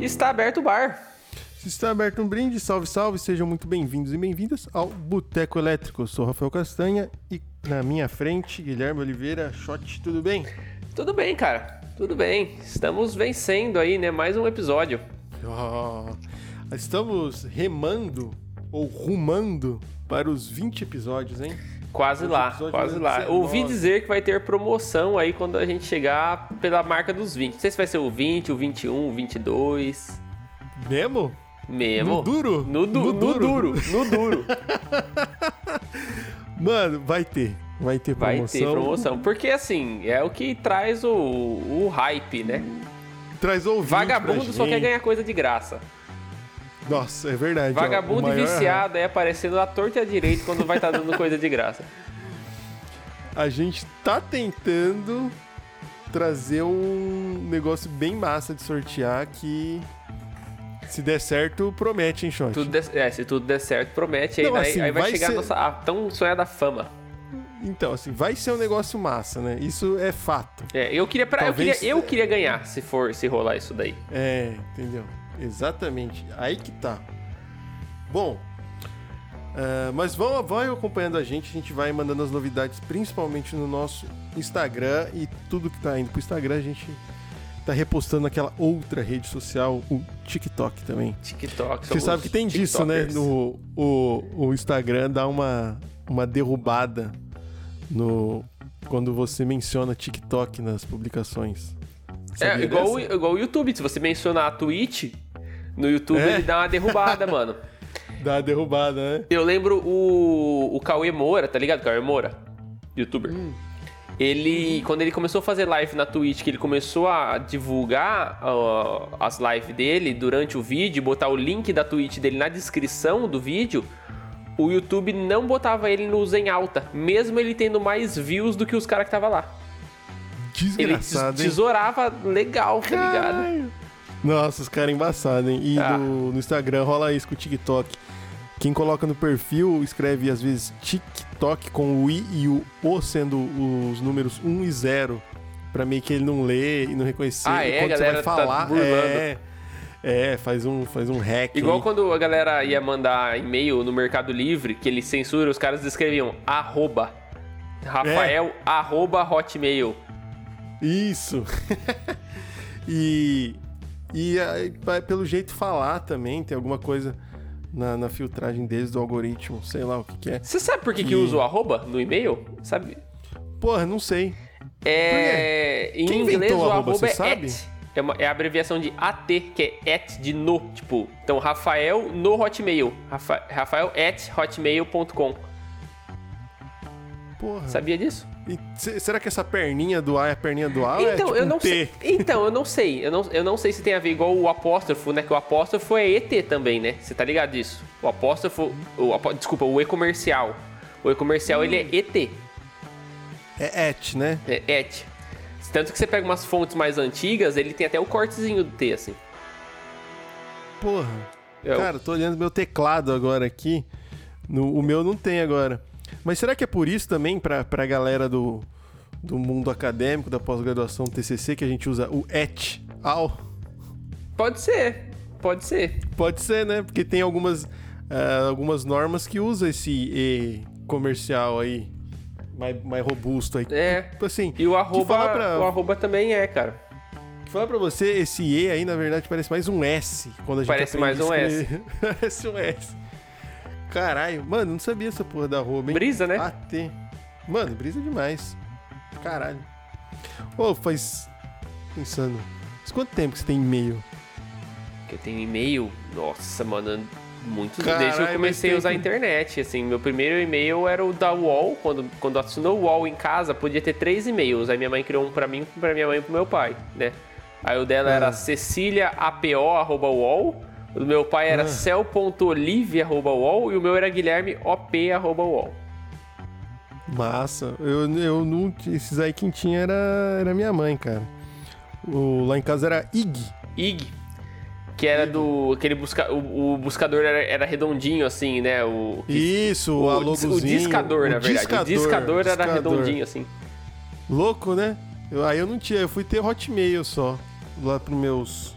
Está aberto o bar. Está aberto um brinde, salve, salve, sejam muito bem-vindos e bem-vindas ao Boteco Elétrico. Eu sou Rafael Castanha e na minha frente, Guilherme Oliveira, shot, tudo bem? Tudo bem, cara. Tudo bem. Estamos vencendo aí, né? Mais um episódio. Oh, estamos remando ou rumando para os 20 episódios, hein? Quase lá, quase lá. 19. Ouvi dizer que vai ter promoção aí quando a gente chegar pela marca dos 20. Não sei se vai ser o 20, o 21, o 22. Mesmo? Mesmo. No duro? No, du no, no duro. duro. No duro. Mano, vai ter. Vai ter promoção. Vai ter promoção. Porque assim, é o que traz o, o hype, né? Traz o Vagabundo só quer ganhar coisa de graça. Nossa, é verdade. Vagabundo e viciado é aparecendo à torta e à direita quando vai estar tá dando coisa de graça. A gente tá tentando trazer um negócio bem massa de sortear que se der certo, promete, hein, Shot? Tudo der, é, se tudo der certo, promete. Não, aí, assim, aí vai, vai chegar ser... a nossa a tão sonhada fama. Então, assim, vai ser um negócio massa, né? Isso é fato. É, eu queria, pra, Talvez... eu, queria eu queria ganhar se for se rolar isso daí. É, entendeu? Exatamente. Aí que tá. Bom, uh, mas vão, vão acompanhando a gente, a gente vai mandando as novidades, principalmente no nosso Instagram e tudo que tá indo pro Instagram a gente tá repostando naquela outra rede social, o TikTok também. TikTok, Você sabe que tem disso, né? No, o, o Instagram dá uma, uma derrubada no quando você menciona TikTok nas publicações. é, igual, igual o YouTube. Se você mencionar a Twitch, no YouTube é? ele dá uma derrubada, mano. Dá uma derrubada, né? Eu lembro o, o Cauê Moura, tá ligado? Cauê Moura, youtuber. Hum. Ele, quando ele começou a fazer live na Twitch, que ele começou a divulgar uh, as lives dele durante o vídeo, botar o link da Twitch dele na descrição do vídeo, o YouTube não botava ele no em alta, mesmo ele tendo mais views do que os caras que tava lá. Desgraçado, ele tesourava legal, tá ligado? Nossa, os caras embaçados, hein? E ah. no, no Instagram rola isso com o TikTok. Quem coloca no perfil escreve às vezes TikTok com o I e o O sendo os números 1 e 0. Pra meio que ele não lê e não reconhecer. Ah, é, quando você vai tá falar, tá é, é, faz um, faz um hack. Igual aí. quando a galera ia mandar e-mail no Mercado Livre, que ele censura, os caras escreviam arroba. Rafael, é. arroba hotmail. Isso. e, e aí, pelo jeito falar também, tem alguma coisa na, na, filtragem deles do algoritmo, sei lá o que, que é. Você sabe por que, que... que usa o arroba no e-mail? Sabe? Porra, não sei. É. Em Quem inglês o arroba, arroba é sabe? at. É, uma, é, a abreviação de AT, que é at de no. Tipo, então Rafael no Hotmail. Rafa, Rafael at hotmail.com. Porra. Sabia disso? E, será que essa perninha do A é a perninha do A? Então, é tipo eu não um sei. Então, eu não sei. Eu não, eu não sei se tem a ver igual o apóstrofo, né? Que o apóstrofo é ET também, né? Você tá ligado disso? O apóstrofo. O, desculpa, o e-comercial. O e-comercial hum. ele é ET. É ET, né? É ET. Tanto que você pega umas fontes mais antigas, ele tem até o cortezinho do T, assim. Porra. Eu... Cara, tô olhando meu teclado agora aqui. No, o meu não tem agora. Mas será que é por isso também, pra, pra galera do, do mundo acadêmico, da pós-graduação TCC, que a gente usa o et al? Pode ser, pode ser. Pode ser, né? Porque tem algumas, uh, algumas normas que usam esse E comercial aí, mais, mais robusto aí. É. Tipo assim. E o arroba, pra... o arroba também é, cara. Falar pra você, esse E aí, na verdade, parece mais um S. Quando a gente parece mais um S. parece um S. Caralho, mano, não sabia essa porra da arroba, hein? Brisa, né? AT. Mano, brisa demais. Caralho. Ô, oh, faz. Pensando. Faz quanto tempo que você tem e-mail? Que eu tenho e-mail? Nossa, mano. Muito Caralho, desde que eu comecei a usar a internet. Assim, meu primeiro e-mail era o da UOL. Quando, quando assinou o UOL em casa, podia ter três e-mails. Aí minha mãe criou um pra mim, pra minha mãe e pro meu pai, né? Aí o dela ah. era ceciliaapo.uol o meu pai era ah. cel.olive.wall e o meu era guilhermeop.wall. Massa. Eu, eu não. Esses aí quem tinha era, era minha mãe, cara. O, lá em casa era IG. IG. Que era do. Aquele busca, o, o buscador era, era, redondinho, assim, né? O, Isso, o, o, o discador, na verdade. Discador, o discador, discador era redondinho, assim. Louco, né? Eu, aí eu não tinha, eu fui ter Hotmail só. Lá pros meus.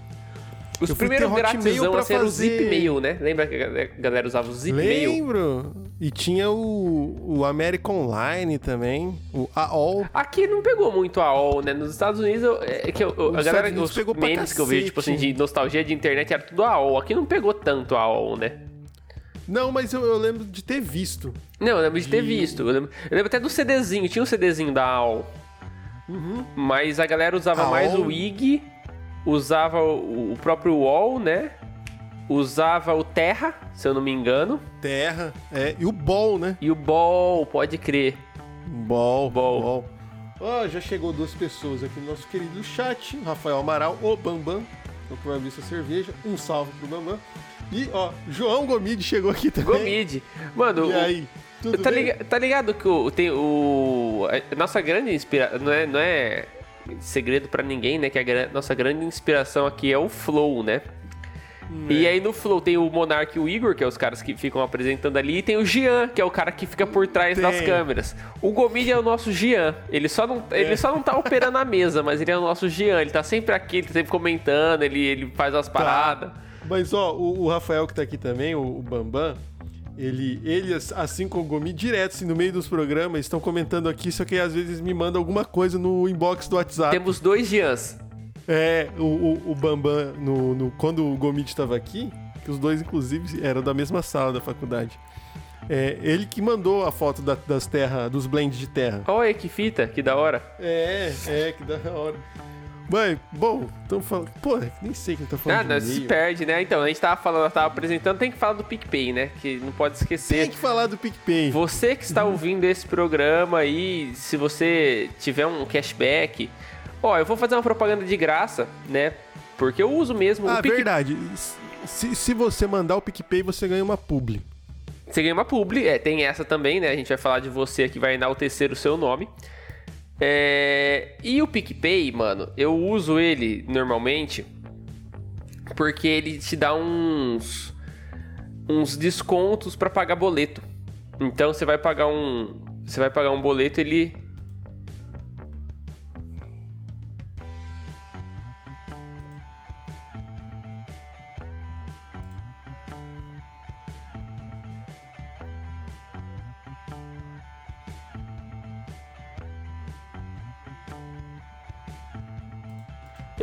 Os primeiros grátisão assim, fazer... era o Zipmail, né? Lembra que a galera usava o Zipmail? Lembro. E tinha o, o American Online também, o AOL. Aqui não pegou muito AOL, né? Nos Estados Unidos, eu, é que eu, a galera, os pegou memes que eu vejo, tipo assim, de nostalgia de internet, era tudo AOL. Aqui não pegou tanto a AOL, né? Não, mas eu, eu, lembro de ter visto. Não, eu lembro de, de... ter visto. Eu lembro, eu lembro, até do CDzinho, tinha um CDzinho da AOL. Uhum. Mas a galera usava AOL. mais o IG usava o, o próprio UOL, né? Usava o Terra, se eu não me engano. Terra, é. E o Ball, né? E o Ball, pode crer. Ball, Ball. Ball. Oh, já chegou duas pessoas aqui no nosso querido chat. Rafael Amaral, o Bambam, o abrir essa cerveja. Um salve pro Bambam. E, ó, João Gomide chegou aqui também. Gomide. Mano, e aí? Tudo tá, ligado, tá ligado que o, tem o. A nossa grande inspiração. Não é, não é segredo para ninguém, né? Que a nossa grande inspiração aqui é o Flow, né? É. E aí no Flow tem o Monark e o Igor, que é os caras que ficam apresentando ali, e tem o Gian, que é o cara que fica por trás tem. das câmeras. O Gomide é o nosso Gian. Ele só não, é. ele só não tá operando a mesa, mas ele é o nosso Gian. Ele tá sempre aqui, ele tá sempre comentando, ele, ele faz as tá. paradas. Mas ó, o, o, Rafael que tá aqui também, o, o Bambam, ele, ele, assim como o Gomi, direto, assim, no meio dos programas, estão comentando aqui, só que às vezes me manda alguma coisa no inbox do WhatsApp. Temos dois dias. É, o, o, o Bambam, no, no, quando o Gomit estava aqui, que os dois, inclusive, eram da mesma sala da faculdade. É, ele que mandou a foto da, das terras, dos blends de terra. Olha que fita, que da hora. É, é, que da hora. Mas, bom, estamos falando. Pô, nem sei quem tá falando. Não, se perde, né? Então, a gente tava falando, tava apresentando, tem que falar do PicPay, né? Que não pode esquecer. Tem que falar do PicPay. Você que está ouvindo esse programa aí, se você tiver um cashback, ó, eu vou fazer uma propaganda de graça, né? Porque eu uso mesmo ah, o PicPay. verdade. Se, se você mandar o PicPay, você ganha uma publi. Você ganha uma publi, é, tem essa também, né? A gente vai falar de você que vai enaltecer o seu nome. É... E o PicPay, mano, eu uso ele normalmente porque ele te dá uns uns descontos para pagar boleto. Então você vai pagar um você vai pagar um boleto, ele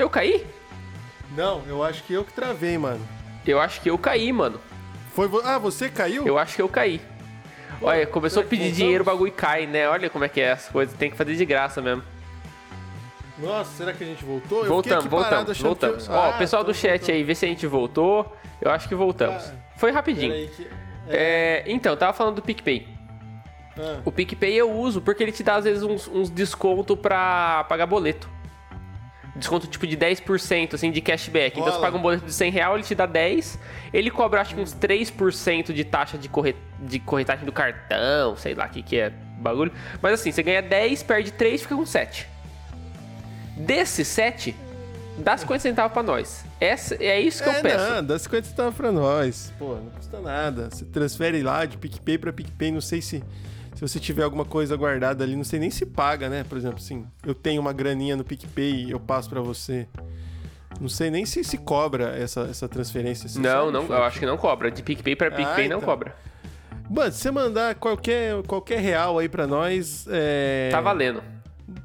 Eu caí? Não, eu acho que eu que travei, mano. Eu acho que eu caí, mano. Foi vo... Ah, você caiu? Eu acho que eu caí. Pô, Olha, começou a pedir dinheiro, o bagulho cai, né? Olha como é que é as coisas. Tem que fazer de graça mesmo. Nossa, será que a gente voltou? Voltamos, voltamos, voltamos. Eu... Ó, ah, pessoal do chat aí, vê se a gente voltou. Eu acho que voltamos. Ah, Foi rapidinho. Que... É... É... Então, tava falando do PicPay. Ah. O PicPay eu uso porque ele te dá às vezes uns, uns desconto pra pagar boleto desconto tipo de 10% assim, de cashback. Então você paga um boleto de 100 real, ele te dá 10. Ele cobra acho que uns 3% de taxa de, corret... de corretagem do cartão, sei lá o que, que é bagulho. Mas assim, você ganha 10, perde 3, fica com 7. Desses 7, dá 50 centavos pra nós. Essa, é isso que é, eu peço. Não, dá 50 centavos pra nós. Pô, não custa nada. Você transfere lá de PicPay pra PicPay, não sei se se você tiver alguma coisa guardada ali, não sei nem se paga, né? Por exemplo, assim, eu tenho uma graninha no PicPay e eu passo para você. Não sei nem se se cobra essa, essa transferência. Não, não, eu acho que não cobra. De PicPay para PicPay ah, então. não cobra. Mano, se você mandar qualquer, qualquer real aí para nós. É... Tá valendo.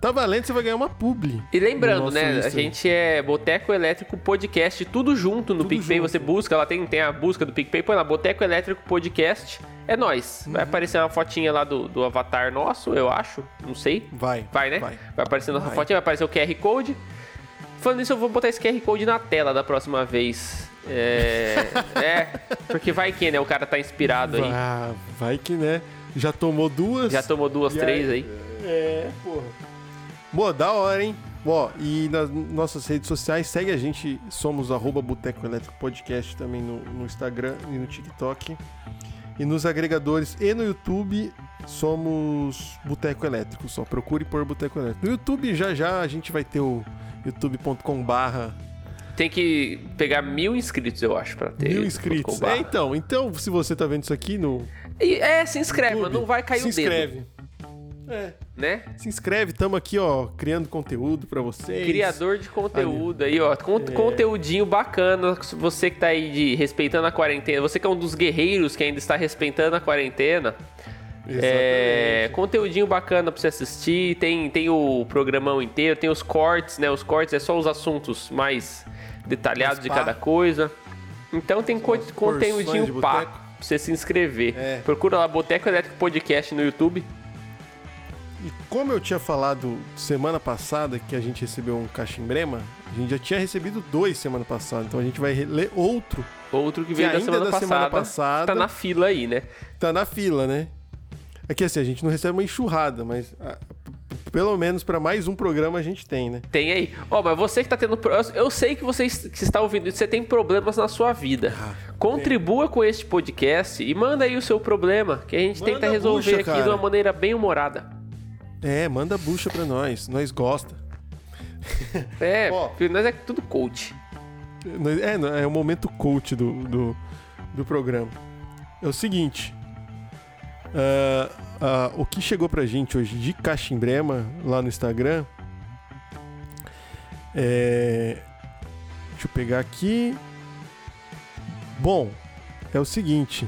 Tá valendo, você vai ganhar uma publi. E lembrando, né? Insta. A gente é Boteco Elétrico Podcast, tudo junto no tudo PicPay. Junto. Você busca, ela tem, tem a busca do PicPay, põe lá, Boteco Elétrico Podcast. É nós. Uhum. Vai aparecer uma fotinha lá do, do avatar nosso, eu acho. Não sei. Vai. Vai, né? Vai, vai aparecer nossa vai. fotinha, vai aparecer o QR Code. Falando isso, eu vou botar esse QR Code na tela da próxima vez. É. é, porque vai que, né? O cara tá inspirado aí. Ah, vai que, né? Já tomou duas. Já tomou duas, três aí. É, porra. Boa, da hora, hein? Ó, e nas nossas redes sociais, segue a gente, somos arroba Boteco Elétrico Podcast também no, no, Instagram e no TikTok. E nos agregadores e no YouTube somos Boteco Elétrico, só procure por Boteco Elétrico. No YouTube já já a gente vai ter o youtube.com barra Tem que pegar mil inscritos, eu acho, pra ter. Mil inscritos. É, então. Então, se você tá vendo isso aqui no. E, é, se inscreve, mas não vai cair se o dedo. inscreve. É. Né? Se inscreve, tamo aqui, ó, criando conteúdo pra vocês. Criador de conteúdo aí, ó. Con É. Conteúdinho bacana. Você que tá aí de, respeitando a quarentena. Você que é um dos guerreiros que ainda está respeitando a quarentena. É, Exatamente. conteúdinho bacana pra você assistir. Tem, tem o programão inteiro, tem os cortes, né? Os cortes é só os assuntos mais detalhados de cada coisa. Então tem co conteúdinho pá pra você se inscrever. É. Procura lá Boteco Elétrico Podcast no YouTube. E como eu tinha falado semana passada que a gente recebeu um cachimbrema, a gente já tinha recebido dois semana passada. Então a gente vai ler outro. Outro que Que veio da, ainda semana, da passada, semana passada. Tá na fila aí, né? Tá na fila, né? É que assim, a gente não recebe uma enxurrada, mas ah, p- p- pelo menos pra mais um programa a gente tem, né? Tem aí. Ó, mas você que tá tendo. eu- sei que você que está ouvindo isso, você tem problemas na sua vida. Ah, Contribua com este podcast e manda aí o seu problema, que a gente Manda tenta resolver bucha, aqui cara. de uma maneira bem humorada. É, manda bucha pra nós. Nós gosta. É, Ó. nós é tudo coach. É, é o momento coach do, do, do programa. É o seguinte. ah, ah, o que chegou pra gente hoje de cachimbrema lá no Instagram é. Deixa eu pegar aqui. Bom, é o seguinte.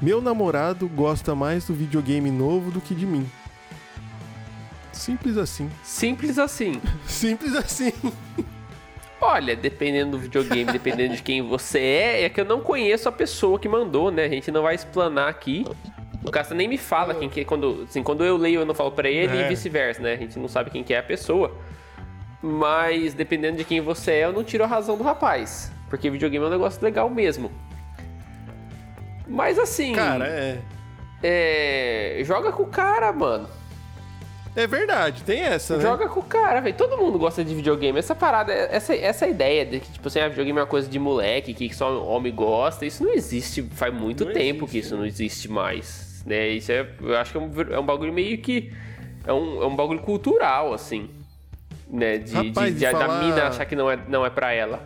Meu namorado gosta mais do videogame novo do que de mim. Simples assim. Simples assim. Simples assim. Olha, dependendo do videogame, dependendo de quem você é, é que eu não conheço a pessoa que mandou, né? A gente não vai explanar aqui. O Casta nem me fala quem que é. Quando, assim, quando eu leio, eu não falo pra ele É. e vice-versa, né? A gente não sabe quem que é a pessoa. Mas dependendo de quem você é, eu não tiro a razão do rapaz. Porque videogame é um negócio legal mesmo. Mas assim. Cara, é. é, Joga com o cara, mano. É verdade, tem essa, né? Joga com o cara, velho. Todo mundo gosta de videogame. Essa parada, essa, essa ideia de que, tipo assim, ah, videogame é uma coisa de moleque, que só homem gosta, isso não existe. Faz muito Não tempo existe, que isso não existe mais. Né? Isso é. Eu acho que é um, é um bagulho meio que. É um, é um bagulho cultural, assim. Né? De, Rapaz, de- de de- da falar- mina achar que não é, não é pra ela.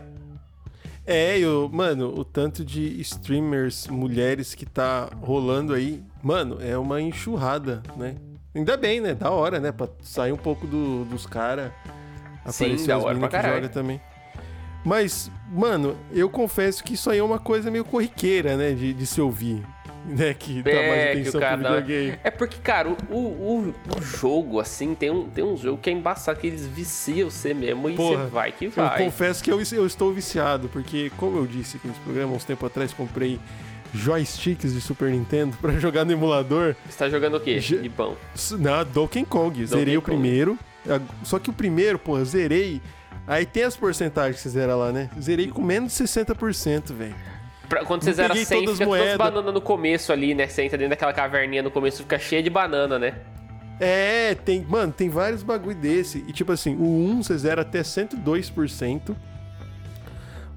É, eu, mano, o tanto de streamers mulheres que tá rolando aí, mano, é uma enxurrada, né? Ainda bem, né? Da hora, né? Pra sair um pouco do- dos caras. Da hora pra que caralho. joga também. Mas, mano, eu confesso que isso aí é uma coisa meio corriqueira, né? De, de se ouvir. Né? Que dá mais atenção o cara pro videogame. É porque, cara, o, o, o jogo, assim, tem um, tem um jogo que é embaçado, que eles viciam você mesmo e Porra, você vai que Eu vai. confesso que eu, eu estou viciado, porque, como eu disse aqui nesse programa, uns tempo atrás, comprei joysticks de Super Nintendo pra jogar no emulador. Você tá jogando o quê? Je- De. S- Na Donkey Kong. zerei o Kong. primeiro. A- Só que o primeiro, pô, eu zerei. Aí tem as porcentagens que você zera lá, né? Zerei com menos de 60%, velho. Pra- quando você zera peguei 100, todas fica as todas bananas no começo ali, né? Você entra dentro daquela caverninha no começo, fica cheia de banana, né? É, tem. Mano, tem vários bagulho desse. E tipo assim, o 1 você zera até 102%.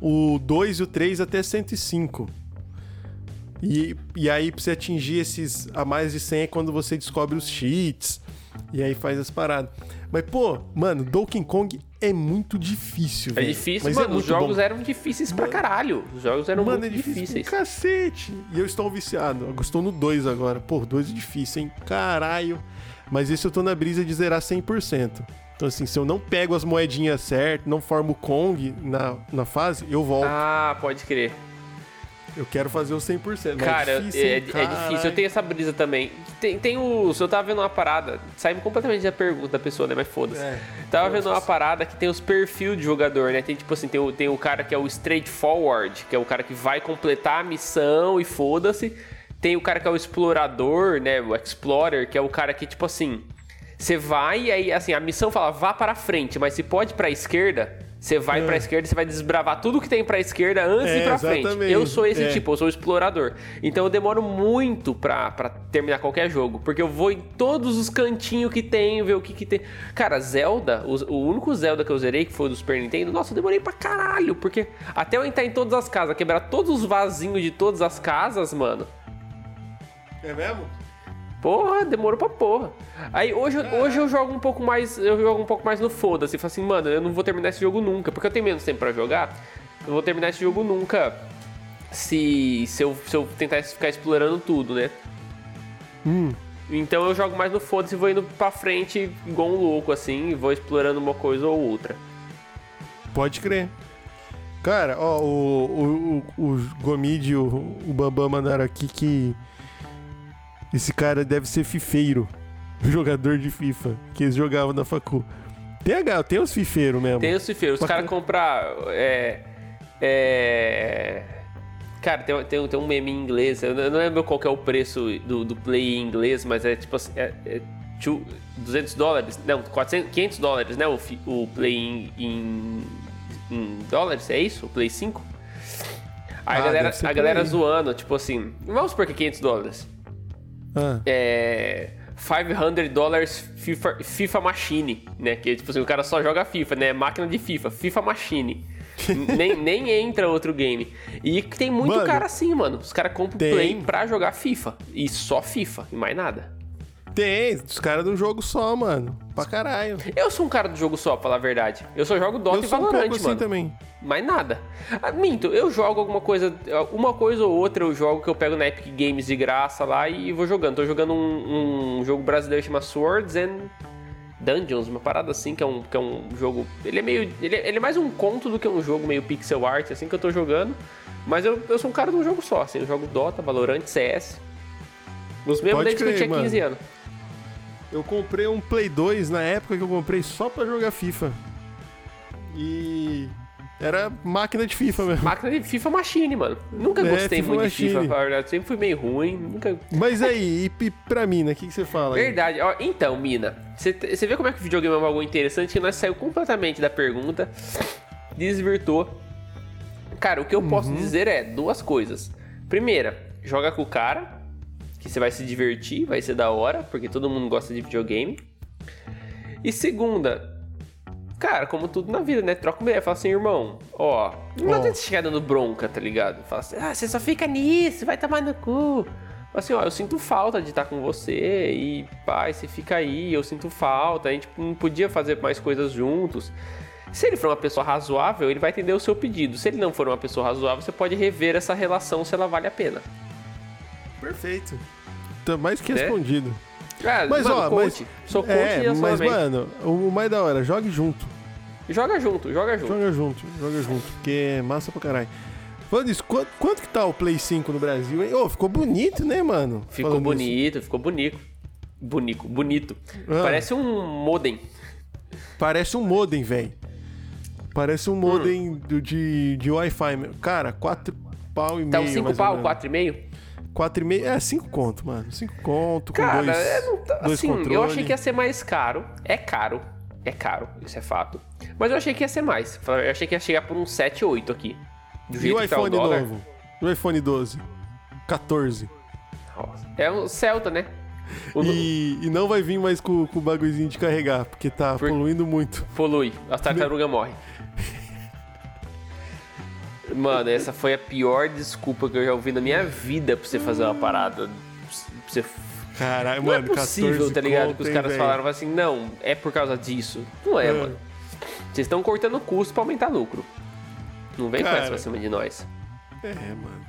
O 2 e o 3 até 105%. E, e aí, pra você atingir esses a mais de 100 é quando você descobre os cheats. E aí faz as paradas. Mas, pô, mano, Donkey Kong é muito difícil, É velho. difícil, Mas mano. é os jogos bom. eram difíceis pra caralho. Os jogos eram Mano, muito é difícil difíceis. cacete. E eu estou viciado. Eu estou no 2 agora. Pô, 2 é difícil, hein? Caralho. Mas esse eu tô na brisa de zerar 100%. Então, assim, se eu não pego as moedinhas certas, não formo o Kong na, na fase, eu volto. Ah, pode crer. Eu quero fazer o 100%. Mas Cara, é difícil, é, é difícil. Eu tenho essa brisa também. Tem, tem os. Eu tava vendo uma parada. Saiu completamente da pergunta da pessoa, né? Mas foda-se. É, tava vendo uma parada que tem os perfil de jogador, né? Tem tipo assim, tem o, tem o cara que é o straightforward, que é o cara que vai completar a missão e foda-se. Tem o cara que é o explorador, né? O explorer, que é o cara que, tipo assim. Você vai e aí, assim, a missão fala vá para frente, mas se pode pra esquerda, você vai É. pra esquerda e você vai desbravar tudo que tem pra esquerda antes É, ir pra frente. exatamente. Eu sou esse É. tipo, eu sou explorador. Então eu demoro muito pra, pra terminar qualquer jogo, porque eu vou em todos os cantinhos que tem, ver o que que tem. Cara, Zelda, o, o único Zelda que eu zerei, que foi o do Super Nintendo, nossa, eu demorei pra caralho, porque até eu entrar em todas as casas, quebrar todos os vasinhos de todas as casas, mano. É mesmo? Porra, demorou pra porra. Aí hoje, eu- hoje eu jogo um pouco mais. Eu jogo um pouco mais no foda-se. Falo assim, mano, eu não vou terminar esse jogo nunca. Porque eu tenho menos tempo pra jogar. Eu vou terminar esse jogo nunca. Se, se, eu, se eu tentar ficar explorando tudo, né? Hum. Então eu jogo mais no foda-se e vou indo pra frente igual um louco, assim, e vou explorando uma coisa ou outra. Pode crer. Cara, ó, o, o, o, o Gomid e o, o Bambam mandaram aqui que esse cara deve ser fifeiro. Jogador de FIFA, que eles jogavam na facu. Tem, a- tem os fifeiros mesmo. Tem os cifreiros, os caras compram. É. É. Cara, tem, tem, tem um meme em inglês, eu não lembro qual é o preço do, do play em inglês, mas é tipo assim. É, é two- 200 dólares? Não, 400, 500 dólares, né? O, o play em, em, em dólares, é isso? O play 5? Aí Ah, a galera, a galera zoando, tipo assim, vamos supor que é 500 dólares. Ah, é 500 dólares FIFA, FIFA Machine, né? Que tipo assim, o cara só joga FIFA, né? Máquina de FIFA, FIFA Machine. nem, nem entra outro game. E tem muito Mano, cara assim, mano. Os caras compram tem. Play pra jogar FIFA. E só FIFA, e mais nada. Tem, os caras de um jogo só, mano. Pra caralho. Eu sou um cara do jogo só, pra falar a verdade. Eu só jogo Dota Eu e sou um Valorant, pouco assim mano. também. Mais nada. Ah, minto, eu jogo alguma coisa, uma coisa ou outra eu jogo que eu pego na Epic Games de graça lá e vou jogando. Tô jogando um, um jogo brasileiro que chama Swords and Dungeons, uma parada assim, que é um, que é um jogo. Ele é meio. Ele é, ele é mais um conto do que um jogo meio pixel art, assim, que eu tô jogando. Mas eu, eu sou um cara de um jogo só, assim, eu jogo Dota, Valorant, CS. Os mesmos Pode desde que eu crer, tinha 15 anos. Eu comprei um Play 2 na época que eu comprei só pra jogar FIFA. E. Era máquina de FIFA mesmo. Máquina de FIFA Machine, mano. Nunca É, gostei FIFA muito de FIFA, Machine. pra verdade. Sempre fui meio ruim, nunca Mas aí, e, pra mim, né? O que, que você fala aí? Verdade. Ó, então, Mina, você vê como é que o videogame é algo interessante que nós saiu completamente da pergunta, desvirtou. Cara, o que eu posso dizer é duas coisas. Primeira, joga com o cara, que você vai se divertir, vai ser da hora, porque todo mundo gosta de videogame. E segunda, cara, como tudo na vida, né? Troca uma ideia, fala assim, irmão, ó, não Ó. adianta chegar dando bronca, tá ligado? Fala assim, ah, você só fica nisso, vai tomar no cu. Assim, ó, eu sinto falta de estar com você e, pai, você fica aí, eu sinto falta, a gente não podia fazer mais coisas juntos. Se ele for uma pessoa razoável, ele vai entender o seu pedido. Se ele não for uma pessoa razoável, você pode rever essa relação se ela vale a pena. Perfeito. Tá mais que né? respondido. É, mas, mano, ó, coach. mas. Sou coach é, e Mas, mano, o mais da hora, jogue junto. Joga junto, joga junto. Joga junto, joga junto, porque é massa pra caralho. Falando isso, quanto, quanto, que tá o Play 5 no Brasil, hein? Ô, oh, ficou bonito, né, mano? Ficou bonito, isso. ficou bonito. Bonito, bonito. Ah. Parece um modem. Parece um modem, velho. Parece um hum. modem hum. de, de Wi-Fi. Cara, 4 pau e tá meio. Tá um 5 pau, 4,5? Quatro e meio. É, cinco conto, mano. Cinco conto, com Cara, dois, é, não tá, dois assim, controle. eu achei que ia ser mais caro. É caro. É caro, isso é fato. Mas eu achei que ia ser mais. Eu achei que ia chegar por um 7, 8 aqui. Do e tá o iPhone tá o novo? E o iPhone 12? 14. Nossa. É o Celta, né? O... E, e, não vai vir mais com, com o bagulhozinho de carregar, porque tá por... poluindo muito. Polui, as tartarugas morrem. Mano, essa foi a pior desculpa que eu já ouvi na minha vida pra você fazer uma parada. Pra você... Caralho, Não é mano, possível, 14 tá ligado? que os caras falaram assim, não, é por causa disso. Não é, É. mano. Vocês estão cortando custo pra aumentar lucro. Não vem com Cara. essa pra cima de nós. É, mano.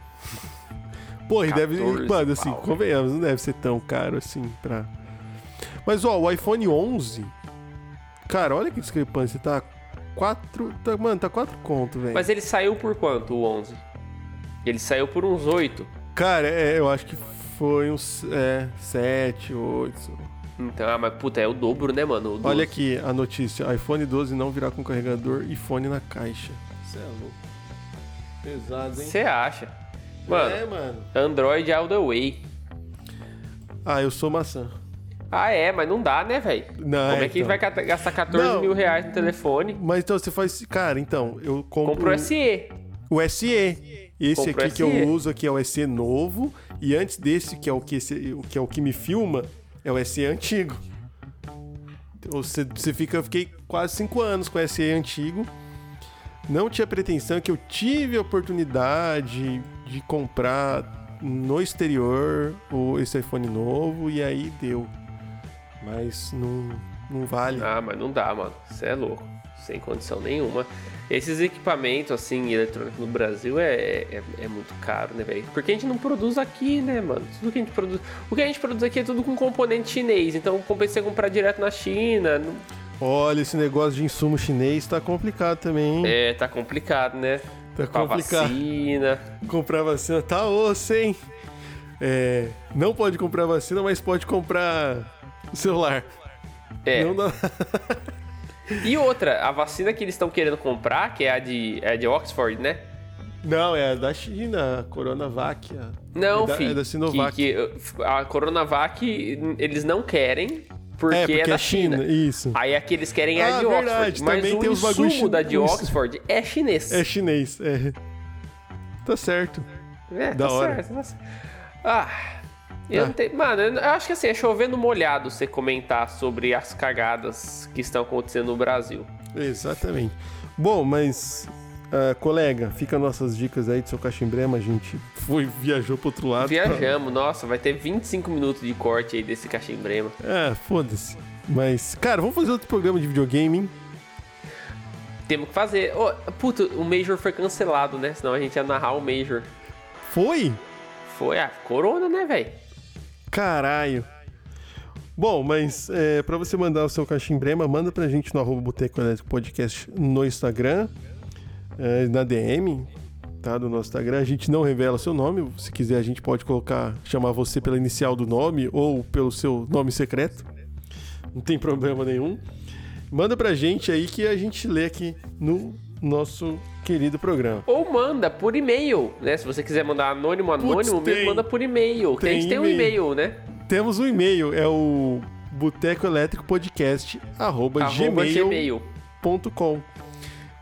Pô, e deve. 14 Mano, assim, pau, convenhamos, não deve ser tão caro assim pra. Mas, ó, o iPhone 11. Cara, olha que discrepância. Tá 4. Tá, mano, tá 4 conto, velho. Mas ele saiu por quanto, o 11? Ele saiu por uns 8. Cara, é, eu acho que foi uns. É, 7, 8. Então, ah, mas puta, é o dobro, né, mano? Olha 12. aqui a notícia: iPhone 12 não virá com carregador e fone na caixa. Você é louco. Pesado, Você acha? Mano, É, mano. Android all the way. Ah, eu sou maçã. Ah, é, mas não dá, né, velho? Não, Como é, é que então. vai gastar 14 Não. mil reais no telefone? Mas então você faz. Cara, então, eu compro. Compra o SE. O SE. Esse Compra o aqui que SE. eu uso aqui é o SE novo. E antes desse, que é o que, esse- que é o que me filma, é o SE antigo. Então, Você, você fica, eu fiquei quase 5 anos com o SE antigo. Não tinha pretensão que eu tive a oportunidade de comprar no exterior o, esse iPhone novo e aí deu. Mas não, não vale. Ah, mas não dá, mano. Você é louco. Sem condição nenhuma. Esses equipamentos, assim, eletrônicos no Brasil é, é, é muito caro, né, velho? Porque a gente não produz aqui, né, mano? Tudo que a gente produz. O que a gente produz aqui é tudo com componente chinês. Então compensa você comprar direto na China. Não... Olha, esse negócio de insumo chinês tá complicado também, hein? É, tá complicado, né? Tá complicado. Vacina. Comprar vacina tá osso, hein? É, não pode comprar vacina, mas pode comprar celular. É. Não dá... E outra, a vacina que eles estão querendo comprar, que é a de, é de Oxford, né? Não, é da China, a Coronavac. A... Não, é da, filho. É da Sinovac. Que, que, a Coronavac eles não querem porque é, porque é da é China. China. Isso. Aí aqui eles querem ah, a de verdade. Oxford. Mas Também o tem insumo bagulho da de Oxford é chinês. É chinês, é. Tá certo. É, da tá hora. certo. Tá certo. Ah, eu ah. não tenho. Mano, eu acho que assim, é chovendo molhado você comentar sobre as cagadas que estão acontecendo no Brasil. Exatamente. Bom, mas Uh, colega, fica nossas dicas aí do seu cachimbrema, a gente foi, viajou pro outro lado. Viajamos, pra... nossa, vai ter 25 minutos de corte aí desse cachimbrema. É, foda-se. Mas, cara, vamos fazer outro programa de videogame, hein? Temos que fazer. Oh, puta, o Major foi cancelado, né? Senão a gente ia narrar o Major. Foi? Foi a Corona, né, velho? Caralho. Bom, mas é, para você mandar o seu cachimbrema, manda pra gente no arroba Boteco Elétrico Podcast no Instagram é, na DM, tá? Do nosso Instagram. A gente não revela seu nome. Se quiser, a gente pode colocar, chamar você pela inicial do nome ou pelo seu nome secreto. Não tem problema nenhum. Manda pra gente aí que a gente lê aqui no nosso querido programa. Ou manda por e-mail, né? Se você quiser mandar anônimo, anônimo, Puts, mesmo, manda por e-mail. Tem, a gente tem um e-mail, né? Temos um e-mail, é o boteco elétrico podcast arroba, arroba gmail.com.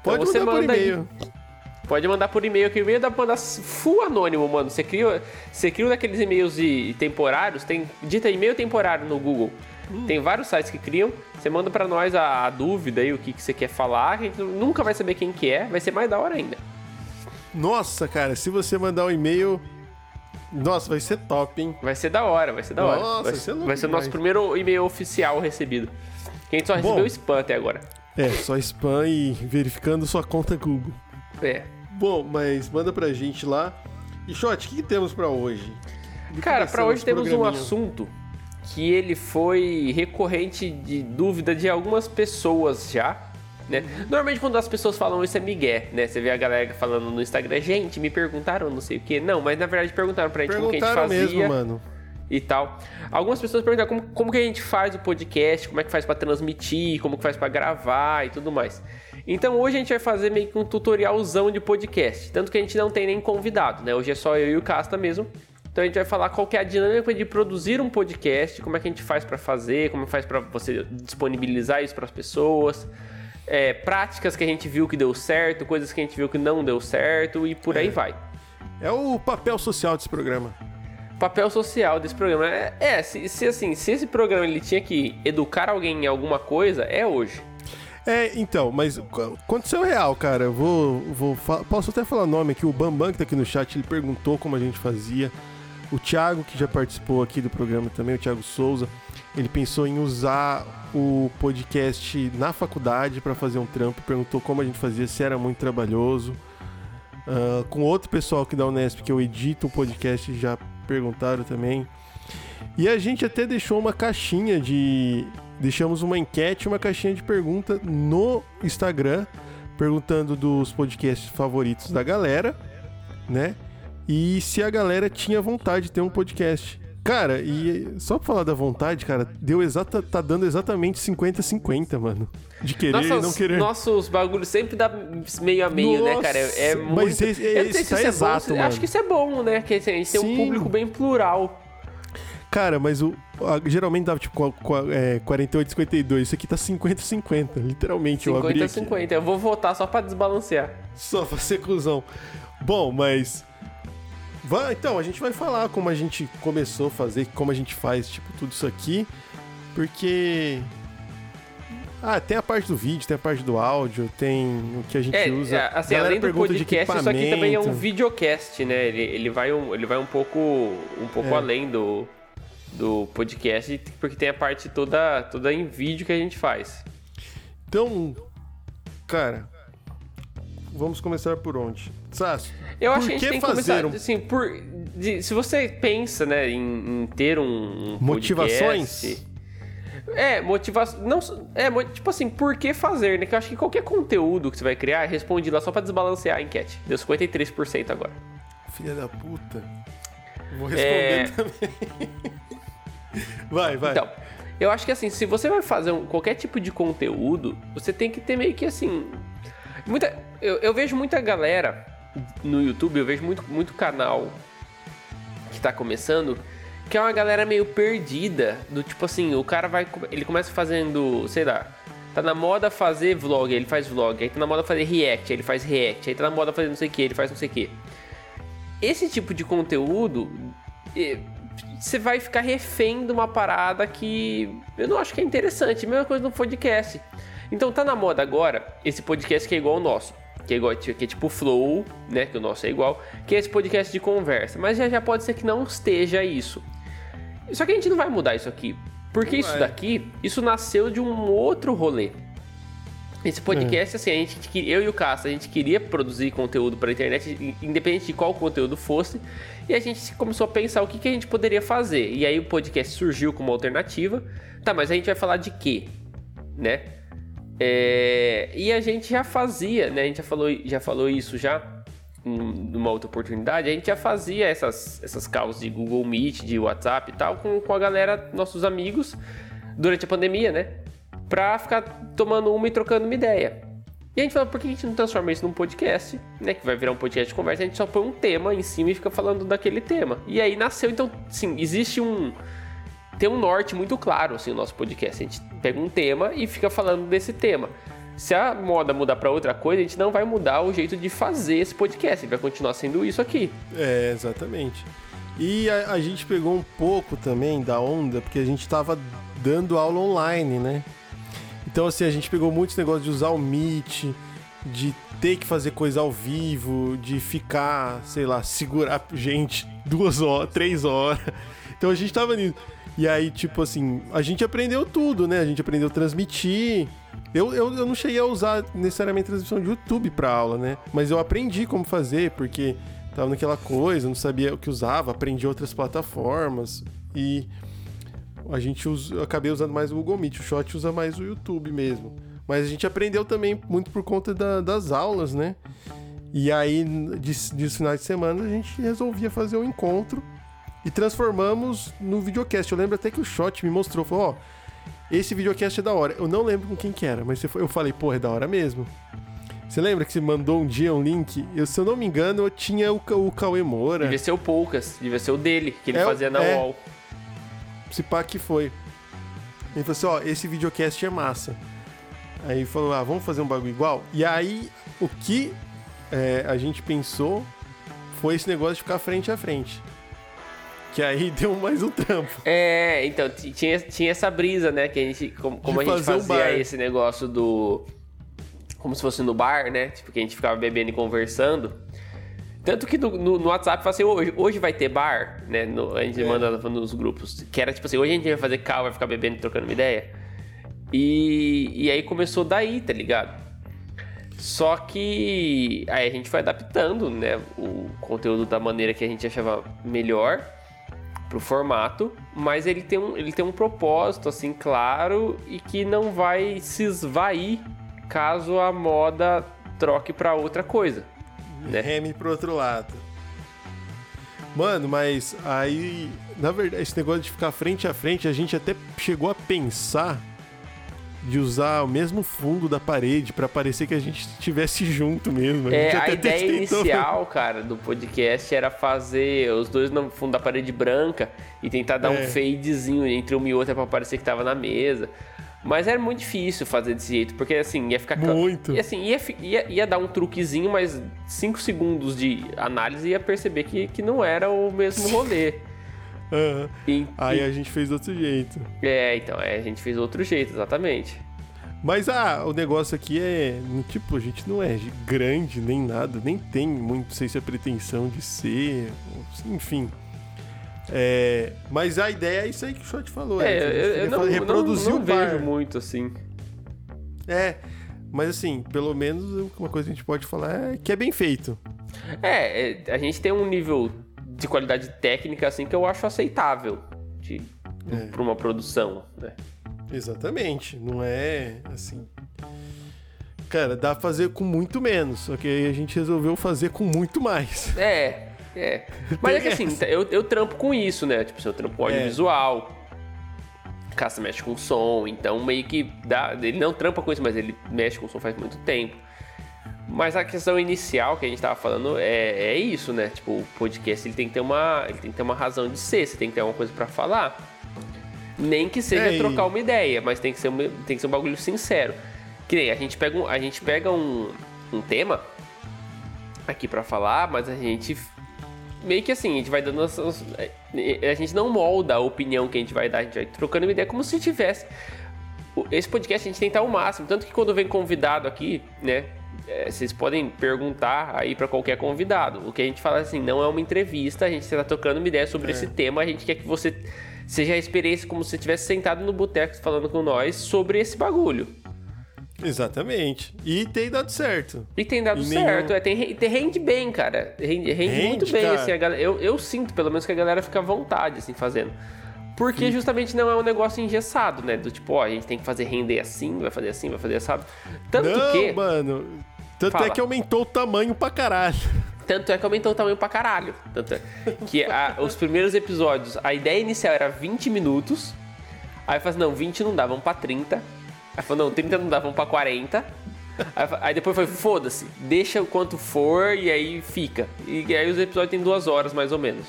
Pode então mandar manda por e-mail. Pode mandar por e-mail, que o e-mail dá pra mandar full anônimo, mano. Você cria, você cria um daqueles e-mails de, temporários, tem dita e-mail temporário no Google. Hum. Tem vários sites que criam. Você manda para nós a, a, dúvida aí, o que, que você quer falar. A gente nunca vai saber quem que é. Vai ser mais da hora ainda. Nossa, cara, se você mandar um e-mail. Nossa, vai ser top, hein? Vai ser da hora, vai ser da Nossa, hora. Vai, ser, vai ser o nosso primeiro e-mail oficial recebido. Que a gente só recebeu Bom, spam até agora. É, só spam e verificando sua conta Google. É. Bom, mas manda pra gente lá. E Shot, o que, que temos para hoje? Cara, para hoje temos um assunto que ele foi recorrente de dúvida de algumas pessoas já. Né? Normalmente quando as pessoas falam isso é migué, né? Você vê a galera falando no Instagram, gente, me perguntaram não sei o que. Não, mas na verdade perguntaram pra gente como que a gente fazia. mesmo, mano e tal. Algumas pessoas perguntam como, como que a gente faz o podcast, como é que faz para transmitir, como que faz para gravar e tudo mais. Então hoje a gente vai fazer meio que um tutorialzão de podcast, tanto que a gente não tem nem convidado, né? Hoje é só eu e o Casta mesmo. Então a gente vai falar qual é a dinâmica de produzir um podcast, como é que a gente faz para fazer, como faz para você disponibilizar isso para as pessoas, é, práticas que a gente viu que deu certo, coisas que a gente viu que não deu certo e por é. aí vai. É o papel social desse programa papel social desse programa. É, é se, se, assim, se esse programa ele tinha que educar alguém em alguma coisa, é hoje. É, então, mas aconteceu real, cara. Eu vou, vou posso até falar o nome aqui. O Bambam que tá aqui no chat, ele perguntou como a gente fazia. O Thiago, que já participou aqui do programa também, o Thiago Souza, ele pensou em usar o podcast na faculdade para fazer um trampo. Perguntou como a gente fazia, se era muito trabalhoso. Uh, com outro pessoal que da Unesp, que eu edito um podcast, já perguntaram também. E a gente até deixou uma caixinha de. Deixamos uma enquete, uma caixinha de pergunta no Instagram, perguntando dos podcasts favoritos da galera, né? E se a galera tinha vontade de ter um podcast. Cara, e só pra falar da vontade, cara, deu exata, tá dando exatamente 50-50, mano. De querer e não querer. Nossos bagulhos sempre dá meio a meio, Nossa, né, cara? É, é muito. Mas esse, tá isso exato, é bom, mano. Acho que isso é bom, né? Que a gente tem um público bem plural. Cara, mas o, a, geralmente dava tipo é, 48, 52. Isso aqui tá 50, 50. Literalmente, 50, eu abri 50, 50. Eu vou votar só pra desbalancear. Só pra ser cuzão. Bom, mas Vai, então, a gente vai falar como a gente começou a fazer, como a gente faz, tipo, tudo isso aqui. Porque. Ah, tem a parte do vídeo, tem a parte do áudio, tem o que a gente É, usa. é, assim, além do podcast, isso aqui também é um videocast, né? Ele, ele, vai, um, ele vai um pouco, um pouco É. além do, do podcast, porque tem a parte toda, toda em vídeo que a gente faz. Então, cara, vamos começar por onde? Sasso, Eu por acho que a gente tem que fazer começar, um- assim, por, de- se você pensa, né, em, em ter um, um Motivações? podcast- É, motivação. Não, é, tipo assim, por que fazer, né? Que eu acho que qualquer conteúdo que você vai criar, responde lá só pra desbalancear a enquete. Deu 53% agora. filha da puta. Vou responder É. também. vai, vai. Então, eu acho que assim, se você vai fazer um- qualquer tipo de conteúdo, você tem que ter meio que assim. Muita, eu, eu vejo muita galera no YouTube, eu vejo muito, muito canal que tá começando, que é uma galera meio perdida. Do tipo assim, o cara vai. Ele começa fazendo, sei lá. Tá na moda fazer vlog, ele faz vlog. Aí tá na moda fazer react, ele faz react. Aí tá na moda fazer não sei o que, ele faz não sei o que. Esse tipo de conteúdo, você vai ficar refém de uma parada que eu não acho que é interessante. Mesma coisa no podcast. Então tá na moda agora esse podcast que é igual ao nosso. Que é, igual, que é tipo Flow, né? Que o nosso é igual. Que é esse podcast de conversa. Mas já, já pode ser que não esteja isso. Só que a gente não vai mudar isso aqui. Porque Não isso vai. daqui, isso nasceu de um outro rolê. Esse podcast, assim, a gente, eu e o Cássio, a gente queria produzir conteúdo para internet, independente de qual conteúdo fosse, e a gente começou a pensar o que, que a gente poderia fazer. E aí o podcast surgiu como alternativa. Tá, mas a gente vai falar de quê? Né? É, e a gente já fazia, né? A gente já falou, já falou isso já num- numa outra oportunidade. A gente já fazia essas, essas calls de Google Meet, de WhatsApp e tal, com, com a galera, nossos amigos, durante a pandemia, né? Pra ficar tomando uma e trocando uma ideia. E a gente falou, por que a gente não transforma isso num podcast, né? Que vai virar um podcast de conversa, a gente só põe um tema em cima e fica falando daquele tema. E aí nasceu, então, sim, existe um. Tem um norte muito claro, assim, o nosso podcast. A gente pega um tema e fica falando desse tema. Se a moda mudar pra outra coisa, a gente não vai mudar o jeito de fazer esse podcast. Ele vai continuar sendo isso aqui. É, exatamente. E a, a gente pegou um pouco também da onda, porque a gente tava dando aula online, né? Então, assim, a gente pegou muitos negócios de usar o Meet, de ter que fazer coisa ao vivo, de ficar, sei lá, segurar gente duas horas, três horas. Então a gente tava nisso. E aí, tipo assim, a gente aprendeu tudo, né? A gente aprendeu a transmitir. Eu, eu, eu não cheguei a usar necessariamente transmissão de YouTube pra aula, né? Mas eu aprendi como fazer, porque tava naquela coisa, não sabia o que usava, aprendi outras plataformas e a gente usa, eu acabei usando mais o Google Meet, o Shot usa mais o YouTube mesmo. Mas a gente aprendeu também muito por conta da- das aulas, né? E aí, de, de finais de semana, a gente resolvia fazer um encontro e transformamos no videocast. Eu lembro até que o Shot me mostrou, falou, ó, esse videocast é da hora. Eu não lembro com quem que era, mas eu falei, pô, é da hora mesmo. Você lembra que você mandou um dia um link? Eu, se eu não me engano, eu tinha o, o Cauê Moura. Devia ser o Poucas, devia ser o dele, que ele É fazia na é. UOL. Se pá que foi. Ele falou assim, ó, esse videocast é massa. Aí falou, ah, vamos fazer um bagulho igual? E aí, o que é, a gente pensou foi esse negócio de ficar frente a frente. Que aí deu mais um trampo. É, então, tinha, tinha essa brisa, né? Que a gente, como, como a gente um fazia bar. esse negócio do. Como se fosse no bar, né? Tipo, que a gente ficava bebendo e conversando. Tanto que no, no- no WhatsApp fala assim, hoje, hoje vai ter bar, né? No- a gente É. manda nos grupos. Que era tipo assim, hoje a gente vai fazer cal, vai ficar bebendo e trocando uma ideia. E, e aí começou daí, tá ligado? Só que aí a gente foi adaptando, né? O conteúdo da maneira que a gente achava melhor pro formato, mas ele tem um, ele tem um propósito assim claro e que não vai se esvair caso a moda troque pra outra coisa. Né? Reme pro outro lado. Mano, mas aí, na verdade, esse negócio de ficar frente a frente, a gente até chegou a pensar de usar o mesmo fundo da parede pra parecer que a gente estivesse junto mesmo. É, gente a ideia tentou- inicial, cara, do podcast era fazer os dois no fundo da parede branca e tentar dar É. um fadezinho entre uma e outra pra parecer que tava na mesa. Mas era muito difícil fazer desse jeito, porque assim, ia ficar. ca- Muito. E assim, ia, ia, ia dar um truquezinho, mas 5 segundos de análise ia perceber que, que não era o mesmo rolê. Aham. E- Aí e- a gente fez outro jeito. É, então, é, a gente fez outro jeito, exatamente. Mas ah, o negócio aqui é. Tipo, a gente não é grande nem nada, nem tem muito, não sei se a pretensão de ser, enfim. É, mas a ideia é isso aí que o Shot falou. É, é eu, eu não, reproduzir não, não, não vejo muito assim. É, mas assim, pelo menos uma coisa que a gente pode falar é que é bem feito. É, é a gente tem um nível de qualidade técnica assim que eu acho aceitável de, é. para uma produção, né? Exatamente, não é assim. Cara, dá pra fazer com muito menos, só que aí a gente resolveu fazer com muito mais. É, é. Mas é que assim, eu, eu trampo com isso, né? Tipo, eu trampo com audiovisual, é. Caça mexe com som, então meio que dá. Ele não trampa com isso, mas ele mexe com som faz muito tempo. Mas a questão inicial que a gente tava falando é, é isso, né? Tipo, o podcast ele tem que ter uma, ele tem que ter uma razão de ser, você tem que ter alguma coisa para falar. Nem que seja é, trocar uma ideia, mas tem que ser um, tem que ser um bagulho sincero. Que nem a gente pega um, a gente pega um, um tema aqui para falar, mas a gente meio que assim, a gente vai dando as, a gente não molda a opinião que a gente vai dar, a gente vai trocando uma ideia como se tivesse esse podcast a gente tenta o máximo, tanto que quando vem convidado aqui, né, é, vocês podem perguntar aí para qualquer convidado. O que a gente fala assim, não é uma entrevista, a gente está trocando uma ideia sobre é. esse tema, a gente quer que você seja a experiência como se você estivesse sentado no boteco falando com nós sobre esse bagulho. Exatamente. E tem dado certo. E tem dado e certo. Nenhum... É, tem, tem, rende bem, cara. Rende, rende, rende muito bem, cara. assim. A galera, eu, eu sinto, pelo menos, que a galera fica à vontade, assim, fazendo. Porque justamente não é um negócio engessado, né? Do tipo, ó, a gente tem que fazer render assim, vai fazer assim, vai fazer assado. Tanto não, que. mano. Tanto é Fala. é que aumentou o tamanho pra caralho. Tanto é que aumentou o tamanho pra caralho. Tanto é que a, os primeiros episódios, a ideia inicial era 20 minutos. Aí eu falei assim, não, 20 não dá, vamos pra 30. Aí falou, não, 30 não dá, vamos pra 40. Aí, aí depois foi, foda-se, deixa o quanto for e aí fica. E aí os episódios têm duas horas mais ou menos.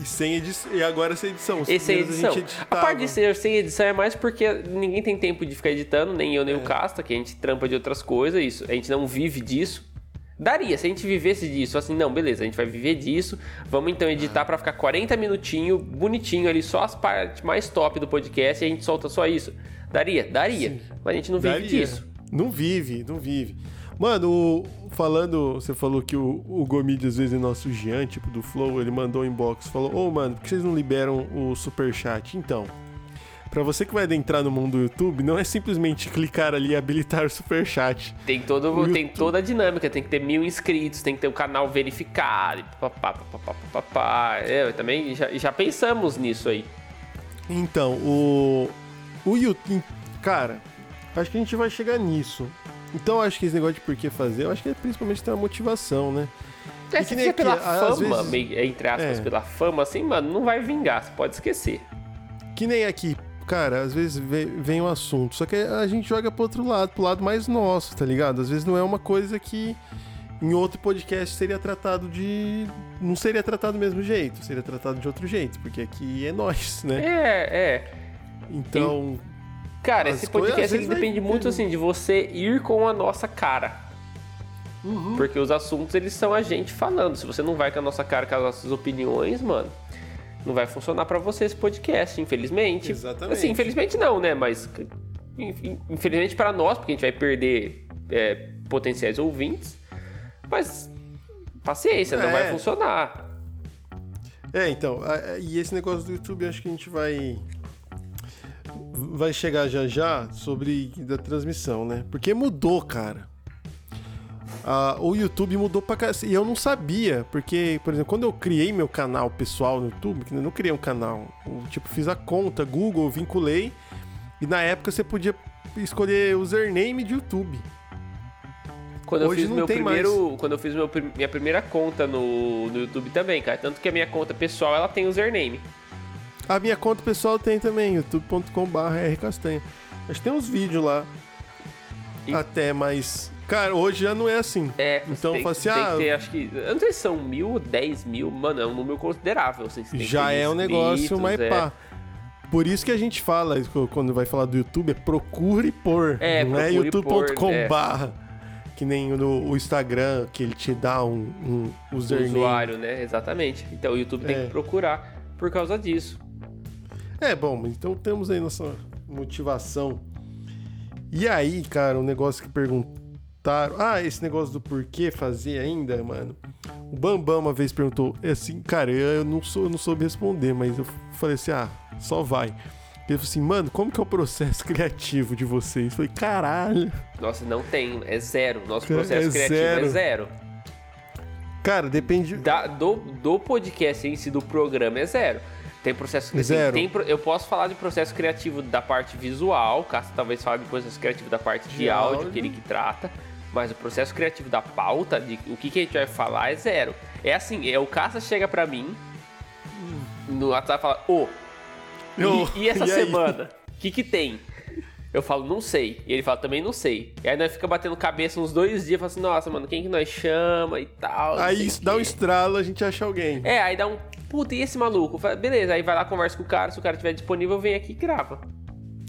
E, sem edição, e agora sem edição. Os e sem edição. A, a, parte de ser sem edição é mais porque ninguém tem tempo de ficar editando, nem eu nem é. o Casta, que a gente trampa de outras coisas, isso. A gente não vive disso. Daria, se a gente vivesse disso, assim, não, beleza, a gente vai viver disso, vamos então editar para ficar 40 minutinhos, bonitinho ali, só as partes mais top do podcast e a gente solta só isso. Daria? Daria. Sim. Mas a gente não vive Daria. disso. Não vive, não vive. Mano, falando, você falou que o, o Gomid, às vezes, é nosso Jean, tipo do Flow, ele mandou um inbox, falou, ô, oh, mano, por que vocês não liberam o superchat? Então, para você que vai adentrar no mundo do YouTube, não é simplesmente clicar ali e habilitar o superchat. Tem, todo, o tem YouTube... toda a dinâmica, tem que ter mil inscritos, tem que ter o um canal verificado, papá, papá, papá, é, também já, já pensamos nisso aí. Então, o, o YouTube, cara, acho que a gente vai chegar nisso. Então acho que esse negócio de por que fazer, eu acho que é principalmente ter uma motivação, né? É, se é pela fama, vezes... entre aspas, é. pela fama, assim, mano, não vai vingar, você pode esquecer. Que nem aqui, cara, às vezes vem, um assunto, só que a gente joga pro outro lado, pro lado mais nosso, tá ligado? Às vezes não é uma coisa que em outro podcast seria tratado de. Não seria tratado do mesmo jeito, seria tratado de outro jeito, porque aqui é nós, né? É, é. Então. Cara, esse podcast ele depende vai... muito assim de você ir com a nossa cara. Uhum. Porque os assuntos eles são a gente falando. Se você não vai com a nossa cara, com as nossas opiniões, mano, não vai funcionar para você esse podcast, infelizmente. Exatamente. Assim, infelizmente não, né? Mas infelizmente para nós, porque a gente vai perder é, potenciais ouvintes. Mas paciência, é. não vai funcionar. É, então, e esse negócio do YouTube, acho que a gente vai vai chegar já já sobre da transmissão, né? Porque mudou, cara. Ah, o YouTube mudou pra cá. E eu não sabia, porque, por exemplo, quando eu criei meu canal pessoal no YouTube, que eu não criei um canal, eu, tipo, fiz a conta Google, vinculei, e na época você podia escolher username de YouTube. Quando Hoje eu fiz meu primeiro, mais. quando eu fiz meu, minha primeira conta no, no YouTube também, cara, tanto que a minha conta pessoal ela tem username. A minha conta pessoal tem também, youtube.com/rcastanha. Acho que tem uns vídeos lá. E... Até, mas. Cara, hoje já não é assim. É, então tem, assim, ah, ter, acho que. Eu não sei se são mil, dez mil, mano, é um número considerável. Assim, já é um negócio mais é. pá. Por isso que a gente fala, quando vai falar do YouTube, é procure por. É, não é youtube.com/barra. É. Que nem no o Instagram, que ele te dá um, um username. usuário, né? Exatamente. Então o YouTube é. tem que procurar por causa disso. É, bom, então temos aí nossa motivação. E aí, cara, um negócio que perguntaram. Ah, esse negócio do porquê fazer ainda, mano. O Bambam uma vez perguntou, é assim, cara, eu não, sou, eu não soube responder, mas eu falei assim, ah, só vai. Ele falou assim, mano, como que é o processo criativo de vocês? Eu falei, caralho. Nossa, não tem, é zero. Nosso processo é criativo zero. é zero. Cara, depende. Da- do, do podcast em si, do programa, é zero. Tem processo tem- Zero. tem pro- eu posso falar de processo criativo da parte visual, Cássio talvez fale de processo criativo da parte de, De áudio, áudio. que ele que trata. Mas o processo criativo da pauta, de o que, que a gente vai falar, é zero. É assim, é o Caça chega pra mim no WhatsApp e fala, ô, e- Ô, e, essa e semana? O que, que tem? Eu falo, não sei. E ele fala, também não sei. E aí nós fica batendo cabeça uns dois dias, fala assim, nossa, mano, quem que nós chama e tal. Aí isso dá um estralo, a gente acha alguém. É, aí dá um. Puta, e esse maluco? Fala, Beleza, aí vai lá, conversa com o cara. Se o cara estiver disponível, vem aqui e grava.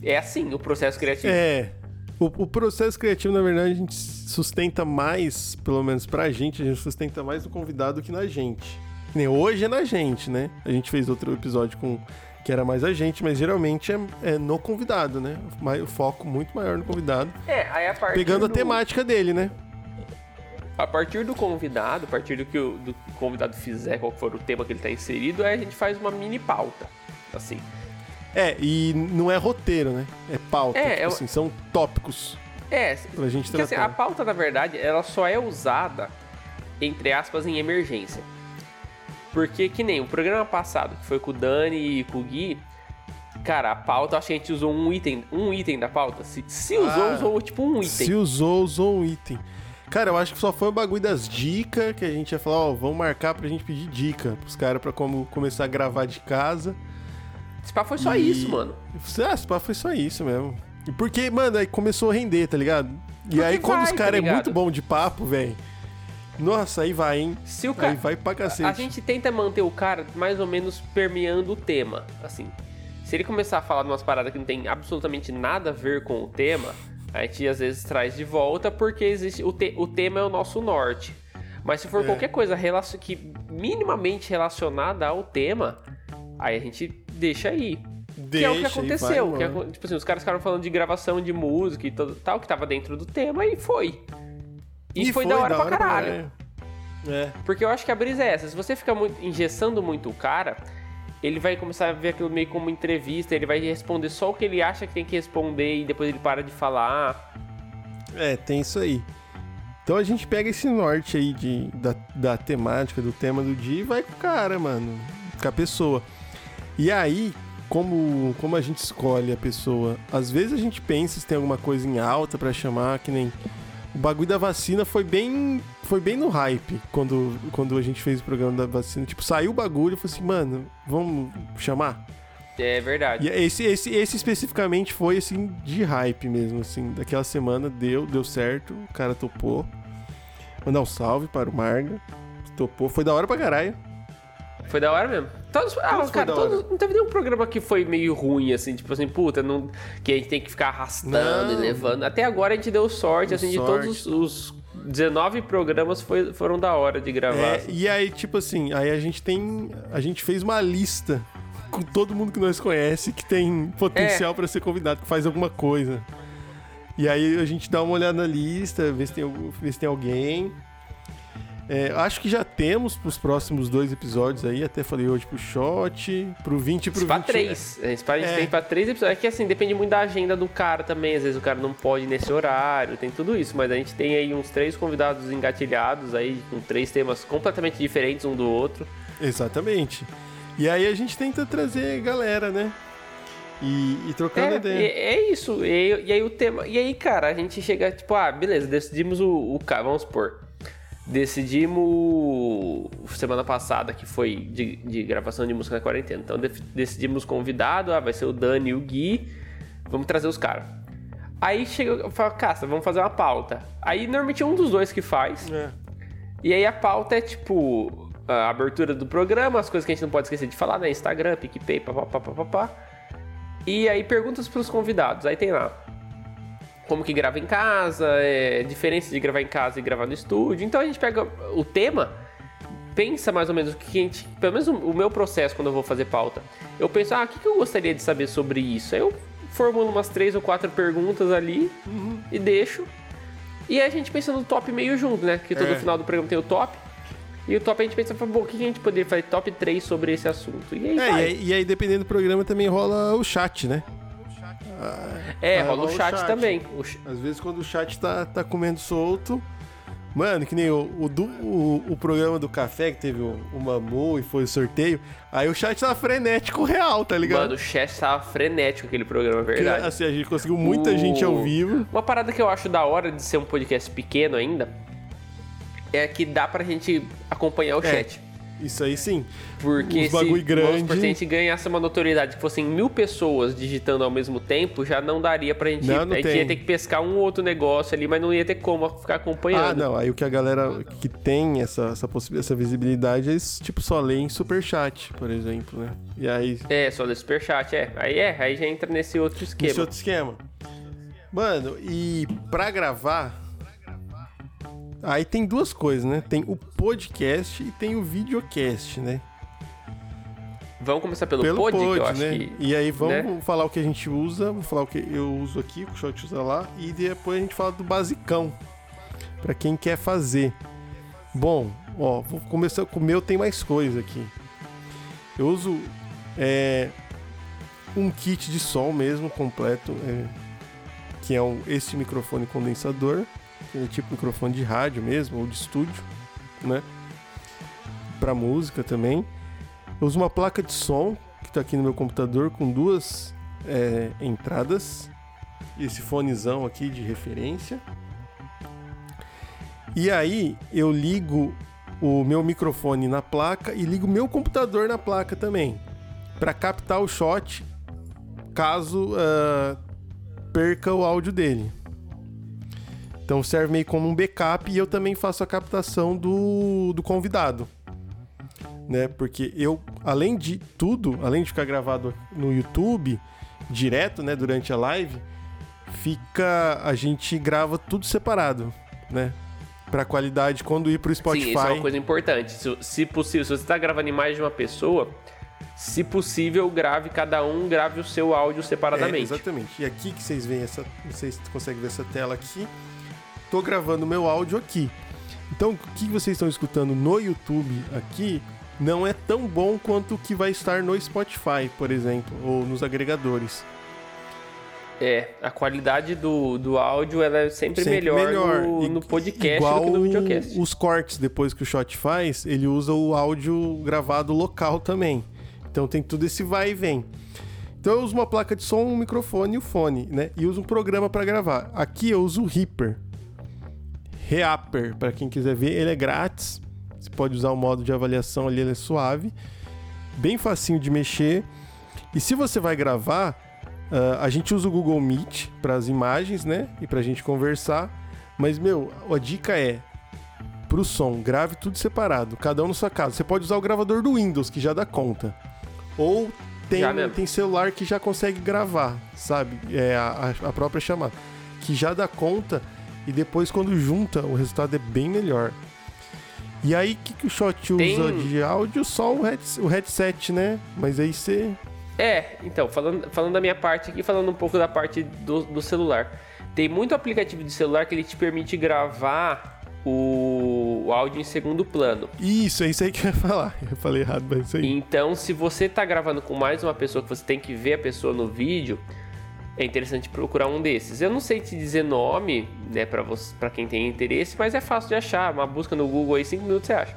É assim o processo criativo. É. O, o processo criativo, na verdade, a gente sustenta mais, pelo menos pra gente, a gente sustenta mais no convidado que na gente. Que nem Hoje é na gente, né? A gente fez outro episódio com que era mais a gente, mas geralmente é, é no convidado, né? O foco muito maior no convidado. É, aí a partir Pegando a do- temática dele, né? A partir do convidado, a partir do que o do convidado fizer, qual for o tema que ele tá inserido, aí a gente faz uma mini pauta. Assim. É, e não é roteiro, né? É pauta. É, tipo é assim, são tópicos É, pra gente assim, a pauta, na verdade, ela só é usada, entre aspas, em emergência. Porque que nem o programa passado, que foi com o Dani e com o Gui, cara, a pauta, acho que a gente usou um item, um item da pauta. Se, se usou, Ah, usou tipo um item. Se usou, usou um item. Cara, eu acho que só foi o bagulho das dicas que a gente ia falar, ó, vamos marcar pra gente pedir dica pros caras pra como começar a gravar de casa. Esse pá foi só E- isso, mano. Ah, esse pá, foi só isso mesmo. E porque, mano, aí começou a render, tá ligado? E Porque aí quando vai, os tá caras é ligado? muito bom de papo, velho. Nossa, aí vai, hein? Se o Aí cara. vai pra cacete. A gente tenta manter o cara mais ou menos permeando o tema, assim. Se ele começar a falar de umas paradas que não tem absolutamente nada a ver com o tema, a gente às vezes traz de volta porque existe o, te- o tema é o nosso norte. Mas se for É. qualquer coisa que minimamente relacionada ao tema, aí a gente deixa aí. que é o que Deixa aconteceu. vai, que acon- tipo assim, os caras ficaram falando de gravação de música e todo, tal, que tava dentro do tema e foi. E, foi, da hora, pra caralho. caralho. É. Porque eu acho que a brisa é essa. Se você ficar muito, engessando muito o cara, ele vai começar a ver aquilo meio como entrevista, ele vai responder só o que ele acha que tem que responder e depois ele para de falar. É, tem isso aí. Então a gente pega esse norte aí de, da, da temática, do tema do dia e vai com o cara, mano. Com a pessoa. E aí, como, como a gente escolhe a pessoa? Às vezes a gente pensa se tem alguma coisa em alta pra chamar, que nem. O bagulho da vacina foi bem. Foi bem no hype quando, quando a gente fez o programa da vacina. Tipo, saiu o bagulho e falei assim, mano, vamos chamar? É verdade. E esse, esse, esse especificamente foi assim de hype mesmo, assim, daquela semana deu, deu certo, o cara topou. Mandar um salve para o Marga. Topou, foi da hora pra caralho. Foi da hora mesmo. Todos, ah, Todos cara, todos- não teve nenhum programa que foi meio ruim, assim, tipo assim, puta, não, que a gente tem que ficar arrastando Não. e levando. Até agora a gente deu sorte, Deu assim, sorte. de todos os, os 19 programas foi, foram da hora de gravar. É, assim. e aí, tipo assim, aí a gente tem. A gente fez uma lista com todo mundo que nós conhece que tem É. potencial pra ser convidado, que faz alguma coisa. E aí a gente dá uma olhada na lista, vê se tem, vê se tem alguém. É, acho que já temos pros próximos dois episódios aí. Até falei hoje pro Shot, pro 20 e pro Pra 20. três. A gente a gente É. tem pra três episódios. É que assim, depende muito da agenda do cara também. Às vezes o cara não pode ir nesse horário, tem tudo isso. Mas a gente tem aí uns três convidados engatilhados aí, com três temas completamente diferentes um do outro. Exatamente. E aí a gente tenta trazer galera, né? E, e trocando É, ideia. é, é isso. E, e aí o tema. E aí, cara, a gente chega, tipo, ah, beleza, decidimos o, o cara, vamos supor. Decidimos semana passada, que foi de, de gravação de música na quarentena. Então def- decidimos convidado, ah, vai ser o Dani e o Gui. Vamos trazer os caras. Aí chega, eu falo, Casta, vamos fazer uma pauta. Aí normalmente é um dos dois que faz. É. E aí a pauta é tipo a abertura do programa, as coisas que a gente não pode esquecer de falar, né? Instagram, PicPay, papapá, papapá. E aí perguntas pros convidados. Aí tem lá como que grava em casa, é, diferença de gravar em casa e gravar no estúdio. Então a gente pega o tema, pensa mais ou menos o que a gente. Pelo menos o, o meu processo quando eu vou fazer pauta. Eu penso, ah, o que, que eu gostaria de saber sobre isso? Aí eu formulo umas três ou quatro perguntas ali Uhum. e deixo. E a gente pensa no top meio junto, né? Que todo É. final do programa tem o top. E o top a gente pensa, bom, o que a gente poderia fazer top 3 sobre esse assunto? E aí É, e aí, e aí, dependendo do programa, também rola o chat, né? É, Aí rola o chat, também. O ch- Às vezes quando o chat tá, tá comendo solto. Mano, que nem o, o, o, o programa do café que teve o, o Mamu e foi o sorteio. Aí o chat tava frenético real, tá ligado? Mano, o chat tava frenético aquele programa, é verdade. assim, a gente conseguiu muita O- gente ao vivo. Uma parada que eu acho da hora de ser um podcast pequeno ainda é que dá pra gente acompanhar o É, chat. Isso aí sim. Porque Os se, grande. supor, se a gente ganhasse uma notoriedade que fossem mil pessoas digitando ao mesmo tempo, já não daria pra gente. Não, não a gente tem. ia ter que pescar um outro negócio ali, mas não ia ter como ficar Ah, acompanhando. não. Aí o que a galera que tem essa, essa, possibilidade, essa visibilidade, eles, tipo, só em superchat, por exemplo, né? E aí, É, só do superchat, é. Aí é, aí já entra nesse outro esquema. Esse outro esquema. Mano, e pra gravar. Aí tem duas coisas, né? Tem o podcast e tem o videocast, né? Vamos começar pelo, Pelo pod, pod, eu acho né? que. E aí vamos né? falar o que a gente usa, vou falar o que eu uso aqui, o que o Shot usa lá, e depois a gente fala do basicão. Pra quem quer fazer. Bom, ó, vou começar com o meu, tem mais coisa aqui. Eu uso é, um kit de som mesmo, completo, é, que é um, esse microfone condensador, tipo microfone de rádio mesmo, ou de estúdio, né? Pra música também. Eu uso uma placa de som que tá aqui no meu computador com duas é, entradas. Esse fonezão aqui de referência. E aí eu ligo o meu microfone na placa e ligo o meu computador na placa também. Para captar o shot caso ah, perca o áudio dele. Então serve meio como um backup e eu também faço a captação do, do convidado né? Porque eu, além de tudo, além de ficar gravado no YouTube direto, né, durante a live, fica a gente grava tudo separado, né? Pra qualidade quando ir pro Spotify. Sim, isso é uma coisa importante. Se, se possível, se você está gravando em mais de uma pessoa, se possível, grave cada um, grave o seu áudio É, separadamente. exatamente. E aqui que vocês veem essa, vocês conseguem ver essa tela aqui. Tô gravando meu áudio aqui. Então, o que vocês estão escutando no YouTube aqui não é tão bom quanto o que vai estar no Spotify, por exemplo, ou nos agregadores. É, a qualidade do, do áudio ela é sempre, Sempre melhor, melhor. No, no podcast igual do que no videocast. Os cortes depois que o shot faz, ele usa o áudio gravado local também. Então tem tudo esse vai e vem. Então eu uso uma placa de som, um microfone e o fone, né? E uso um programa para gravar. Aqui eu uso o Reaper. Reaper, para quem quiser ver, ele é grátis. Você pode usar o modo de avaliação ali, ele é suave. Bem facinho de mexer. E se você vai gravar, ah, a gente usa o Google Meet para as imagens, né? E pra gente conversar. Mas, meu, a dica é pro som, grave tudo separado, cada um na sua casa. Você pode usar o gravador do Windows, que já dá conta. Ou tem, tem celular que já consegue gravar, sabe? É a, a- a própria chamada. Que já dá conta e depois quando junta, o resultado é bem melhor. E aí, o que, que o Shot usa Tem- de áudio? Só o, heads- o headset, né? Mas aí você. É, então, falando, falando da minha parte aqui, falando um pouco da parte do, do celular. Tem muito aplicativo de celular que ele te permite gravar o, o áudio em segundo plano. Isso, é isso aí que eu ia falar. Eu falei errado, mas é isso aí. Então, se você tá gravando com mais uma pessoa que você tem que ver a pessoa no vídeo, é interessante procurar um desses. Eu não sei te dizer nome, né, para você, para quem tem interesse, mas é fácil de achar. Uma busca no Google aí, 5 minutos você acha.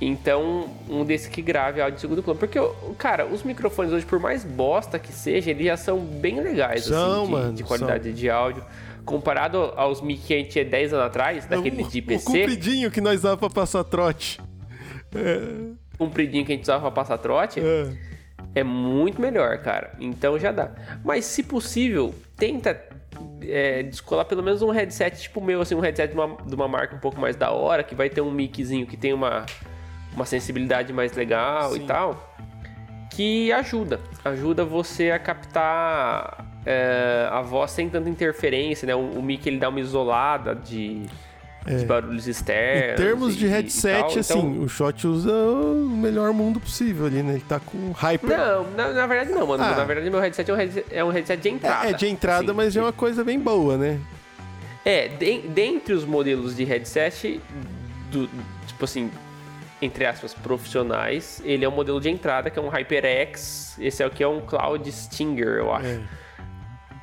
Então, um desses que grave áudio em segundo plano. Porque, cara, os microfones hoje, por mais bosta que seja, eles já são bem legais, São, assim, de, mano, de qualidade de áudio. Comparado aos mic que a gente tinha 10 anos atrás, daquele o, de O PC, compridinho que nós dava pra passar trote. compridinho que a gente usava pra passar trote, É. é muito melhor, cara. Então já dá. Mas se possível, tenta é, descolar pelo menos um headset tipo o meu, assim, um headset de uma, de uma marca um pouco mais da hora, que vai ter um miczinho que tem uma, uma sensibilidade mais legal Sim. e tal. Que ajuda. Ajuda você a captar é, a voz sem tanta interferência, né? O, o mic ele dá uma isolada de, de barulhos externos. Em termos de e headset, assim, então- o Shot usa o melhor mundo possível ali, né? Ele tá com Hyper. Não, na, na verdade não, mano. Ah. Na verdade, meu headset é um headset, é um headset de entrada. É, é de entrada, mas é uma coisa bem boa, né? É, de- dentre os modelos de headset, do, tipo assim, entre aspas, profissionais, ele é um modelo de entrada, que é um HyperX. Esse é o que é um Cloud Stinger, eu acho. É.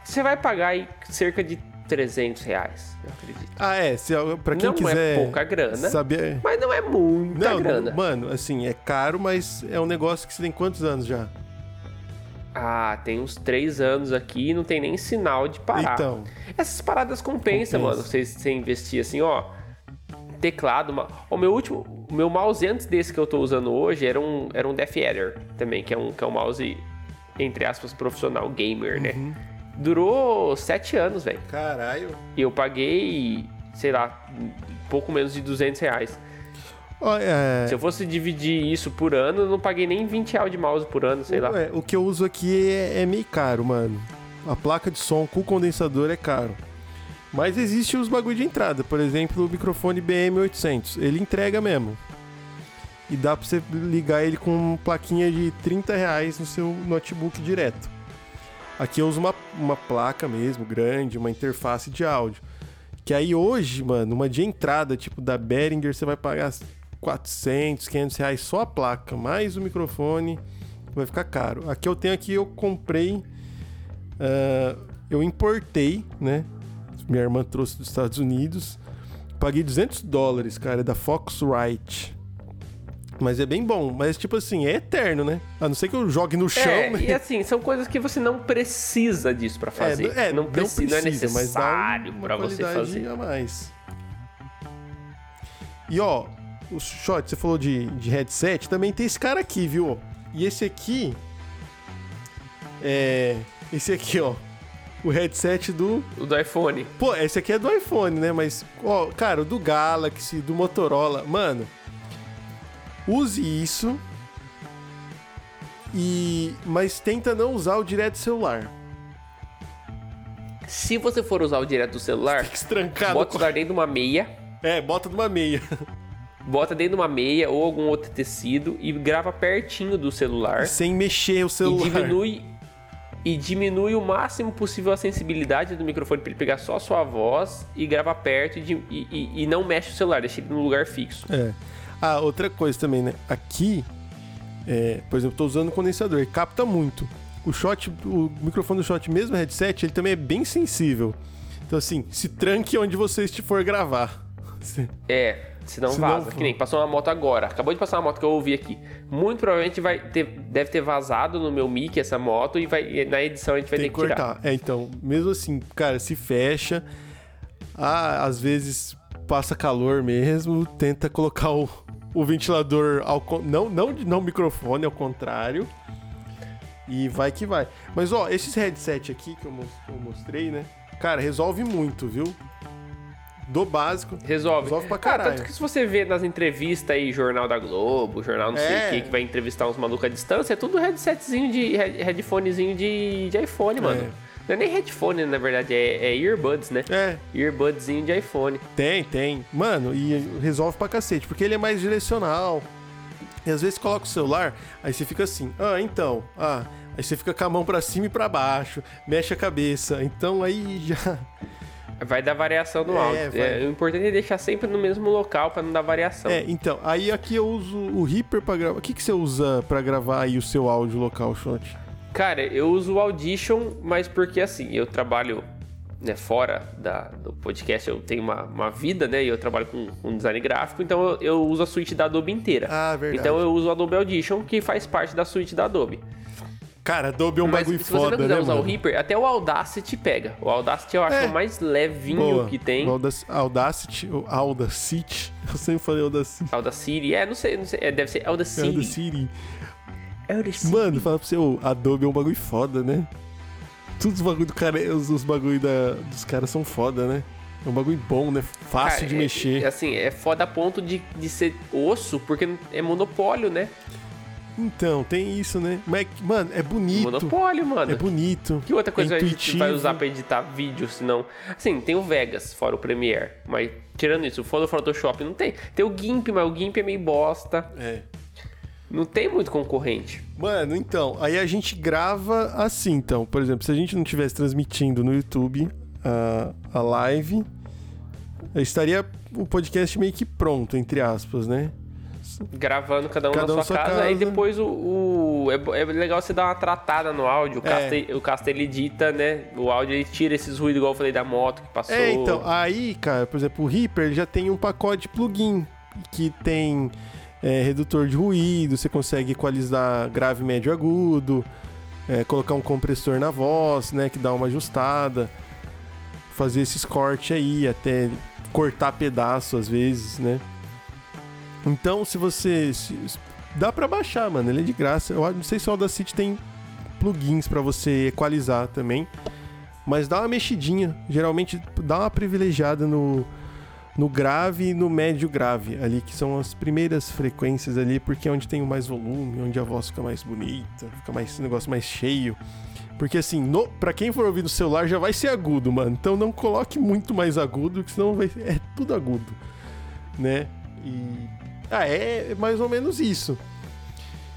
Você vai pagar aí cerca de 300 reais, eu acredito. Ah, é. Se, pra quem não quiser é pouca grana, saber... mas não é muita Não, grana. mano, assim, é caro, mas é um negócio que você tem quantos anos já? Ah, tem uns 3 anos aqui e não tem nem sinal de parar. Então, Essas paradas compensam, Compensa. mano. Você, você investir assim, ó. Teclado. ma- O meu último. O meu mouse antes desse que eu tô usando hoje era um, era um Death Adder também, que é um, que é um mouse, entre aspas, profissional gamer, né? Uhum. Durou 7 anos, velho. caralho. E eu paguei, sei lá, pouco menos de 200 reais. Ó, é, Se eu fosse dividir isso por ano, eu não paguei nem 20 reais de mouse por ano, sei lá. o que eu uso aqui é, é meio caro, mano. A placa de som com condensador é caro. Mas existe os bagulho de entrada. Por exemplo, o microfone BM800. Ele entrega mesmo. E dá pra você ligar ele com plaquinha de 30 reais no seu notebook direto. Aqui eu uso uma, uma placa mesmo, grande, uma interface de áudio. Que aí hoje, mano, uma de entrada, tipo da Behringer, você vai pagar 400, 500 reais só a placa, mais o microfone, vai ficar caro. Aqui eu tenho aqui, eu comprei, ah, eu importei, né? Minha irmã trouxe dos Estados Unidos. Paguei 200 dólares, cara, é da Foxrite. Mas é bem bom, mas tipo assim, é eterno, né? A não ser que eu jogue no chão, É, né? e assim, são coisas que você não precisa disso pra fazer. É, não, precisa, não é mas dá necessário uma pra você fazer. a mais. E ó, o shot, você falou de, de headset, também tem esse cara aqui, viu? E esse aqui é esse aqui, ó, o headset do O do iPhone. Pô, esse aqui é do iPhone, né? Mas, ó, cara, o do Galaxy, do Motorola, mano, use isso. E mas tenta não usar o direto celular. Se você for usar o direto do celular, bota o celular dentro de uma meia, É, bota numa meia. bota dentro de uma meia ou algum outro tecido e grava pertinho do celular Sem mexer o e celular. diminui e diminui o máximo possível a sensibilidade do microfone para ele pegar só a sua voz e gravar perto e, e- e- e não mexe o celular, deixa ele no lugar fixo. É. Ah, outra coisa também, né? Aqui, é, por exemplo, tô usando o condensador, ele capta muito. O shot, o microfone do shot, mesmo headset, ele também é bem sensível. Então, assim, se tranque onde você for gravar. É, senão Se não vaza. Que nem passou uma moto agora. Acabou de passar uma moto que eu ouvi aqui. Muito provavelmente vai ter, deve ter vazado no meu mic essa moto e vai, na edição a gente vai Tem ter que que tirar. cortar. É, então, mesmo assim, cara, se fecha. Ah, às vezes passa calor mesmo, tenta colocar o, o ventilador ao não não não microfone, ao contrário. E vai que vai. Mas ó, esses headset aqui que eu mos- eu mostrei, né? Cara, resolve muito, viu? Do básico. Resolve. Resolve pra Cara, caralho. tanto que se você vê nas entrevistas aí, Jornal da Globo, Jornal não sei É. o que, que vai entrevistar uns malucos à distância, é tudo headsetzinho de. head- headphonezinho de, de iPhone, mano. É. Não é nem headphone, na verdade, é, é earbuds, né? É, Earbudzinho de iPhone. Tem, tem. Mano, e resolve pra cacete, porque ele é mais direcional. E às vezes coloca o celular, aí você fica assim, ah, então, ah, aí você fica com a mão pra cima e pra baixo, mexe a cabeça. Então aí já. Vai dar variação no É, áudio. É, o importante é deixar sempre no mesmo local pra não dar variação. É, então, aí aqui eu uso o Reaper pra gravar. O que, que você usa pra gravar aí o seu áudio local, Shot? Cara, eu uso o Audition, mas porque assim, eu trabalho né, fora da, do podcast, eu tenho uma, uma vida, né? E eu trabalho com, com design gráfico, então eu, eu uso a suíte da Adobe inteira. Ah, verdade. Então eu uso o Adobe Audition, que faz parte da suíte da Adobe. Cara, Adobe é um bagulho se você foda, não quiser né, usar mano? o Reaper, até o Audacity pega. O Audacity eu acho É. o mais levinho Boa. que tem. O Audac- Audacity, o Audacity, eu sempre falei Audacity. Audacity, é, não sei, não sei, é, deve ser Audacity. Audacity. Audacity. Mano, fala pra você, o Adobe é um bagulho foda, né? Todos os bagulho do cara, os, os bagulho da, dos caras são foda, né? É um bagulho bom, né? Fácil Cara, de é- mexer. é assim, é foda a ponto de, de ser osso, porque é monopólio, né? Então, tem isso, né? Mas, mano, é bonito. Monopólio, mano. É bonito. Que outra coisa é a gente vai usar pra editar vídeo, senão... Assim, tem o Vegas, fora o Premiere. Mas, tirando isso, fora o Photoshop, não tem. Tem o GIMP, mas o GIMP é meio bosta. É. Não tem muito concorrente. Mano, então, aí a gente grava assim, então. Por exemplo, se a gente não estivesse transmitindo no YouTube a, a live, estaria o podcast meio que pronto, entre aspas, né? Gravando cada um Cada na um sua sua casa. Aí casa. depois o... o- é, é legal você dar uma tratada no áudio. O É. Caster, o Caster, ele edita, né? O áudio, ele tira esses ruídos, igual eu falei da moto que passou. É, então, aí, cara, por exemplo, o Reaper já tem um pacote de plugin que tem é, redutor de ruído, você consegue equalizar grave, médio, agudo, é, colocar um compressor na voz, né, que dá uma ajustada, fazer esses cortes aí, até cortar pedaço às vezes, né. Então, se você... se- dá pra baixar, mano, ele é de graça. Eu não sei se o Audacity tem plugins pra você equalizar também. Mas dá uma mexidinha. Geralmente dá uma privilegiada no, no grave e no médio grave ali, que são as primeiras frequências ali, porque é onde tem mais volume, onde a voz fica mais bonita, fica mais um negócio mais cheio. Porque assim, no, pra quem for ouvir no celular já vai ser agudo, mano. Então não coloque muito mais agudo, que senão vai é tudo agudo, né? E ah, é mais ou menos isso.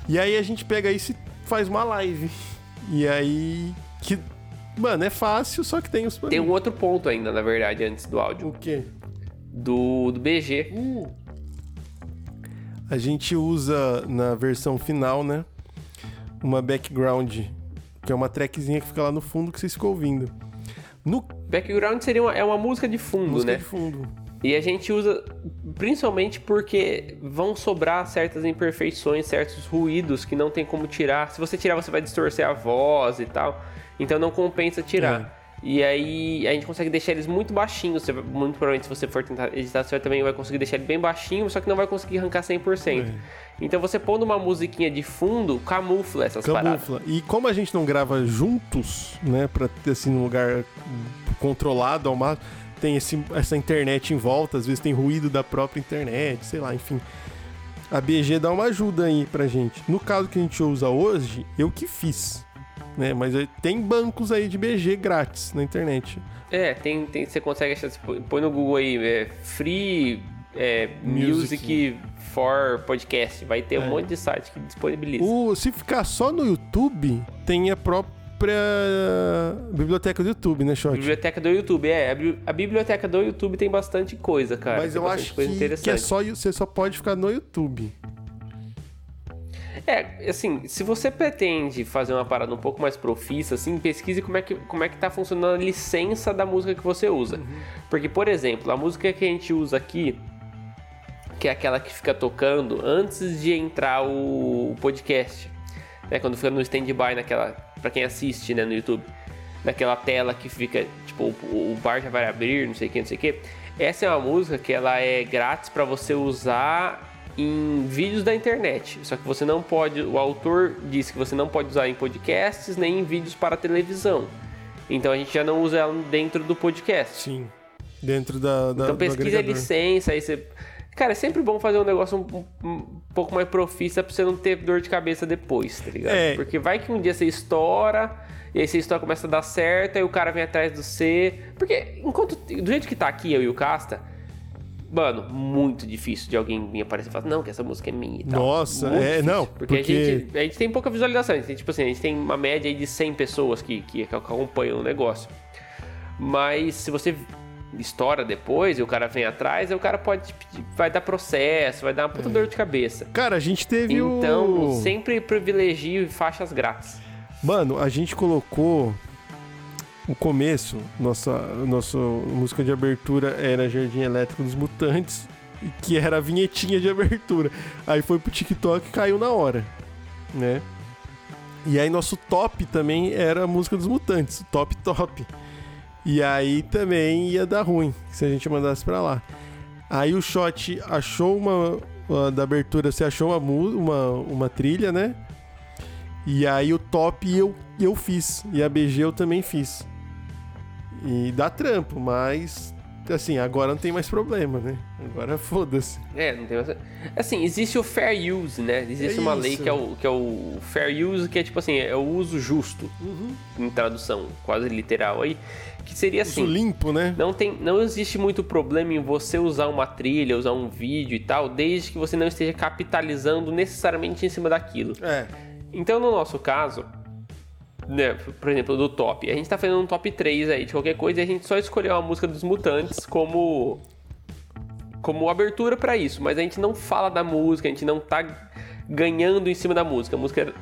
E aí a gente pega isso e faz uma live. E aí que Mano, é fácil, só que tem os Tem um outro ponto ainda, na verdade, antes do áudio. O quê? Do, do BG. A gente usa na versão final, né? Uma background, que é uma trackzinha que fica lá no fundo que vocês ficam ouvindo. No Background seria uma, é uma música de fundo, música né? de fundo. E a gente usa principalmente porque vão sobrar certas imperfeições, certos ruídos que não tem como tirar. Se você tirar, você vai distorcer a voz e tal. Então não compensa tirar. E aí a gente consegue deixar eles muito baixinhos. Você, muito provavelmente, se você for tentar editar, você também vai conseguir deixar ele bem baixinho, só que não vai conseguir arrancar 100%. É. Então você pondo uma musiquinha de fundo, camufla essas paradas. Camufla. E como a gente não grava juntos, né? Pra ter assim num lugar controlado ao máximo, tem esse, essa internet em volta, às vezes tem ruído da própria internet, sei lá, enfim. A BG dá uma ajuda aí pra gente. No caso que a gente usa hoje, eu que fiz. Né? Mas tem bancos aí de BG grátis na internet. É, tem, tem, você consegue achar, põe- no Google aí, é, free é, Music. music. for podcast. Vai ter É. um monte de site que disponibiliza. O, se ficar só no YouTube, tem a própria biblioteca do YouTube, né, Shot? Biblioteca do YouTube, é. A, bi- a biblioteca do YouTube tem bastante coisa, cara. Mas tem eu acho que, que é só, você só pode ficar no YouTube. É, assim, se você pretende fazer uma parada um pouco mais profissa, assim, pesquise como é que, como é que tá funcionando a licença da música que você usa. Porque, por exemplo, a música que a gente usa aqui, que é aquela que fica tocando antes de entrar o, o podcast, né? Quando fica no stand-by naquela, pra quem assiste, né, no YouTube, naquela tela que fica, tipo, o, o bar já vai abrir, não sei o que, não sei o que. Essa é uma música que ela é grátis pra você usar em vídeos da internet. Só que você não pode, o autor disse que você não pode usar em podcasts nem em vídeos para televisão. Então a gente já não usa ela dentro do podcast. Sim. Dentro da. da Então pesquisa licença, aí você. Cara, é sempre bom fazer um negócio um, um- um pouco mais profissa pra você não ter dor de cabeça depois, tá ligado? É. Porque vai que um dia você estoura, e aí você estoura começa a dar certo, aí o cara vem atrás do C. Porque enquanto. Do jeito que tá aqui, eu e o Casta, mano, muito difícil de alguém vir aparecer e falar, não, que essa música é minha e tal. Nossa, Muito é, difícil, não, Porque, porque- A, gente, a gente tem pouca visualização, a gente tem, tipo assim, a gente tem uma média aí de 100 pessoas que, que, que acompanham o negócio. Mas se você estoura depois e o cara vem atrás, aí o cara pode pedir- vai dar processo, vai dar uma puta dor de cabeça. Cara, a gente teve Então, o. sempre privilegie faixas grátis. Mano, a gente colocou. O começo, nossa, nossa música de abertura era Jardim Elétrico dos Mutantes, que era a vinhetinha de abertura. Aí foi pro TikTok e caiu na hora, né? E aí nosso top também era a música dos Mutantes, top top. E aí também ia dar ruim se a gente mandasse pra lá. Aí o Shot achou uma. a da abertura, você achou uma, uma, uma trilha, né? E aí o top eu, eu fiz. E a BG eu também fiz. E dá trampo, mas assim, agora não tem mais problema, né? Agora foda-se. É, não tem mais. Assim, existe o fair use, né? Existe É uma lei isso. que é, o, que é o fair use, que é tipo assim, é o uso justo, em tradução quase literal aí, que seria Uso assim. limpo, né? Não, tem, não existe muito problema em você usar uma trilha, usar um vídeo e tal, desde que você não esteja capitalizando necessariamente em cima daquilo. É. Então, no nosso caso, né, por exemplo, do top, a gente tá fazendo um top 3 aí de qualquer coisa e a gente só escolheu a música dos Mutantes como como abertura pra isso, mas a gente não fala da música, a gente não tá ganhando em cima da música. A música era,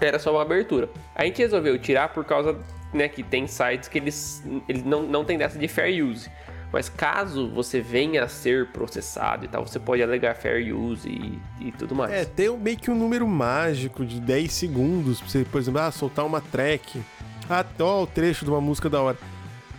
era só uma abertura. A gente resolveu tirar por causa, né, que tem sites que eles, eles não, não tem dessa de fair use. Mas caso você venha a ser processado e tal, você pode alegar fair use e, e tudo mais. É, tem meio que um número mágico de 10 segundos pra você, por exemplo, ah, soltar uma track. Ah, ó, o trecho de uma música da hora.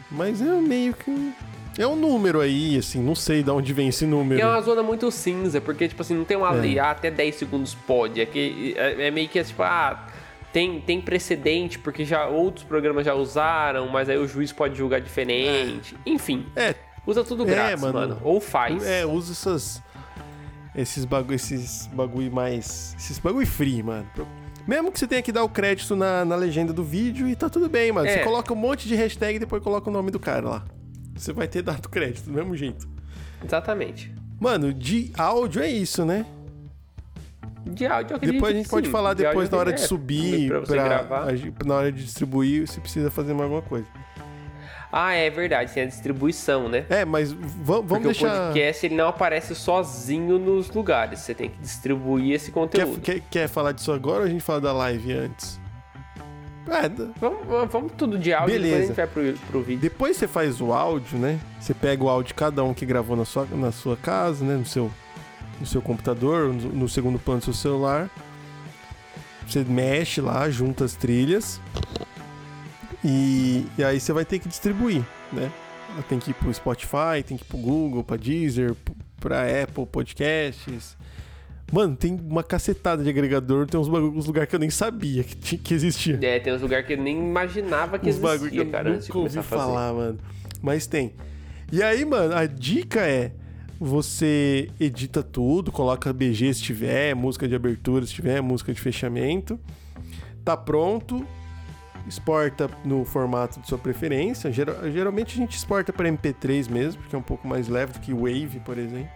Mas é meio que. um- É um número aí, assim, não sei de onde vem esse número. E é uma zona muito cinza, porque, tipo assim, não tem uma É. lei, ah, até 10 segundos pode. É, que, é, é meio que, tipo, ah, tem, tem precedente, porque já outros programas já usaram, mas aí o juiz pode julgar diferente. Enfim, É, usa tudo É, grátis, mano. mano. Ou faz. é, usa essas. Esses bagulho, esses bagulho mais. Esses bagulho free, mano. Mesmo que você tenha que dar o crédito na, na legenda do vídeo e tá tudo bem, mano. Você É. coloca um monte de hashtag e depois coloca o nome do cara lá. Você vai ter dado crédito do mesmo jeito. Exatamente. Mano, de áudio é isso, né? De áudio, eu acredito Depois a gente pode sim. falar De depois na hora é, de subir, pra você pra- gravar. na hora de distribuir, você precisa fazer mais alguma coisa. Ah, é verdade, tem a distribuição, né? É, mas va- vamos Porque deixar. o podcast ele não aparece sozinho nos lugares. Você tem que distribuir esse Quer, conteúdo. quer, quer falar disso agora ou a gente fala da live antes? É, Vamos, vamos- tudo de áudio, depois a Beleza. gente vai pro, pro vídeo. depois você faz o áudio, né? Você pega o áudio de cada um que gravou na sua, na sua casa, né? No seu, no seu computador, no, no segundo plano do seu celular. Você mexe lá, junta as trilhas. E, e aí você vai ter que distribuir, né? Tem que ir pro Spotify, tem que ir pro Google, pra Deezer, pra Apple Podcasts. Mano, tem uma cacetada de agregador, tem uns, uns lugares que eu nem sabia que, que existia. É, tem uns lugares que eu nem imaginava que Uns bagulho que existia, eu cara, nunca ouvi falar, mano. Mas tem. E aí, mano, a dica é: você edita tudo, coloca BG se tiver, música de abertura se tiver, música de fechamento. Tá pronto. Exporta no formato de sua preferência. Geral- geralmente a gente exporta para MP3 mesmo, porque é um pouco mais leve do que Wave, por exemplo.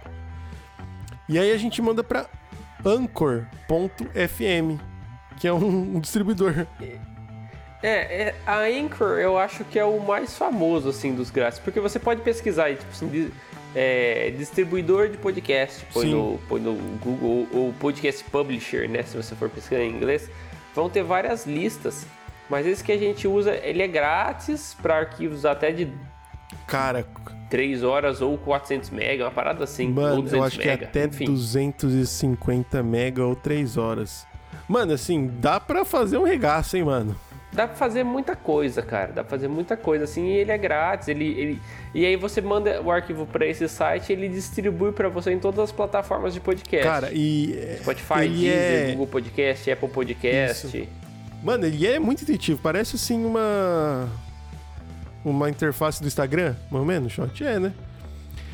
E aí a gente manda para anchor.fm, que é um, um distribuidor. É, é, a Anchor eu acho que é o mais famoso, assim, dos grátis. Porque você pode pesquisar aí, tipo assim, di- é, distribuidor de podcast. Põe Sim. no, põe no Google ou Podcast Publisher, né? Se você for pesquisar em inglês. Vão ter várias listas. Mas esse que a gente usa, ele é grátis para arquivos até de Cara, 3 horas ou 400 mega, uma parada assim. Mano, 200 eu acho que é mega, até enfim. 250 mega ou 3 horas. Mano, assim, dá pra fazer um regaço, hein, mano? Dá pra fazer muita coisa, cara. Dá pra fazer muita coisa, assim, e ele é grátis, ele, ele... E aí você manda o arquivo pra esse site, ele distribui pra você em todas as plataformas de podcast. Cara, e. é- Spotify, Deezer, é... Google Podcast, Apple Podcast. Mano, ele é muito intuitivo. Parece, assim, uma. Uma interface do Instagram, mais ou menos, shot? É, né?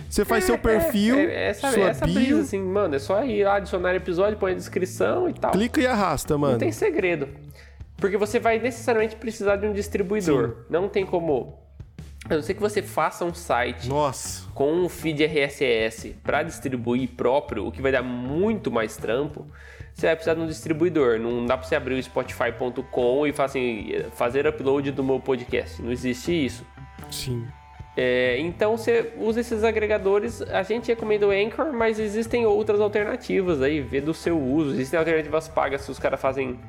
Você faz seu perfil, É, é, essa, sua essa bio, brisa, assim, mano, é só ir lá, adicionar episódio, põe a descrição e tal. clica e arrasta, Não mano. tem segredo. Porque você vai necessariamente precisar de um distribuidor. Não tem como. A não ser que você faça um site Nossa. com um feed RSS para distribuir próprio, o que vai dar muito mais trampo, você vai precisar de um distribuidor. Não dá para você abrir o Spotify.com e falar assim, fazer upload do meu podcast. Não existe isso. Sim. É, então você usa esses agregadores. A gente recomenda o Anchor, mas existem outras alternativas aí, vê do seu uso. Existem alternativas pagas se os caras fazem.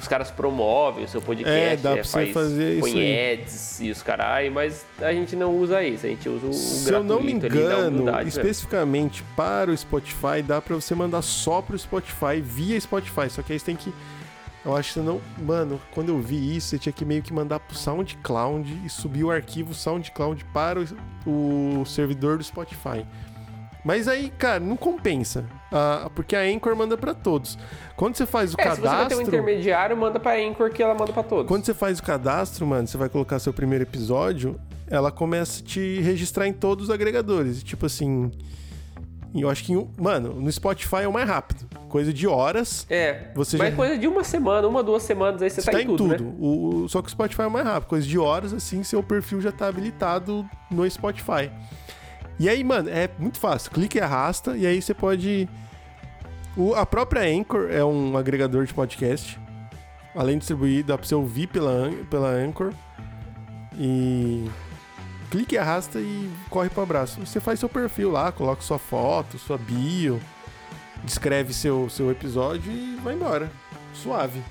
Os caras promovem o seu podcast, É, dá pra você faz, fazer põe isso aí. ads e os carai, mas a gente não usa isso, a gente usa o, Se eu não me engano, né? especificamente para o Spotify, dá pra você mandar só pro Spotify via Spotify. Só que aí você tem que. Eu acho que você não. Mano, quando eu vi isso, você tinha que meio que mandar pro SoundCloud e subir o arquivo SoundCloud para o, o servidor do Spotify. Mas aí, cara, não compensa. Ah, porque a Anchor manda pra todos. Quando você faz o É, se você ter um cadastro. intermediário, manda pra Anchor que ela manda pra todos. Quando você faz o cadastro, mano, você vai colocar seu primeiro episódio, ela começa a te registrar em todos os agregadores. Tipo assim, eu acho que, mano, no Spotify é o mais rápido. Coisa de horas. É. Você mas já- coisa de uma semana, uma, duas semanas, aí você Você tá, em tudo, né? O, o- só que o Spotify é o mais rápido. Coisa de horas, assim, seu perfil já tá habilitado no Spotify. E aí, mano, é muito fácil. Clica e arrasta, e aí você pode. O- a própria Anchor é um agregador de podcast. Além de distribuir, dá pra você ouvir pela, pela Anchor. E. Clica e arrasta e corre pro abraço. Você faz seu perfil lá, coloca sua foto, sua bio, descreve seu, seu episódio e vai embora. Suave.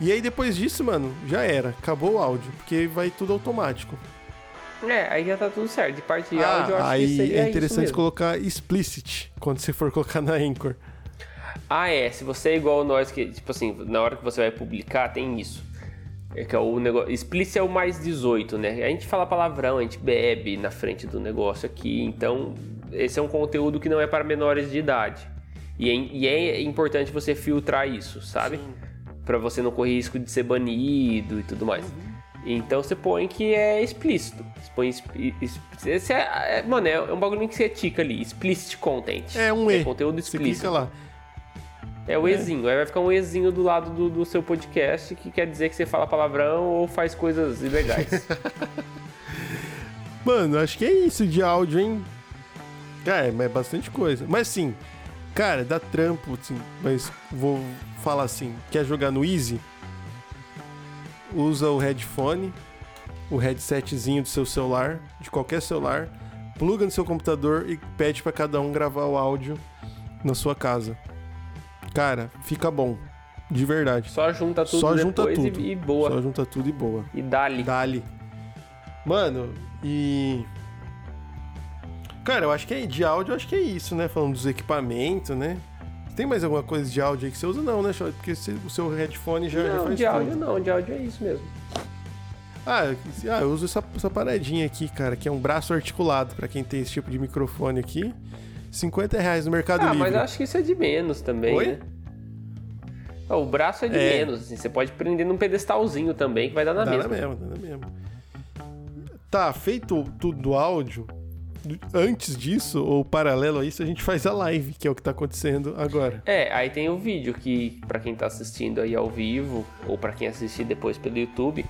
E aí depois disso, mano, já era. Acabou o áudio, porque vai tudo automático. É, aí já tá tudo certo. De parte de Ah, áudio, eu acho que aí seria é interessante colocar explicit quando você for colocar na Anchor. Ah, é. Se você é igual nós, que, tipo assim, na hora que você vai publicar, tem isso. É que é o negócio. Explícito é o mais 18, né? A gente fala palavrão, a gente bebe na frente do negócio aqui. Então, esse é um conteúdo que não é para menores de idade. E é, e é importante você filtrar isso, sabe? Pra você não correr risco de ser banido e tudo mais. Então você põe que é explícito. Você põe. Esse é, é- mano, é um bagulho que você tica ali. Explicit content. É um E. conteúdo Você explícito. clica lá. É o Ezinho. Aí vai ficar um Ezinho do lado do, do seu podcast, que quer dizer que você fala palavrão ou faz coisas ilegais. Mano, acho que é isso de áudio, hein? É, mas é bastante coisa. Mas sim, cara, dá trampo, assim. Mas vou falar assim: quer jogar no Easy? Usa o headphone, o headsetzinho do seu celular, de qualquer celular, pluga no seu computador e pede pra cada um gravar o áudio na sua casa. Cara, fica bom. De verdade. Só junta tudo Só junta depois e- tudo. E, boa. Só junta tudo e boa. E dá-lhe. Dali. Mano, e. Cara, eu acho que é de áudio, eu acho que é isso, né? Falando dos equipamentos, né? Tem mais alguma coisa de áudio aí que você usa? Não, né? Porque o seu headphone já, já Não, faz de áudio não, de áudio é isso mesmo. Ah, eu- ah, eu uso essa, essa paradinha aqui, cara, que é um braço articulado, pra quem tem esse tipo de microfone aqui. 50 reais no Mercado ah, Livre. mas acho que isso é de menos também, Oi? né? Ah, O braço é de É. menos, assim, você pode prender num pedestalzinho também, que vai dar na Dá mesma. na mesma, dá na mesma. Tá, feito tudo do áudio, antes disso, ou paralelo a isso, a gente faz a live, que é o que tá acontecendo agora. É, aí tem o vídeo que, pra quem tá assistindo aí ao vivo, ou pra quem assistir depois pelo YouTube,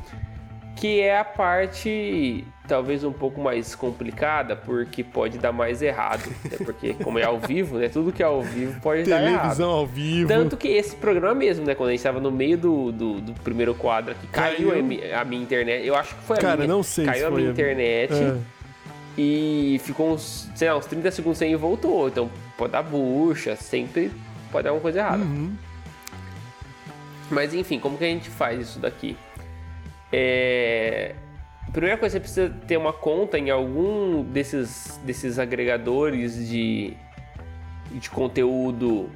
que é a parte talvez um pouco mais complicada, porque pode dar mais errado. né? Porque como é ao vivo, né? Tudo que é ao vivo pode dar errado. Televisão ao vivo. Tanto que esse programa mesmo, né? Quando a gente tava no meio do, do, do primeiro quadro aqui, caiu, Caiu. a, mi- a minha internet. Eu acho que foi a Cara, minha. não sei se Caiu minha a minha. internet É. e ficou uns, sei lá, uns 30 segundos sem e voltou. Então pode dar bucha, sempre pode dar alguma coisa errada. Uhum. Mas enfim, como que a gente faz isso daqui? É... Primeira coisa, você precisa ter uma conta em algum desses, desses agregadores de, de conteúdo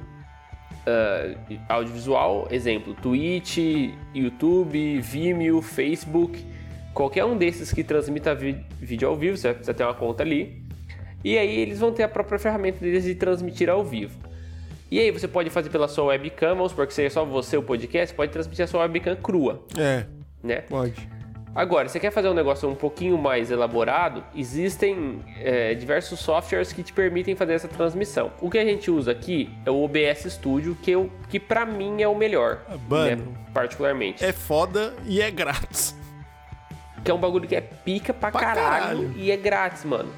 ah, audiovisual. Exemplo, Twitch, YouTube, Vimeo, Facebook. Qualquer um desses que transmita vídeo ao vivo, você vai precisar ter uma conta ali. E aí eles vão ter a própria ferramenta deles de transmitir ao vivo. E aí você pode fazer pela sua webcam, vamos supor que seja só você o podcast, pode transmitir a sua webcam crua, É, né? pode. Agora, você quer fazer um negócio um pouquinho mais elaborado, existem é, diversos softwares que te permitem fazer essa transmissão. O que a gente usa aqui é o OBS Studio, que, eu, que pra mim é o melhor, Mano, né? particularmente. É foda e é grátis. Que é um bagulho que é pica pra, Pra caralho, caralho. e é grátis, mano.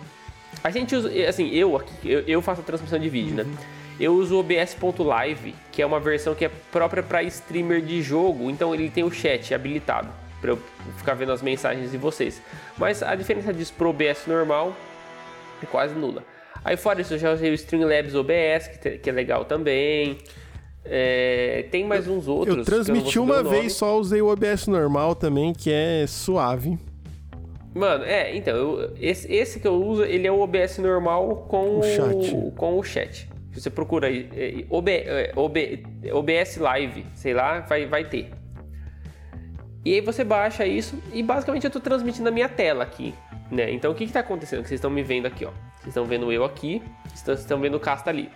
A gente usa, assim, eu aqui, eu, eu faço a transmissão de vídeo, Uhum. né? Eu uso o OBS.live, que é uma versão que é própria pra streamer de jogo, então ele tem o chat habilitado pra eu ficar vendo as mensagens de vocês. Mas a diferença disso pro OBS normal é quase nula. Aí fora isso, eu já usei o Streamlabs OBS, que, que é legal também. É, tem mais uns outros. Eu transmiti saber uma vez, só usei o OBS normal também, que é suave. Mano, é, então, eu- esse, esse que eu uso, ele é o OBS normal com O chat. com o chat. Você procura aí, é, OB, é, OB, OBS Live, sei lá, vai, vai ter. E aí você baixa isso e basicamente eu tô transmitindo a minha tela aqui, né? Então o que que tá acontecendo? Que vocês estão me vendo aqui, ó. Vocês estão vendo eu aqui, estão, vocês estão vendo o Casta ali.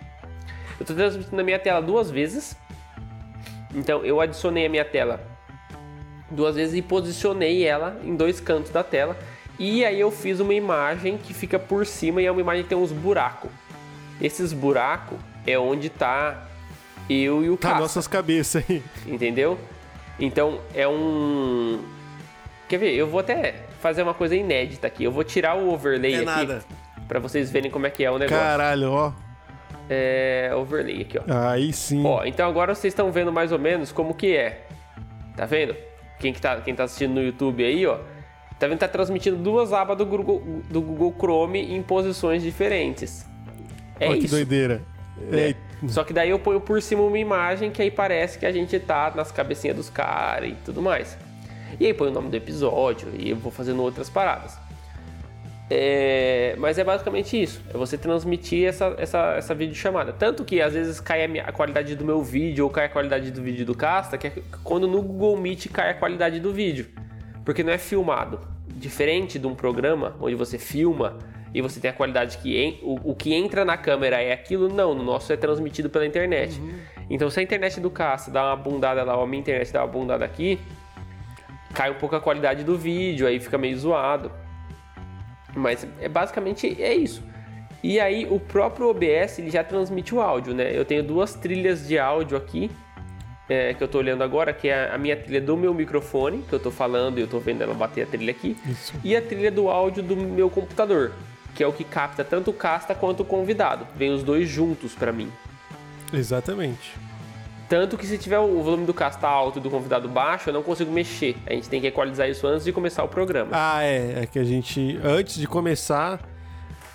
Eu tô transmitindo a minha tela duas vezes. Então eu adicionei a minha tela duas vezes e posicionei ela em dois cantos da tela. E aí eu fiz uma imagem que fica por cima e é uma imagem que tem uns buracos. Esses buracos é onde tá eu e o Tá Casca, nossas cabeças aí. entendeu? Então é um Quer ver? Eu vou até fazer uma coisa inédita aqui. Eu vou tirar o overlay É aqui nada. pra vocês verem como é que é o negócio. Caralho, ó. É, overlay aqui, ó. Aí sim. Ó, então agora vocês estão vendo mais ou menos como que é. Tá vendo? Quem, que tá, quem tá assistindo no YouTube aí, ó. Tá vendo? Tá transmitindo duas abas do Google, do Google Chrome em posições diferentes. É que isso. doideira. né? É, Só que daí eu ponho por cima uma imagem que aí parece que a gente tá nas cabecinhas dos caras e tudo mais. E aí põe o nome do episódio e eu vou fazendo outras paradas. É, mas é basicamente isso. É você transmitir essa, essa, essa videochamada. Tanto que às vezes cai a, minha- a qualidade do meu vídeo ou cai a qualidade do vídeo do Casta, que é quando no Google Meet cai a qualidade do vídeo. Porque não é filmado. Diferente de um programa onde você filma e você tem a qualidade que en- o, o que entra na câmera é aquilo, não. No nosso é transmitido pela internet. Então se a internet do Casta dá uma bundada lá, ou a minha internet dá uma bundada aqui, cai um pouco a qualidade do vídeo, aí fica meio zoado. Mas é basicamente é isso. E aí o próprio OBS ele já transmite o áudio, né? Eu tenho duas trilhas de áudio aqui é, que eu tô olhando agora, que é a minha trilha do meu microfone, que eu tô falando e eu tô vendo ela bater a trilha aqui, Isso. e a trilha do áudio do meu computador, que é o que capta tanto o casta quanto o convidado. Vem os dois juntos pra mim. Exatamente. Tanto que se tiver o volume do casta alto e do convidado baixo, eu não consigo mexer. A gente tem que equalizar isso antes de começar o programa. Ah, é. É que a gente, antes de começar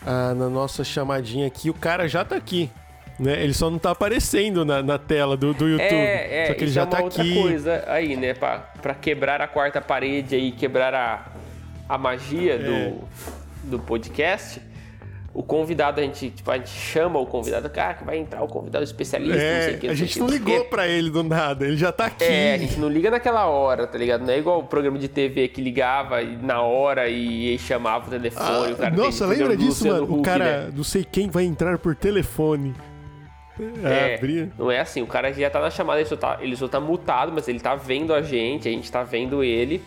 ah, na nossa chamadinha aqui, o cara já tá aqui. Né? Ele só não tá aparecendo na, na tela do, do YouTube. É, é, só que ele isso já é uma tá outra aqui. coisa aí, né? Pra, pra quebrar a quarta parede aí, quebrar a, a magia É. do, do podcast. O convidado, a gente, tipo, a gente chama o convidado, cara, que vai entrar o convidado especialista, não sei o É, que. a gente não ligou pra ele do nada, ele já tá aqui. É, a gente não liga naquela hora, tá ligado? Não é igual o programa de TV que ligava e- na hora e, aí chamava o telefone. Ah, o cara nossa, lembra disso, Luciano mano? o cara, né? não sei quem vai entrar por telefone. É, abria. não é assim, o cara já tá na chamada, ele só tá, ele só tá mutado, mas ele tá vendo a gente, a gente tá vendo ele.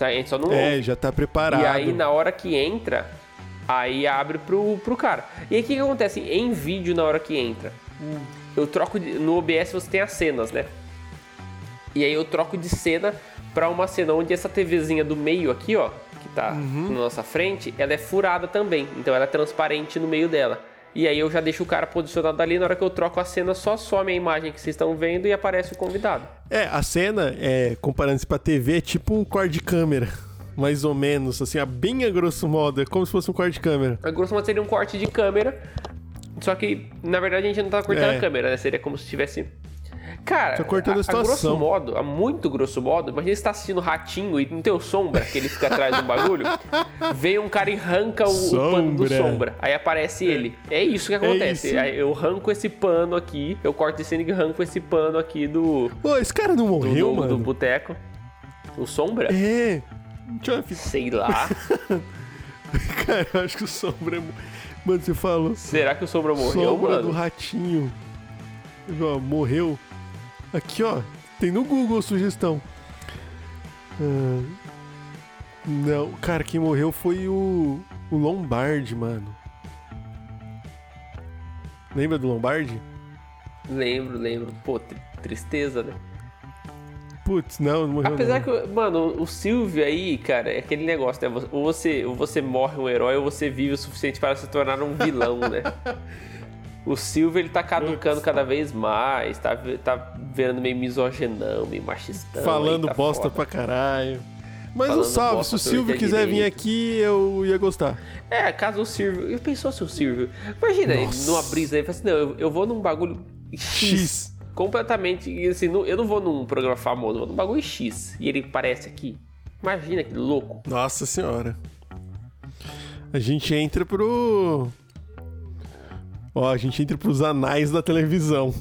A gente só não É, ouve. já tá preparado. E aí, na hora que entra, aí abre pro, pro cara. E aí, o que, que acontece? Em vídeo, na hora que entra, eu troco. de- no OBS você tem as cenas, né? E aí eu troco de cena pra uma cena onde essa TVzinha do meio aqui, ó, que tá Uhum. na nossa frente, ela é furada também. Então ela é transparente no meio dela. E aí eu já deixo o cara posicionado ali, na hora que eu troco a cena, só some a imagem que vocês estão vendo e aparece o convidado. É, a cena, é, comparando-se pra TV, é tipo um quarto de câmera. Mais ou menos, assim, a bem a grosso modo. É como se fosse um quarto de câmera. A grosso modo seria um corte de câmera. Só que, na verdade, a gente não tá cortando É. a câmera, né? Seria como se tivesse. Cara, Tá cortando a a, grosso situação. modo, a muito grosso modo, imagina você tá assistindo Ratinho e não tem o sombra, que ele fica atrás do bagulho. Vem um cara e arranca o, o pano do Sombra. Aí aparece ele. É isso que acontece. isso. Aí eu arranco esse pano aqui, eu corto de cena e arranco esse pano aqui do, Pô, esse cara não do, morreu, do, do mano? boteco. O sombra? É. Ver. Sei lá. Cara, eu acho que o Sombra... é Mano, você falou... Será que o sombra morreu, Sombra mano? do Ratinho. Ó, morreu. Aqui, ó. Tem no Google a sugestão. Ah, não, cara, quem morreu foi o, o Lombardi, mano. Lembra do Lombardi? Lembro, lembro. Pô, tri- tristeza, né? Putz, não, não morreu Apesar não. que, mano, o Silvio aí, cara, é aquele negócio, né? Ou você, ou você morre um herói, ou você vive o suficiente para se tornar um vilão, né? O Silvio, ele tá caducando Putz. cada vez mais, tá, tá virando meio misogenão, meio machistão. Falando tá bosta foda. pra caralho. Mas Falando um salve, bosta se o Silvio quiser vir direito. aqui, eu ia gostar. É, caso o Silvio... Eu pensou se o Silvio... Imagina, ele Nossa. numa brisa aí, fala assim, não, eu, eu vou num bagulho X. X. Completamente, e assim, não- eu não vou num programa famoso, eu vou num bagulho X. E ele aparece aqui. Imagina que louco. Nossa senhora. A gente entra pro. Ó, a gente entra pros anais da televisão.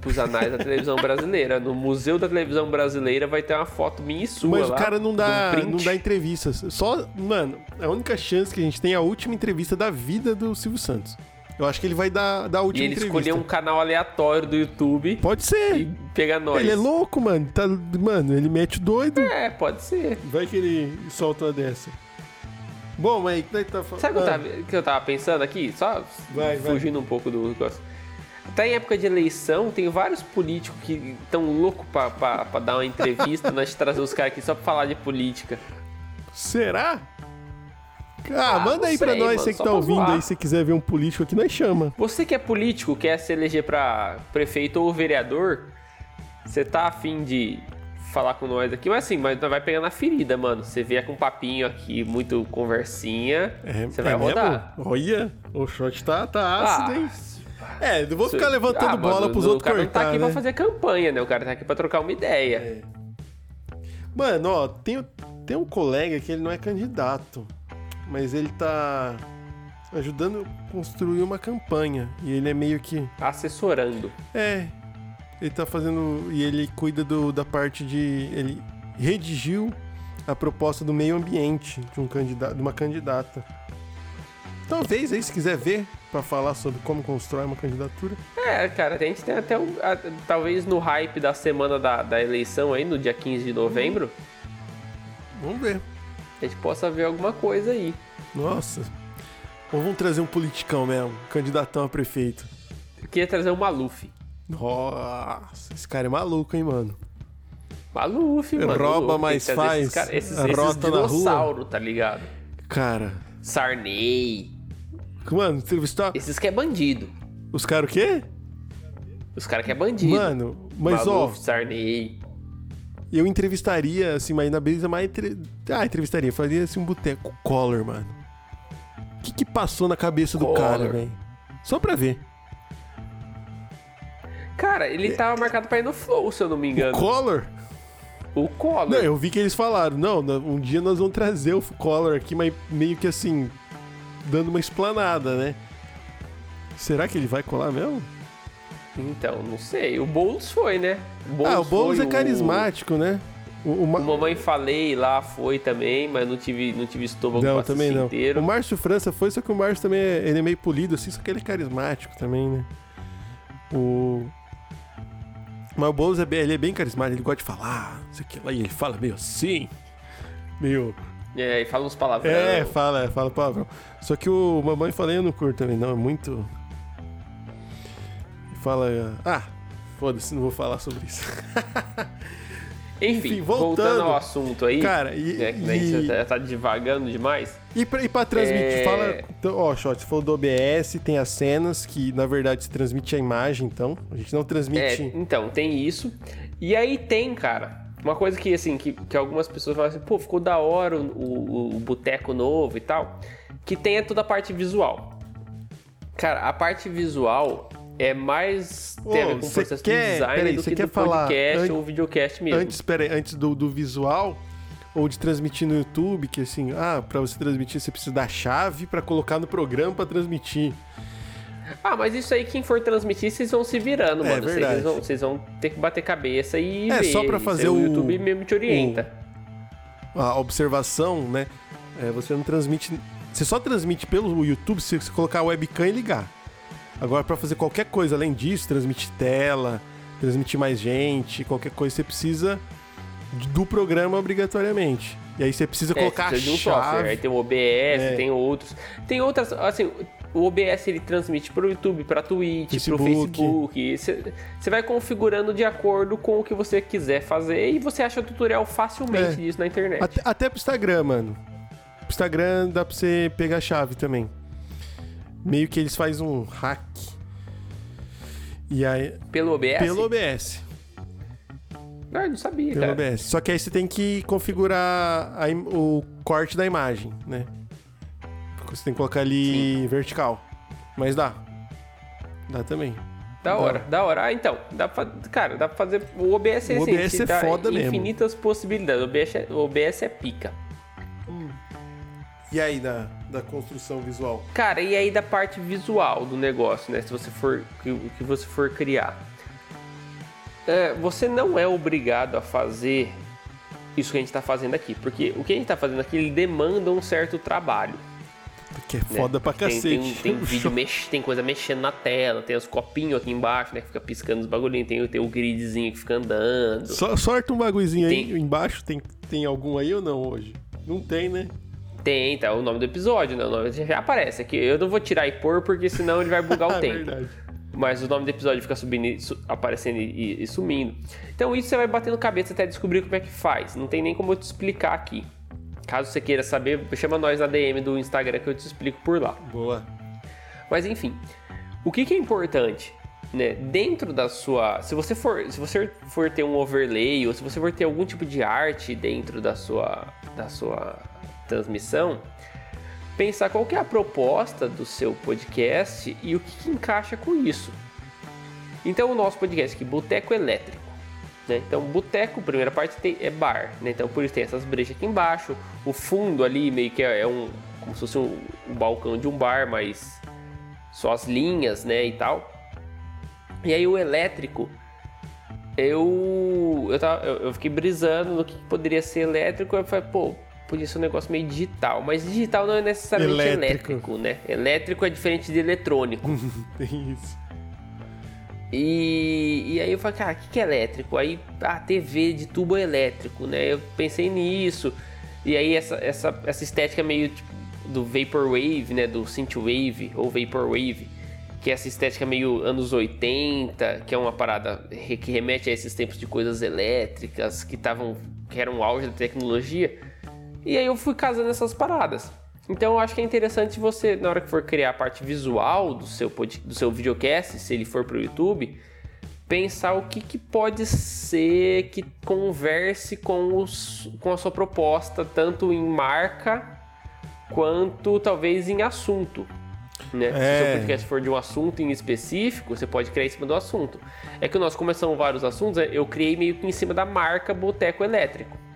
Pros anais da televisão brasileira. No Museu da Televisão Brasileira vai ter uma foto minha e sua Mas lá. o cara não dá, um não dá entrevistas. Só, mano, a única chance que a gente tem é a última entrevista da vida do Silvio Santos. Eu acho que ele vai dar, dar a E última ele entrevista. escolheu um canal aleatório do YouTube Pode ser. e pegar nós. Ele é louco, mano. Tá, mano, ele mete o doido. É, pode ser. Vai que ele solta uma dessa. Bom, mas aí que tá falando. Sabe o que, eu tava- que eu tava pensando aqui? Só Vai, vai. fugindo um pouco do negócio. Tá em época de eleição, tem vários políticos que estão loucos pra, pra, pra dar uma entrevista, nós trazer os caras aqui só pra falar de política. Será? Ah, Ah, manda aí pra sei, nós, mano, você que tá ouvindo zoar. aí, se quiser ver um político aqui, nós chama. Você que é político, quer se eleger pra prefeito ou vereador, você tá afim de falar com nós aqui, mas assim, mas vai pegar na ferida, mano. Você vier com um papinho aqui, muito conversinha, É, você vai é rodar. mesmo? Olha, o shot tá, tá ácido, hein? Ah, É, não vou ficar levantando ah, bola mano, pros o outros cara não cortar, tá aqui né? pra fazer campanha, né? O cara tá aqui pra trocar uma ideia. Mano, ó, tem, tem um colega que ele não é candidato, mas ele tá ajudando a construir uma campanha. E ele é meio que. Assessorando. É. Ele tá fazendo. E ele cuida do, da parte de. Ele redigiu a proposta do meio ambiente de, um candidato, de uma candidata. Talvez aí, se quiser ver, pra falar sobre como constrói uma candidatura. É, cara, a gente tem até um, a- talvez no hype da semana da, da eleição aí, no dia 15 de novembro, Vamos ver. A gente possa ver alguma coisa aí. Nossa. Ou vamos trazer um politicão mesmo, candidatão a prefeito. Eu queria trazer o Maluf. Nossa, esse cara é maluco, hein, mano? Maluf, mano. Rouba, mas faz, Esses, cara- esses, esses dinossauro, tá ligado? Cara. Sarney. Mano, entrevistar. Esses que é bandido. Os caras o quê? Os caras que é bandido. Mano, mas Maluf, ó, Sarney. Eu entrevistaria, assim, mas na brisa mais. Entre... Ah, entrevistaria, faria assim um boteco. Collor, mano. O que que passou na cabeça do Collor. cara, velho? Só pra ver. Cara, ele tava marcado pra ir no Flow, se eu não me engano. Collor? O Collor. Não, eu vi que eles falaram, não, um dia nós vamos trazer o Collor aqui, mas meio que assim, dando uma explanada, né? Será que ele vai colar mesmo? Então, não sei. O Boulos foi, né? ah, o Boulos é carismático, né? O, o Ma- O Mamãe Falei lá foi também, mas não tive, não tive estômago Não, pra também não. inteiro. O Márcio França foi, só que o Márcio também é, ele é meio polido, assim, só que ele é carismático também, né? O. Mas o Boulos é bem, ele é bem carismático, ele gosta de falar, não sei o que lá, e ele fala meio assim. Meio. É, e fala uns palavrão. É, fala, é, fala palavrão. Só que o Mamãe Falei eu não curto também, não, é muito. Fala. Ah, foda-se, não vou falar sobre isso. Enfim, Enfim, voltando. voltando. ao assunto aí. Cara, e- né, que e- você tá devagando demais. E pra, e pra transmitir, É. fala. Então, ó, Shot, você falou do OBS, tem as cenas que na verdade se transmite a imagem, então. A gente não É, transmite. então, tem isso. E aí tem, cara, uma coisa que, assim, que, que algumas pessoas falam assim, pô, ficou da hora o, o, o boteco novo e tal. Que tem é toda a parte visual. Cara, a parte visual é mais tem com o processo quer- de design peraí, do que quer do falar podcast ou videocast mesmo. Antes, pera aí, antes do, do visual ou de transmitir no YouTube, que assim, ah, pra você transmitir você precisa da chave pra colocar no programa pra transmitir. Ah, mas isso aí, quem for transmitir, vocês vão se virando, É mano. Vocês verdade. vão, vocês vão ter que bater cabeça e É, ver. só pra fazer o- O YouTube mesmo te orienta. A observação, né? é, você não transmite. Você só transmite pelo YouTube se você colocar a webcam e ligar. Agora, pra fazer qualquer coisa além disso, transmitir tela, transmitir mais gente, qualquer coisa, você precisa do programa obrigatoriamente. E aí você precisa É, colocar a precisa de um software. chave. Aí tem o OBS, É. tem outros. Tem outras, assim, o OBS ele transmite pro YouTube, pra Twitch, Facebook. pro Facebook. Você vai configurando de acordo com o que você quiser fazer e você acha tutorial facilmente É. disso na internet. Até, até pro Instagram, mano. Pro Instagram dá pra você pegar a chave também. Meio que eles fazem um hack. E aí. Pelo OBS? Pelo OBS. Ah, eu não sabia, Pelo cara. OBS. Só que aí você tem que configurar a o corte da imagem, né? Você tem que colocar ali vertical. Mas dá. Dá também. Da hora, da hora. Ah, então, dá pra, cara, dá pra fazer. O OBS é O assim, OBS te é dá foda mesmo. infinitas possibilidades. O OBS é, o OBS é pica. E aí, da, da construção visual? Cara, e aí da parte visual do negócio, né? Se você for que, que você for criar, É, você não é obrigado a fazer isso que a gente tá fazendo aqui, porque o que a gente tá fazendo aqui ele demanda um certo trabalho. Que é né? foda pra Tem- cacete. Tem, tem vídeo mex... tem coisa mexendo na tela, tem os copinhos aqui embaixo, né? Que fica piscando os bagulhinhos, tem, tem o gridzinho que fica andando. Só, sorta um bagulhozinho aí Tem- embaixo. Tem, tem algum aí ou não hoje? Não tem, né? Tem, tá o nome do episódio, né? O nome já aparece aqui. Eu não vou tirar e pôr, porque senão ele vai bugar o É tempo. verdade. Mas o nome do episódio fica subindo, su- aparecendo e, e sumindo. Então isso você vai batendo cabeça até descobrir como é que faz. Não tem nem como eu te explicar aqui. Caso você queira saber, chama nós na DM do Instagram que eu te explico por lá. Boa. Mas enfim, o que, que é importante? Né? Dentro da sua. Se você, for, se você for ter um overlay ou se você for ter algum tipo de arte dentro da sua, da sua transmissão, pensar qual que é a proposta do seu podcast e o que, que encaixa com isso. Então o nosso podcast aqui, Boteco Elétrico. Né? Então, boteco, primeira parte tem, é bar, né? Então por isso tem essas brechas aqui embaixo. O fundo ali meio que é, é um. como se fosse um, um balcão de um bar, mas só as linhas, né? E tal. E aí o elétrico, eu. Eu, tava, eu, eu fiquei brisando no que poderia ser elétrico. Eu falei, pô, podia ser um negócio meio digital. Mas digital não é necessariamente Elétrico. elétrico, né? Elétrico é diferente de eletrônico. Tem isso. E, e aí eu falei, cara, o que, que é elétrico? Aí, a TV de tubo elétrico, né? Eu pensei nisso. E aí essa, essa, essa estética meio tipo, do Vaporwave, né? Do Synthwave ou Vaporwave. Que é essa estética meio anos 80, que é uma parada que remete a esses tempos de coisas elétricas que estavam. que eram o auge da tecnologia. E aí eu fui casando essas paradas. Então eu acho que é interessante você, na hora que for criar a parte visual do seu, pod- do seu videocast, se ele for para o YouTube, pensar o que, que pode ser que converse com, os, com a sua proposta, tanto em marca quanto talvez em assunto. Né? Se o É. seu podcast for de um assunto em específico, você pode criar em cima do assunto. É que nós começamos vários assuntos, eu criei meio que em cima da marca Boteco Elétrico.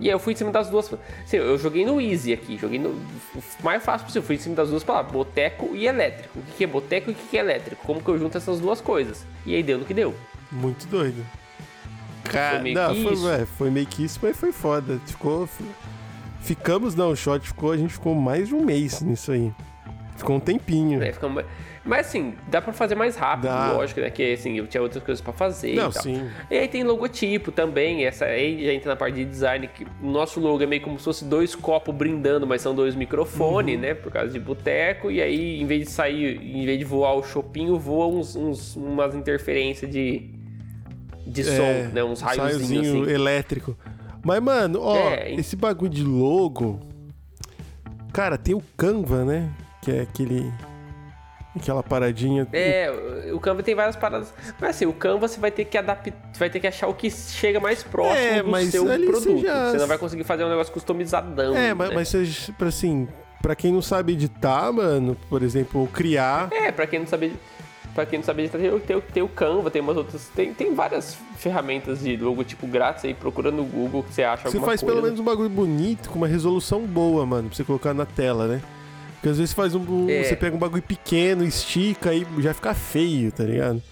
E aí eu fui em cima das duas. Assim, eu joguei no Easy aqui, joguei no o mais fácil possível. Fui em cima das duas palavras, boteco e elétrico. O que é boteco e o que é elétrico? Como que eu junto essas duas coisas? E aí deu no que deu. Muito doido. Cara, Foi meio não, que foi, isso. é, foi meio que isso, mas foi foda. Ficou. Ficamos, não, o shot ficou, a gente ficou mais de um mês nisso aí. Ficou um tempinho. Né? Fica uma- Mas assim, dá pra fazer mais rápido, Dá. lógico, né? Que assim, eu tinha outras coisas pra fazer. Não, e tal. sim. E aí tem logotipo também, essa aí já entra na parte de design, que o nosso logo é meio como se fosse dois copos brindando, mas são dois microfones, né? Por causa de boteco, e aí em vez de sair, em vez de voar o chopinho, voa uns, uns- umas interferências de, de som, É, né? Uns raiozinhos raiozinho assim. elétrico. Mas, mano, ó, É, esse bagulho de logo. Cara, tem o Canva, né? Que é aquele. Aquela paradinha. É, o- Canva tem várias paradas. Mas assim, o Canva você vai ter que adaptar, vai ter que achar o que chega mais próximo É, do seu ali você produto. já- Você não vai conseguir fazer um negócio customizadão. É, mas, né? mas pra, assim, pra quem não sabe editar, mano, por exemplo, criar. É, pra quem não sabe. Pra quem não sabe editar, tem, o- tem, o- tem o Canva, tem umas outras. Tem, tem várias ferramentas de logotipo grátis aí, procurando no Google que você acha Você faz coisa. pelo menos um bagulho bonito, com uma resolução boa, mano, pra você colocar na tela, né? Porque às vezes faz um. É. Você pega um bagulho pequeno, estica e já fica feio, tá ligado?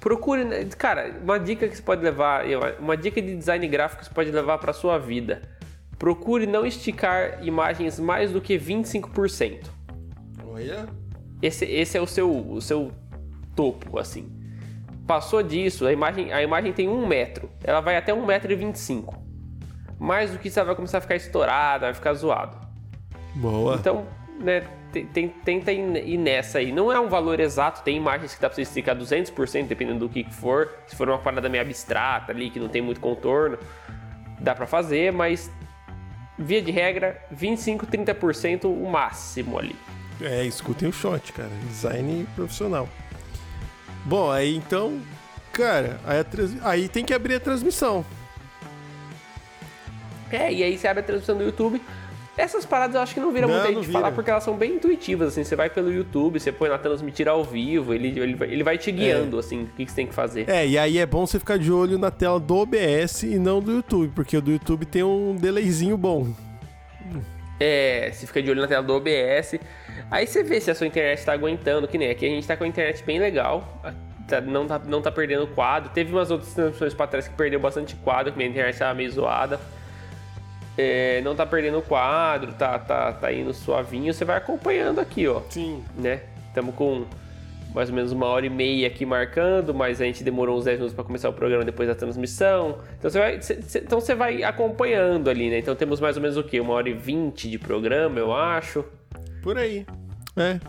Procure. né, Cara, uma dica que você pode levar. Uma dica de design gráfico que você pode levar pra sua vida. Procure não esticar imagens mais do que 25%. Olha. Esse, esse é o seu, o seu topo, assim. Passou disso, a imagem, a imagem tem um metro. Ela vai até 1,25m. Mais do que isso, ela vai começar a ficar estourada, vai ficar zoado. Boa. Então, né, tenta ir nessa aí. Não é um valor exato, tem imagens que dá pra você esticar 200%, dependendo do que for. Se for uma parada meio abstrata ali, que não tem muito contorno, dá pra fazer, mas via de regra, 25, 30% o máximo ali. É, escutem o shot, cara. Design profissional. Bom, aí então. Cara, aí, trans- aí tem que abrir a transmissão. É, e aí você abre a transmissão do YouTube. Essas paradas eu acho que não vira Não, muita não gente falar vira. porque elas são bem intuitivas, assim. Você vai pelo YouTube, você põe lá transmitir ao vivo, ele, ele, vai- ele vai te guiando, assim, o que, que você tem que fazer. É, e aí é bom você ficar de olho na tela do OBS e não do YouTube, porque o do YouTube tem um delayzinho bom. É, você fica de olho na tela do OBS. Aí você vê se a sua internet tá aguentando, que nem aqui a gente tá com a internet bem legal. tá- não, tá, não tá perdendo quadro. Teve umas outras transmissões pra trás que perdeu bastante quadro, que minha internet tava meio zoada. É, não tá perdendo quadro, tá, tá, tá indo suavinho. Você vai acompanhando aqui, ó. Sim. né? Estamos com mais ou menos uma hora e meia aqui marcando, mas a gente demorou uns 10 minutos para começar o programa depois da transmissão. Então você vai, cê, cê, então você vai acompanhando ali, né? Então temos mais ou menos o quê? Uma hora e vinte de programa, eu acho. Por aí. É.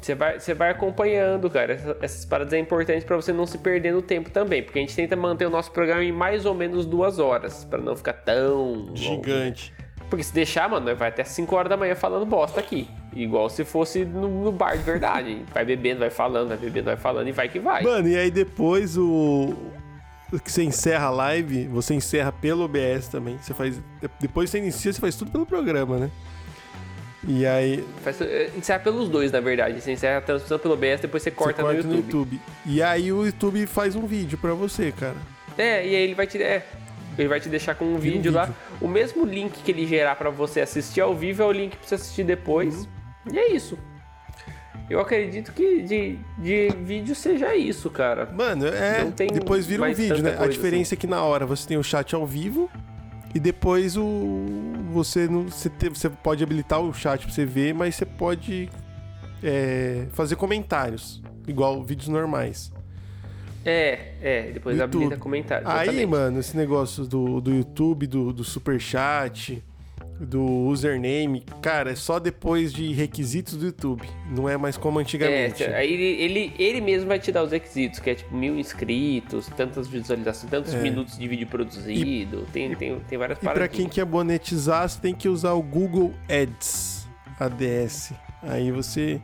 Você vai, você vai acompanhando, cara. Essas, essas paradas é importante para você não se perder no tempo também, porque a gente tenta manter o nosso programa em mais ou menos duas horas, para não ficar tão gigante. Longo. Porque se deixar, mano, vai até 5 horas da manhã falando bosta aqui. Igual se fosse no, no bar de verdade. Vai bebendo, vai falando, vai bebendo, vai falando e vai que vai. Mano, e aí depois o. Que você encerra a live, você encerra pelo OBS também. Você faz. Depois você inicia, você faz tudo pelo programa, né? E aí. Faz, eh, encerra pelos dois, na verdade. Você encerra a transmissão pelo OBS, depois você corta, você corta no, YouTube. no YouTube. E aí o YouTube faz um vídeo pra você, cara. É, e aí ele vai te. É, ele vai te deixar com um, vídeo, um vídeo, lá. O mesmo link que ele gerar para você assistir ao vivo é o link para você assistir depois. Uhum. E é isso. Eu acredito que de, de vídeo seja isso, cara. Mano, é. depois vira um vídeo, né? A diferença assim. é que na hora você tem o chat ao vivo e depois o você não você, te, você pode habilitar o chat pra você ver, mas você pode é, fazer comentários, igual vídeos normais. É, é, depois YouTube. habilita comentário. Aí, mano, esse negócio do, do YouTube, do, do superchat, do username, cara, é só depois de requisitos do YouTube. Não é mais como antigamente. É, aí ele, ele, ele mesmo vai te dar os requisitos, que é tipo mil inscritos, tantas visualizações, tantos é. minutos de vídeo produzido. E, tem, tem, tem várias paradas. E pra quem quer monetizar, você tem que usar o Google Ads, ADS. Aí você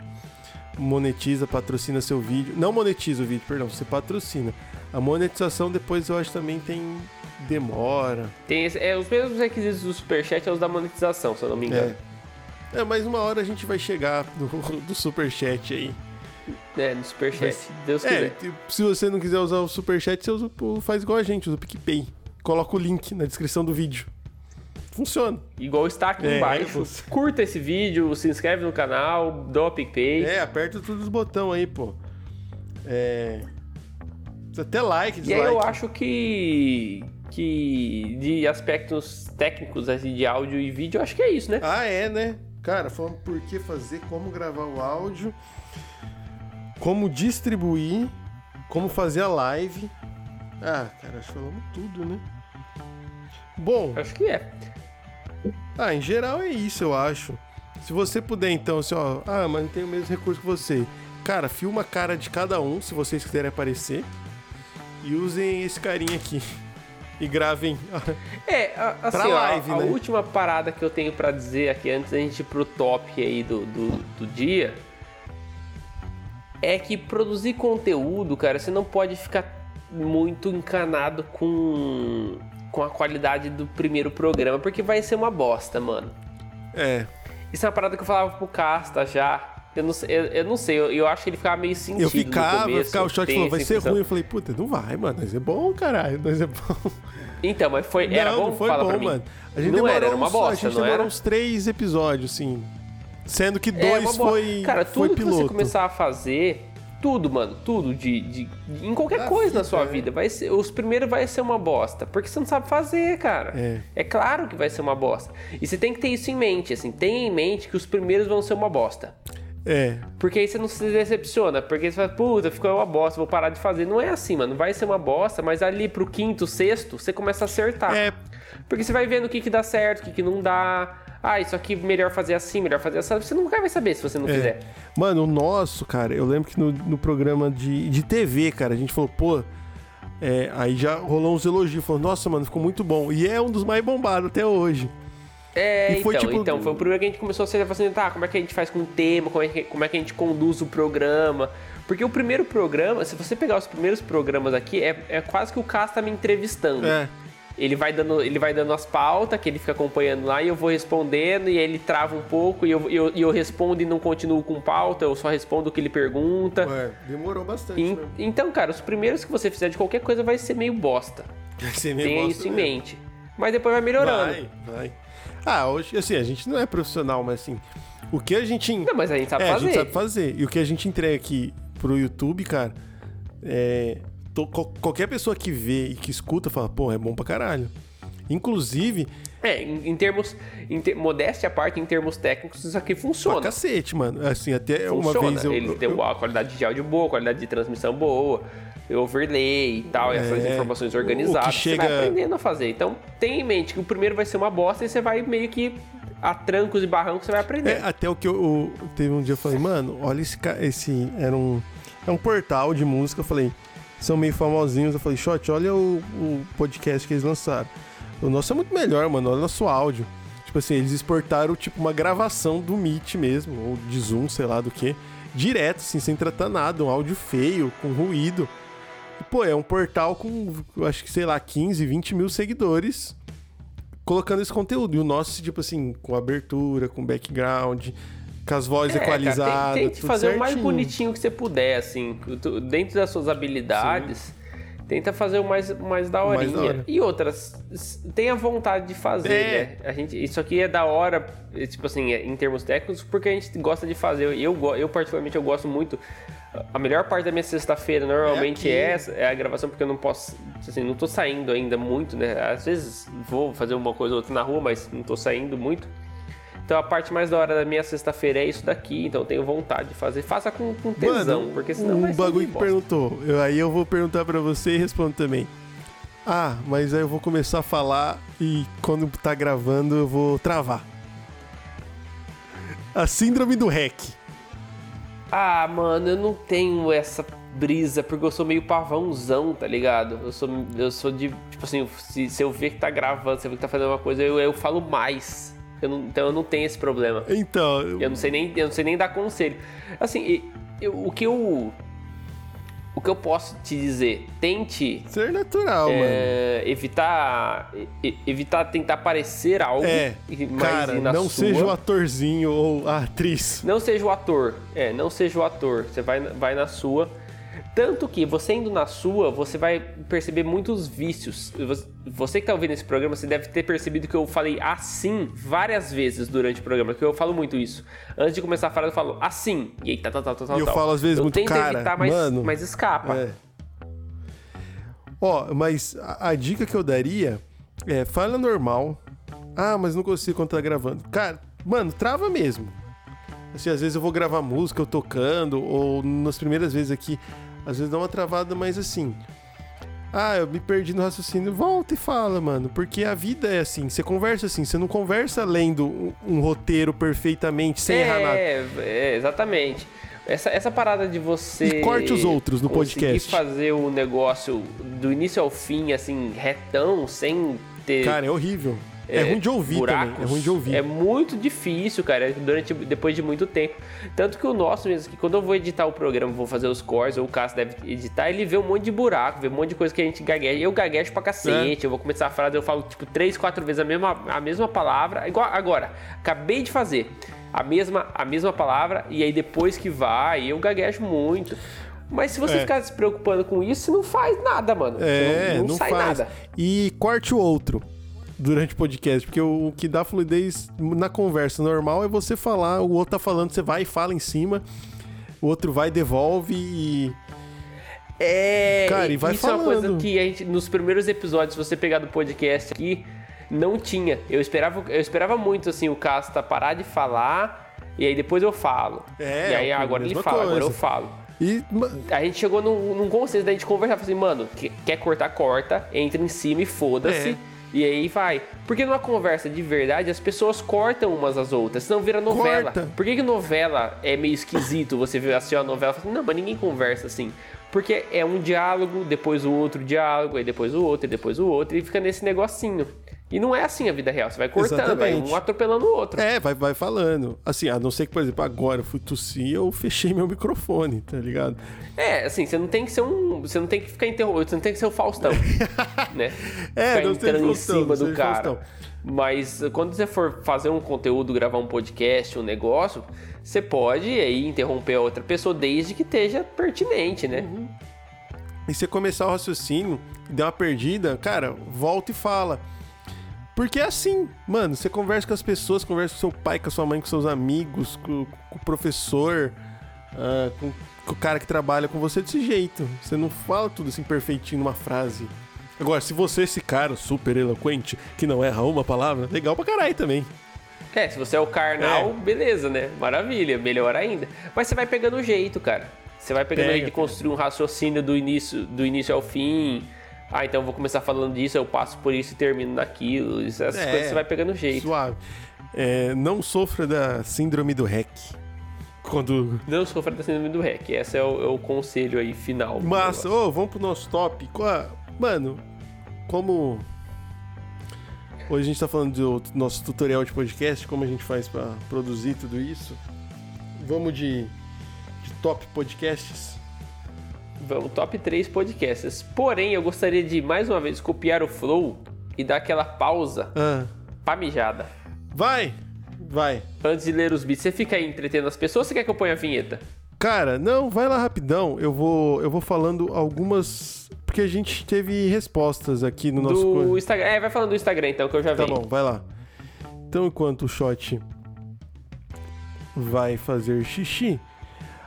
monetiza, patrocina seu vídeo. Não monetiza o vídeo, perdão, você patrocina. A monetização depois eu acho também tem demora. Tem esse, é, os mesmos requisitos do Superchat é os da monetização, se eu não me engano. É, é mas uma hora a gente vai chegar do, do Superchat aí. É, no Superchat, Deus é, quiser. Se você não quiser usar o Superchat, você usa, faz igual a gente, usa o PicPay. Coloca o link na descrição do vídeo. Funciona. Igual está aqui é, embaixo. Você... Curta esse vídeo, se inscreve no canal, dá o PicPay. É, aperta todos os botões aí, pô. É. Até like, dislike. E aí eu acho que. Que de aspectos técnicos assim, de áudio e vídeo, eu acho que é isso, né? Ah, é, né? Cara, falando por que fazer, como gravar o áudio, como distribuir, como fazer a live. Ah, cara, falamos tudo, né? Bom. Acho que é. Ah, em geral é isso, eu acho. Se você puder, então, assim, ó, ah, mas não tenho o mesmo recurso que você. Cara, filma a cara de cada um, se vocês quiserem aparecer. E usem esse carinha aqui. E gravem. É, assim, pra live, ó, a, né? a última parada que eu tenho para dizer aqui, antes da gente ir pro top aí do, do, do dia, é que produzir conteúdo, cara, você não pode ficar muito encanado com com a qualidade do primeiro programa, porque vai ser uma bosta, mano. É. Isso é uma parada que eu falava pro Casta já. Eu não sei, eu, eu não sei, eu, eu, acho que ele ficava meio sentido. Eu ficava, eu ficava, o shot falou, vai ser ruim. Eu falei, puta, não vai, mano, mas é bom, caralho, mas é bom. Então, mas foi, era não, bom? Não foi Fala bom, mano. A gente não era, era uma bosta, A gente demorou era? uns três episódios, sim. Sendo que é, dois é, foi Cara, tudo foi piloto. que você começar a fazer tudo, mano, tudo de, de, de em qualquer na coisa vida, na sua é. vida, vai ser, os primeiros vai ser uma bosta, porque você não sabe fazer, cara. É. é claro que vai ser uma bosta. E você tem que ter isso em mente, assim, tenha em mente que os primeiros vão ser uma bosta. É. Porque aí você não se decepciona, porque você fala, puta, ficou uma bosta, vou parar de fazer. Não é assim, mano, vai ser uma bosta, mas ali pro quinto, sexto, você começa a acertar. É. Porque você vai vendo o que que dá certo, o que que não dá ah, isso aqui melhor fazer assim, melhor fazer assim. Você nunca vai saber se você não é. fizer. Mano, o nosso, cara, eu lembro que no, no programa de, de TV, cara, a gente falou, pô. É, aí já rolou uns elogios, falou, nossa, mano, ficou muito bom. E é um dos mais bombados até hoje. É, foi, então, tipo... então, foi o primeiro que a gente começou a se tá, como é que a gente faz com o tema, como é, que, como é que a gente conduz o programa. Porque o primeiro programa, se você pegar os primeiros programas aqui, é, é quase que o Cas tá me entrevistando. É. Ele vai dando, ele vai dando as pautas que ele fica acompanhando lá e eu vou respondendo e ele trava um pouco e eu, eu, eu respondo e não continuo com pauta, eu só respondo o que ele pergunta. Ué, demorou bastante. E, então, cara, os primeiros que você fizer de qualquer coisa vai ser meio bosta. Vai ser meio Tenha bosta isso mesmo. em mente. Mas depois vai melhorando. Vai, vai. Ah, hoje, assim, a gente não é profissional, mas assim, o que a gente. Não, mas a gente sabe é, fazer. A gente sabe fazer. E o que a gente entrega aqui pro YouTube, cara, é. Tô, qualquer pessoa que vê e que escuta fala, pô, é bom pra caralho. Inclusive. É, em, em termos. Em ter, modéstia à parte, em termos técnicos, isso aqui funciona. Pra cacete, mano. Assim, até funciona. uma vez eu. Ele eu, tem eu, a qualidade de áudio boa, qualidade de transmissão boa, overlay e tal, e essas É, informações organizadas. chega- Você vai aprendendo a fazer. Então, tenha em mente que o primeiro vai ser uma bosta e você vai meio que. A trancos e barrancos você vai aprender. É, até o que eu, eu- teve um dia eu falei, mano, olha esse esse era um é um portal de música, eu falei, são meio famosinhos, eu falei, Shot, olha o, o podcast que eles lançaram. O nosso é muito melhor, mano, olha o nosso áudio. Tipo assim, eles exportaram tipo uma gravação do Meet mesmo, ou de Zoom, sei lá do que, direto assim, sem tratar nada, um áudio feio, com ruído. E, pô, é um portal com, acho que, sei lá, 15, 20 mil seguidores colocando esse conteúdo. E o nosso, tipo assim, com abertura, com background, com as vozes É, cara, equalizadas. tem- tente fazer o mais certinho. bonitinho que você puder, assim. Dentro das suas habilidades, tenta fazer o mais, mais da mais da horinha. hora. E outras, tenha vontade de fazer, É. né? A gente, isso aqui é da hora, é, tipo assim, é, em termos técnicos, porque a gente gosta de fazer. Eu, eu particularmente, eu gosto muito. A melhor parte da minha sexta-feira normalmente é, essa, é a gravação, porque eu não posso, assim, não tô saindo ainda muito, né? Às vezes vou fazer uma coisa ou outra na rua, mas não tô saindo muito. Então a parte mais da hora da minha sexta-feira é isso daqui, então eu tenho vontade de fazer. Faça com, com tesão, Mano, porque senão um vai ser bagulho que perguntou. Eu, aí eu vou perguntar pra você e respondo também. Ah, mas aí eu vou começar a falar e quando tá gravando eu vou travar. A síndrome do hack. Ah, mano, eu não tenho essa brisa, porque eu sou meio pavãozão, tá ligado? Eu sou, eu sou de, tipo assim, se, se eu ver que tá gravando, se eu ver que tá fazendo uma coisa, eu, eu falo mais. Eu não- então eu não tenho esse problema. Então, Eu não sei nem, eu não sei nem dar conselho. Assim, eu- o que eu o que eu posso te dizer, tente ser natural, mano. é, evitar e- evitar tentar parecer algo É, mais cara, não sua. seja o atorzinho ou a atriz. Não seja o ator. É, não seja o ator. Você vai, vai na sua. Tanto que você indo na sua, você vai perceber muitos vícios. Você- que tá ouvindo esse programa, você deve ter percebido que eu falei assim várias vezes durante o programa, que eu falo muito isso. Antes de começar a falar, eu falo assim. E aí, tá, tá, tá, tá, tá. E eu tal. falo às vezes eu muito, tento cara, evitar, mas, mano, mas escapa. É. Ó, mas a, a dica que eu daria é fala normal. Ah, mas não consigo quando tá gravando. Cara, mano, trava mesmo. Assim, às vezes eu vou gravar música, eu tocando, ou nas primeiras vezes aqui, às vezes dá uma travada, mas assim. Ah, eu me perdi no raciocínio. Volta e fala, mano. Porque a vida é assim. Você conversa assim. Você não conversa lendo um, um roteiro perfeitamente, sem errar nada. É, é, exatamente. Essa, essa parada de você. E corte os outros no podcast. fazer o negócio do início ao fim, assim, retão, sem ter. Cara, é horrível. É, ruim de ouvir buracos, também. É ruim de ouvir. É muito difícil, cara, durante, depois de muito tempo. Tanto que o nosso mesmo, que quando eu vou editar o programa, vou fazer os cores, ou o Cássio deve editar, ele vê um monte de buraco, vê um monte de coisa que a gente gagueja. Eu gaguejo pra cacete, É. eu vou começar a frase, eu falo tipo três, quatro vezes a mesma, a mesma palavra. Igual agora, acabei de fazer a mesma, a mesma palavra, e aí depois que vai, eu gaguejo muito. Mas se você É. ficar se preocupando com isso, você não faz nada, mano. É, não, não, não sai faz. nada. E corte o outro durante o podcast, porque o, o que dá fluidez na conversa normal é você falar, o outro tá falando, você vai e fala em cima, o outro vai, devolve e. É, Cara, e vai isso é uma coisa falando. que a gente, nos primeiros episódios, se você pegar do podcast aqui, não tinha. Eu esperava, eu esperava muito, assim, o Casta parar de falar e aí depois eu falo. É, e aí a agora ele fala, agora coisa. eu falo. E. A gente chegou num, num consenso da gente conversar, assim, mano, que- quer cortar, corta, entra em cima e foda-se. É. E aí vai. Porque numa conversa de verdade, as pessoas cortam umas às outras, senão vira novela. Corta. Por que, que novela é meio esquisito? Você vê assim a novela e fala assim, não, mas ninguém conversa assim. Porque é um diálogo, depois o outro diálogo, aí depois o outro, e depois o outro, e fica nesse negocinho. E não é assim a vida real, você vai cortando, vai um atropelando o outro. É, vai, vai falando. Assim, a não ser que, por exemplo, agora eu fui tossir, eu fechei meu microfone, tá ligado? É, assim, você não tem que ser um. Você não tem que ficar interrompendo, você não tem que ser o Faustão. né? É, ficar não entrando em Faustão, cima não do cara. Faustão. Mas uh, quando você for fazer um conteúdo, gravar um podcast, um negócio, você pode aí interromper a outra pessoa desde que esteja pertinente, né? Uhum. E você começar o raciocínio der uma perdida, cara, volta e fala. Porque é assim, mano, você conversa com as pessoas, conversa com seu pai, com a sua mãe, com seus amigos, com, com o professor, ah, com, com o cara que trabalha com você desse jeito. Você não fala tudo assim perfeitinho numa frase. Agora, se você, esse cara super eloquente, que não erra uma palavra, legal pra caralho também. É, se você é o carnal, É. beleza, né? Maravilha, melhor ainda. Mas você vai pegando o jeito, cara. Você vai pegando o jeito de construir um raciocínio do início, do início ao fim. Ah, então eu vou começar falando disso, eu passo por isso e termino naquilo. Essas É. coisas você vai pegando jeito. Suave. É, não sofra da síndrome do REC. Quando. Não sofra da síndrome do REC. Esse é o, é o conselho aí final. Mas, ô, vamos pro nosso top. Mano, como. Hoje a gente tá falando do nosso tutorial de podcast, como a gente faz pra produzir tudo isso. Vamos de, de top podcasts. Vamos, top 3 podcasts. Porém, eu gostaria de, mais uma vez, copiar o flow e dar aquela pausa Ah, pra mijada. vai! Vai. Antes de ler os beats, você fica aí entretendo as pessoas ou você quer que eu ponha a vinheta? Cara, não, vai lá rapidão. Eu vou, eu vou falando algumas. Porque a gente teve respostas aqui no nosso. do co- Instagram. É, vai falando do Instagram então, que eu já Tá venho. bom, vai lá. Então, enquanto o shot vai fazer xixi,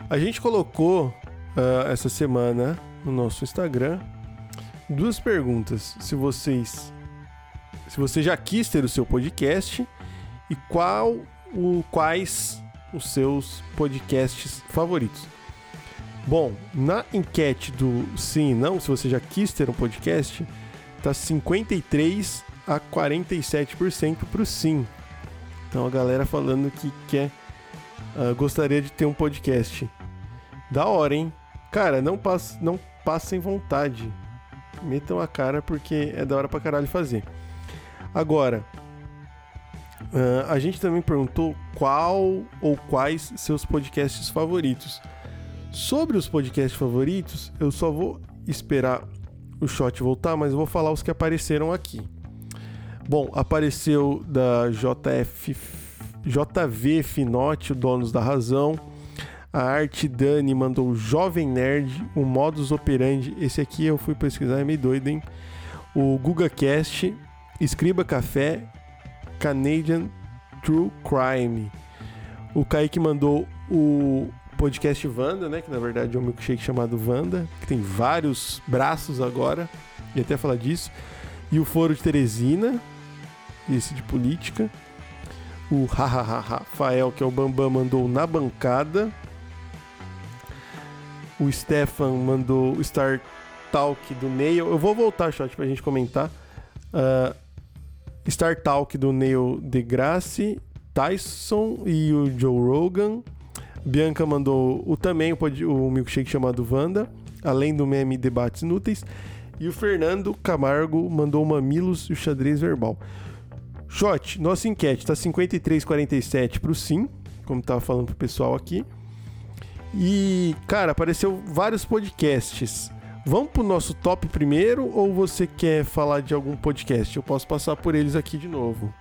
a gente colocou ah, essa semana no nosso Instagram duas perguntas. Se vocês. Se você já quis ter o seu podcast e qual o, quais os seus podcasts favoritos. Bom, na enquete do sim e não, se você já quis ter um podcast, tá 53 a 47% pro sim. Então a galera falando que quer ah, gostaria de ter um podcast. Da hora, hein? Cara, não passe, não passem vontade. Metam a cara porque é da hora pra caralho fazer. Agora, ah, a gente também perguntou qual ou quais seus podcasts favoritos. Sobre os podcasts favoritos, eu só vou esperar o shot voltar, mas eu vou falar os que apareceram aqui. Bom, apareceu da JF, JV Finote, o Donos da Razão. A Arte Dani mandou Jovem Nerd, o Modus Operandi. Esse aqui eu fui pesquisar, é meio doido, hein? O GugaCast, Escriba Café, Canadian True Crime. O Kaique mandou o podcast Vanda, né? Que na verdade é um milkshake chamado Vanda, que tem vários braços agora. E até falar disso. E o Foro de Teresina, esse de política. O Hahaha Rafael, que é o Bambam, mandou na bancada. O Stefan mandou o Star Talk do Neil. Eu vou voltar, shot, pra gente comentar. Ah, Star Talk do Neil deGrasse, Tyson e o Joe Rogan. Bianca mandou o também o, milkshake chamado Wanda, além do meme Debates Inúteis. E o Fernando Camargo mandou Mamilos e o Xadrez Verbal. Shot, nossa enquete tá 53,47 pro sim, como tava falando pro pessoal aqui. E, cara, apareceu vários podcasts. Vamos pro nosso top primeiro ou você quer falar de algum podcast? Eu posso passar por eles aqui de novo.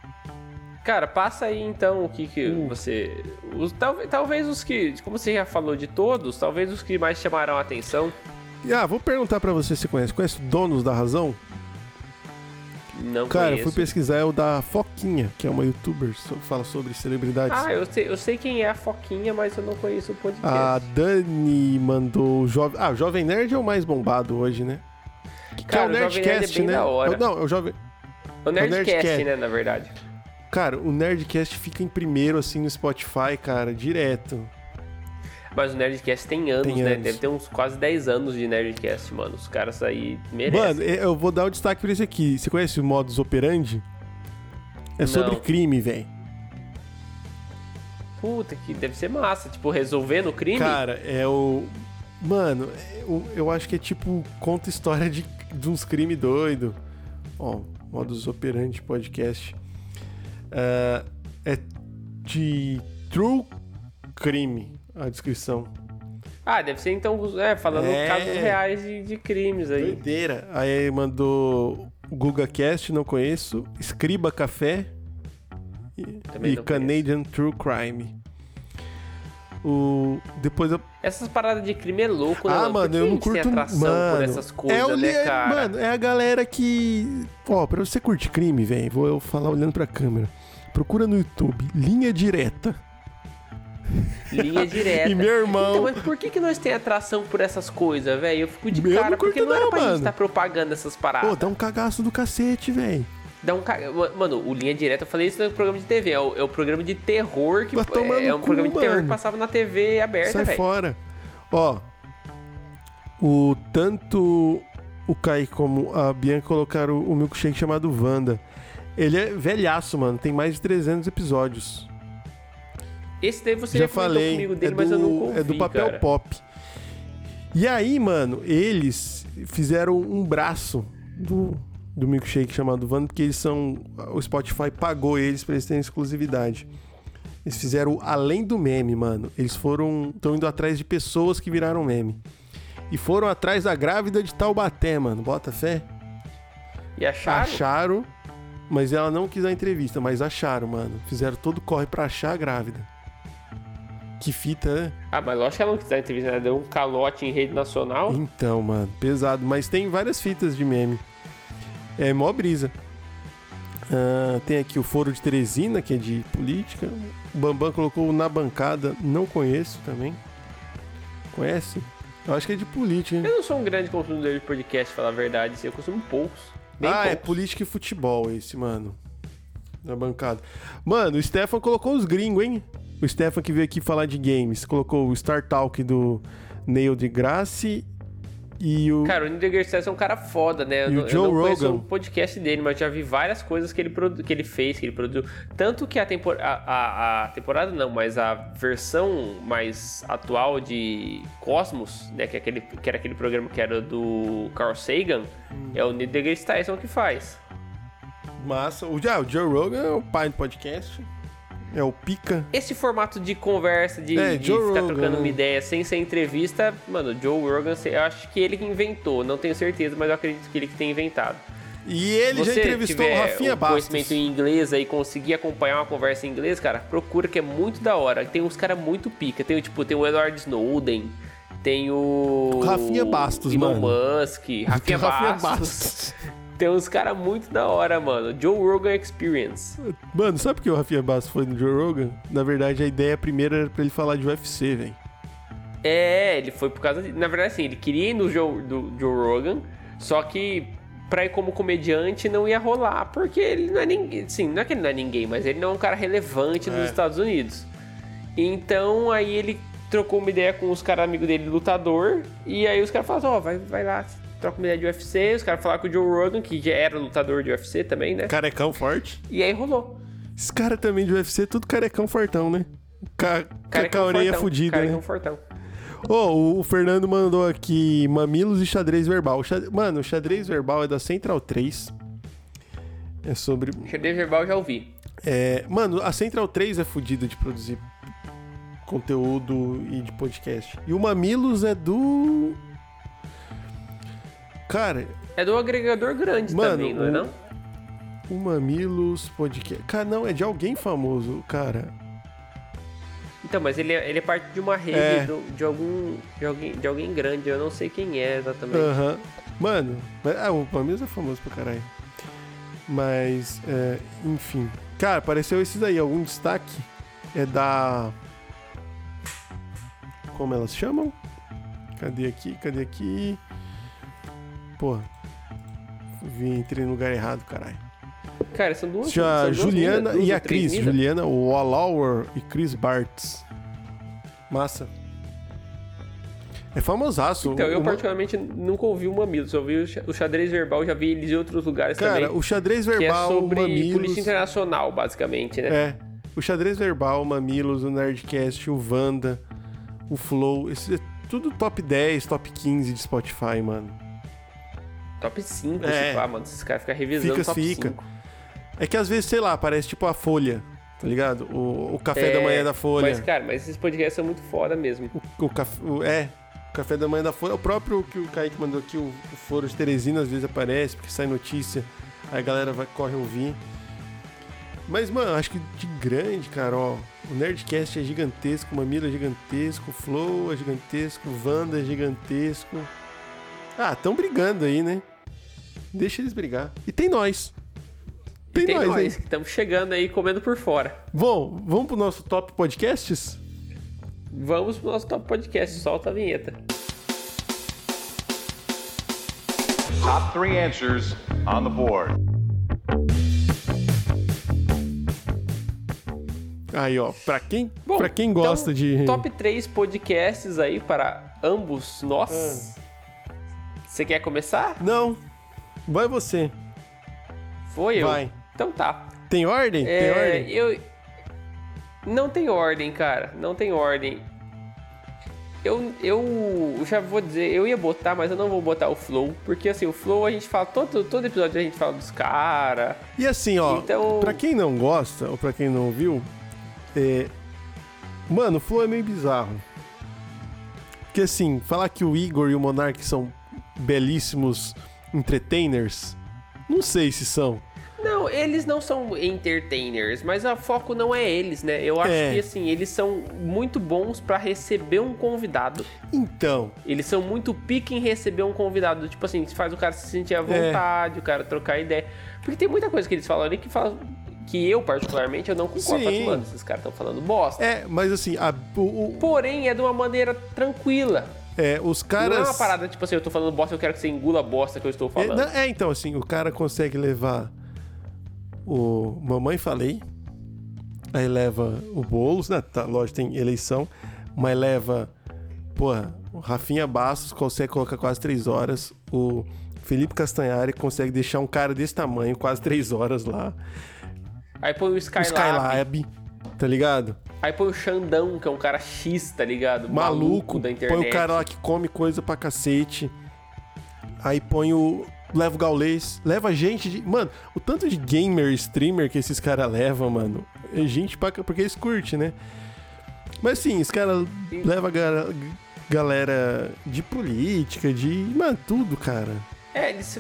Cara, passa aí então o que, que Uh. você. Os, talvez, talvez os que. Como você já falou de todos, talvez os que mais chamaram a atenção. Ah, vou perguntar pra você se conhece. Conhece Donos da Razão? Não Cara, eu conheço. fui pesquisar é o da Foquinha, que é uma youtuber, so- fala sobre celebridades. Ah, eu sei, eu sei quem é a Foquinha, mas eu não conheço o podcast. A Dani mandou o Jovem. Ah, o Jovem Nerd é o mais bombado hoje, né? Que, que é Cara, o o Jovem Nerd é Nerdcast, né? hora. É o- Não, é o Jovem. o Nerdcast, Nerdcast. né, na verdade. Cara, o Nerdcast fica em primeiro, assim, no Spotify, cara, direto. Mas o Nerdcast tem anos, Tem né? anos. Deve ter uns quase 10 anos de Nerdcast, mano. Os caras aí merecem. Mano, é- eu vou dar o destaque pra esse aqui. Você conhece o Modus Operandi? É sobre Não. crime, velho. Puta, que deve ser massa. Tipo, resolvendo o crime. Cara, é o. Mano, é o- eu acho que é tipo. Conta história de, de uns crimes doido. Ó, Modus Operandi Podcast. É, é de True Crime a descrição. Ah, deve ser então, é, falando É. casos reais de, de crimes aí. Doideira. Aí mandou GugaCast, não conheço. Escriba Café. E, e Canadian True Crime. O, depois eu Essas paradas de crime é louco, né? Ah, mano, eu não curto. atração Mano, por essas coisas, é o né, cara? Mano, é a galera que. Ó, pra você curtir crime, velho, vou eu falar olhando pra câmera. Procura no YouTube, linha direta. Linha direta. E meu irmão. Então, mas por que, que nós tem atração por essas coisas, velho? Eu fico de Eu cara, porque não era pra mano. gente estar propagando essas paradas. Pô, dá um cagaço do cacete, velho. Dá um ca... Mano, o Linha Direta, eu falei isso no programa de TV. É o, é o programa de terror que. É um cu, programa de terror mano. que passava na TV aberta, Sai velho. fora. Ó, o tanto o Kaique como a Bianca colocaram o milkshake chamado Wanda. Ele é velhaço, mano. Tem mais de 300 episódios. Esse daí você Já já falei. comigo dele, é, mas eu do, ouvi, é do papel cara. pop. E aí, mano, eles fizeram um braço do, do milkshake chamado Wanda, porque eles são. O Spotify pagou eles pra eles terem exclusividade. Eles fizeram além do meme, mano. Eles foram. estão indo atrás de pessoas que viraram meme. E foram atrás da grávida de Taubaté, mano. Bota fé. E acharam? Acharam, mas ela não quis a entrevista, mas acharam, mano. Fizeram todo corre pra achar a grávida. Que fita, né? Ah, mas lógico que ela não quis dar entrevista, né? Deu um calote em rede nacional. Então, mano, pesado. Mas tem várias fitas de meme. É mó brisa. Ah, tem aqui o Foro de Teresina, que é de política. O Bambam colocou na bancada, não conheço também. Conhece? Eu acho que é de política, hein? Eu não sou um grande consumidor de podcast, falar a verdade. assim, Eu consumo poucos. Bem ah, é poucos. política e futebol esse, mano. Na bancada. Mano, o Stefan colocou os gringos, hein? O Stefan que veio aqui falar de games. Colocou o Star Talk do Neil deGrasse e o... Cara, o Neil deGrasse é um cara foda, né? Eu, E o não- eu Joe não conheço Rogan. o podcast dele, mas já vi várias coisas que ele, produ- que ele fez, que ele produziu. Tanto que a, tempor a, a- a temporada não, mas a versão mais atual de Cosmos, né? Que, é aquele, que era aquele programa que era do Carl Sagan, Hum. é o Neil deGrasse Tyson que faz. Massa. O, ah, o Joe Rogan é o pai do podcast. É o pica. Esse formato de conversa, de, É, de Joe ficar Rogan, trocando uma ideia sem ser entrevista, mano, o Joe Rogan, eu acho que ele que inventou, não tenho certeza, mas eu acredito que ele que tem inventado. E ele já você entrevistou o Rafinha o Bastos. conhecimento em inglês aí, conseguir acompanhar uma conversa em inglês, cara, procura que é muito da hora. Tem uns caras muito pica. Tem, tipo, tem o Edward Snowden, tem o... Rafinha Bastos, Elon mano. Musk, Rafinha, Bastos. Tem uns caras muito da hora, mano. Joe Rogan Experience. Mano, sabe por que o Rafinha Bastos foi no Joe Rogan? Na verdade, a ideia primeira era pra ele falar de UFC, velho. É, ele foi por causa de... Na verdade, assim, ele queria ir no Joe, do Joe Rogan, só que pra ir como comediante não ia rolar, porque ele não é ninguém... Assim, não é que ele não é ninguém, mas ele não é um cara relevante nos É. Estados Unidos. Então, aí ele trocou uma ideia com os caras amigos dele, lutador, e aí os caras falaram, ó, vai, vai lá, troca uma ideia de UFC, os caras falaram com o Joe Rogan, que já era lutador de UFC também, né? Carecão forte. E aí rolou. Esse cara também de UFC, tudo carecão fortão, né? Ca... Cara com a orelha fudida, né? confortão. Ô, o- o Fernando mandou aqui mamilos e xadrez verbal. Mano, o xadrez verbal é da Central 3. É sobre. Xadrez verbal eu já ouvi. É... Mano, a Central 3 é fodida de produzir conteúdo e de podcast. E o Mamilos é do. Cara, É do agregador grande Mano, também, não é não? o Mamilos Podcast. Cara, não, é de alguém famoso, cara. Então, mas ele é, ele é parte de uma rede É. do- de, algum, de, alguém, de alguém grande, eu não sei quem é exatamente. Aham. Mano, mas- ah, o Mamilos é famoso pra caralho. Mas, é, enfim. Cara, apareceu esses aí. Algum destaque é da. Como elas chamam? Cadê aqui? Cadê aqui? Porra. Vi, entrei no lugar errado, caralho. Cara, são duas. Já são Juliana duas e a Cris. Juliana Wallauer e Chris Bartz. Massa. É famosaço. Então, eu Uma- particularmente nunca ouvi o Mamilo, só ouvi o xa- o xadrez verbal, já vi eles em outros lugares Cara, também. o xadrez que é verbal, sobre Mamilos... política internacional, basicamente, né? É. O xadrez verbal, o Mamilos, o Nerdcast, o Vanda, o Flow, esse é tudo top 10, top 15 de Spotify, mano. Top 5, É. se pá, mano. Esses caras ficam revisando Fica, top fica. 5. É que às vezes, sei lá, parece tipo a Folha, tá ligado? O, o café da manhã da Folha. É, Mas, cara, mas esses podcasts são muito foda mesmo. O, o café, o- é, o café da manhã da Folha. O próprio que o Kaique mandou aqui, o, o Foro de Teresina, às vezes aparece, porque sai notícia, aí a galera vai, corre ouvir. Mas, mano, acho que de grande, cara, ó. O Nerdcast é gigantesco, o Mamilo é gigantesco, o Flow é gigantesco, o Wanda é gigantesco. Ah, tão brigando aí, né? Deixa eles brigar. E tem nós. Tem, Tem nós, nós, que estamos chegando aí comendo por fora. Bom, vamos pro nosso top podcasts? Vamos pro nosso top podcast, solta a vinheta. Top three answers on the board. Aí, ó, pra quem, Bom, pra quem gosta então, de. Top 3 podcasts aí para ambos nós. Você quer começar? Não. Vai você. Foi eu? Vai. Então tá. Tem ordem? Tem É, ordem? eu. Não tem ordem, cara. Não tem ordem. Eu, eu já vou dizer, eu ia botar, mas eu não vou botar o Flow, porque assim, o Flow a gente fala, todo, todo episódio a gente fala dos caras. E assim, ó, Então- pra quem não gosta, ou pra quem não viu, é... Mano, o Flow é meio bizarro. Porque assim, falar que o Igor e o Monark são belíssimos entertainers, não sei se são. Não, eles não são entertainers, mas o foco não é eles, né? Eu acho É. que assim, eles são muito bons pra receber um convidado. Então, Eles são muito pique em receber um convidado. Tipo assim, faz o cara se sentir É. à vontade, o cara trocar ideia. Porque tem muita coisa que eles falam ali que fala. Que eu, particularmente, eu não concordo. Sim. Falo, mano, esses caras estão falando bosta. é, mas assim, a- o- Porém, é de uma maneira tranquila. É, os caras. Não é uma parada, tipo assim, eu tô falando bosta, eu quero que você engula a bosta que eu estou É, falando. não- é, então, assim, o cara consegue levar o Mamãe Falei, aí leva o Boulos, né? Tá, lógico, tem eleição, mas leva, porra, o Rafinha Bastos consegue colocar quase três horas, o Felipe Castanhari consegue deixar um cara desse tamanho quase três horas lá, Aí põe o o Skylab. Tá ligado? Aí põe o Xandão, que é um cara X, tá ligado? Maluco, da internet. põe o cara lá que come coisa pra cacete, aí põe o... Leva o Gaulês, leva gente de. Mano, o tanto de gamer, streamer que esses caras levam, mano. É gente pra. Porque eles curtem, né? Mas sim, os caras levam galera de política, de. Mano, tudo, cara. É, eles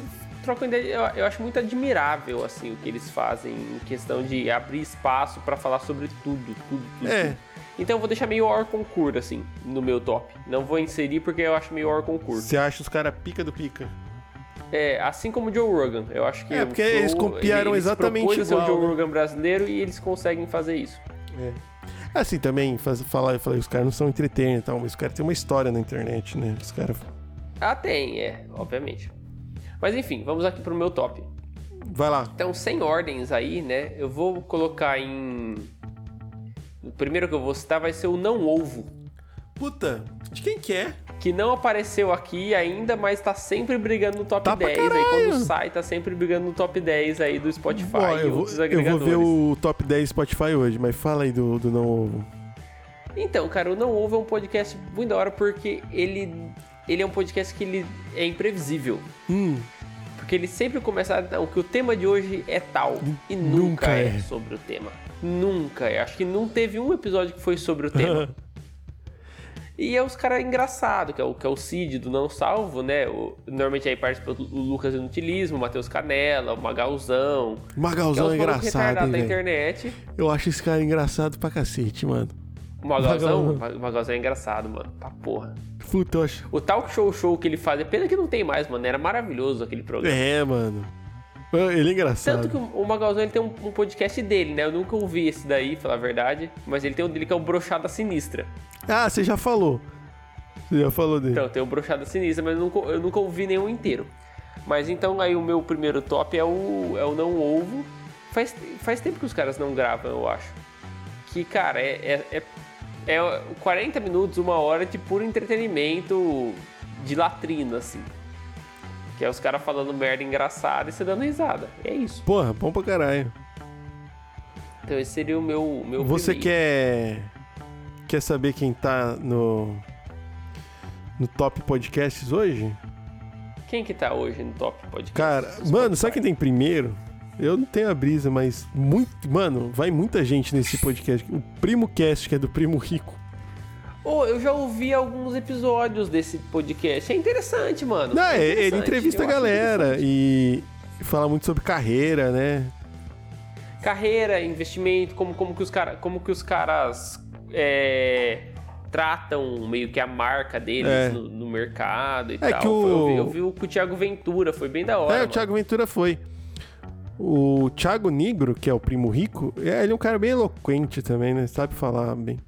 trocam ideia. Eu, eu acho muito admirável, assim, o que eles fazem em questão de abrir espaço pra falar sobre tudo, tudo, tudo. É. tudo. Então eu vou deixar meio or concurso, assim, no meu top. Não vou inserir porque eu acho meio or concurso. Você acha os caras pica do pica? É, assim como o Joe Rogan. Eu acho que É, o porque eles copiaram eles exatamente ser o igual, Joe né? Rogan brasileiro e eles conseguem fazer isso. É. Assim, também, faz, falar, eu falei, os caras não são entertainers e tal, mas os caras têm uma história na internet, né? Os caras. Ah, tem, é, obviamente. Mas enfim, vamos aqui pro meu top. Vai lá. Então, sem ordens aí, né? Eu vou colocar em. O primeiro que eu vou citar vai ser o Não Ovo. Puta, de quem que é? Que não apareceu aqui ainda, mas tá sempre brigando no top Tá pra 10. Aí quando sai, tá sempre brigando no top 10 aí do Spotify e eu, vou, eu vou ver o top 10 Spotify hoje, mas fala aí do, do Não Ovo. Então, cara, o Não Ovo é um podcast muito da hora porque ele, ele é um podcast que ele é imprevisível. Hum, Porque ele sempre começa. Não, que o tema de hoje é tal. E nunca, Nunca é. é. sobre o tema. Nunca é. Acho que não teve um episódio que foi sobre o tema. e é os caras engraçados, que é o, que é o Cid do Não Salvo, né? O, normalmente aí participa o Lucas Inutilismo, o Matheus Canela, o Magalzão. É Magalzão é malucos engraçado, hein, da internet. Eu acho esse cara engraçado pra cacete, mano. O Magalzão, Magalzão. o Magalzão é engraçado, mano. Pra porra. Puta. O talk show show que ele faz, é pena que não tem mais, mano. Era maravilhoso aquele programa. É, mano. Ele é engraçado. Tanto que o Magalzão ele tem um, um podcast dele, né? Eu nunca ouvi esse daí, falar a verdade. Mas ele tem um dele que é o Brochada Sinistra. Ah, você já falou. Você já falou dele. Então, tem o Brochada Sinistra, mas eu nunca, eu nunca ouvi nenhum inteiro. Mas então aí o meu primeiro top é o, é o Não Ovo. Faz, faz tempo que os caras não gravam, eu acho. Que, cara, é, é, é, é 40 minutos, uma hora de puro entretenimento de latrina, assim. Que é os caras falando merda engraçada e você dando risada. É isso. Porra, bom pra caralho. Então esse seria o meu, meu Você primeiro. quer. Quer saber quem tá no. No top podcasts hoje? Quem que tá hoje no top podcast? Cara, mano, sabe quem tem primeiro? Eu não tenho a brisa, mas muito. Mano, vai muita gente nesse podcast. O Primo Cast, que é do Primo Rico. Ô, eu já ouvi alguns episódios desse podcast. É interessante, mano. Não, é é- ele interessante, entrevista a eu acho galera interessante. e fala muito sobre carreira, né? Carreira, investimento, como, como que os, cara, como que os caras é, tratam meio que a marca deles É. no, no mercado e É tal. que o- eu, vi, eu vi o com o Thiago Ventura, foi bem da hora. é, o mano. Thiago Ventura foi. O Thiago Negro, que é o primo rico, é, ele é um cara bem eloquente também, né? Sabe falar bem.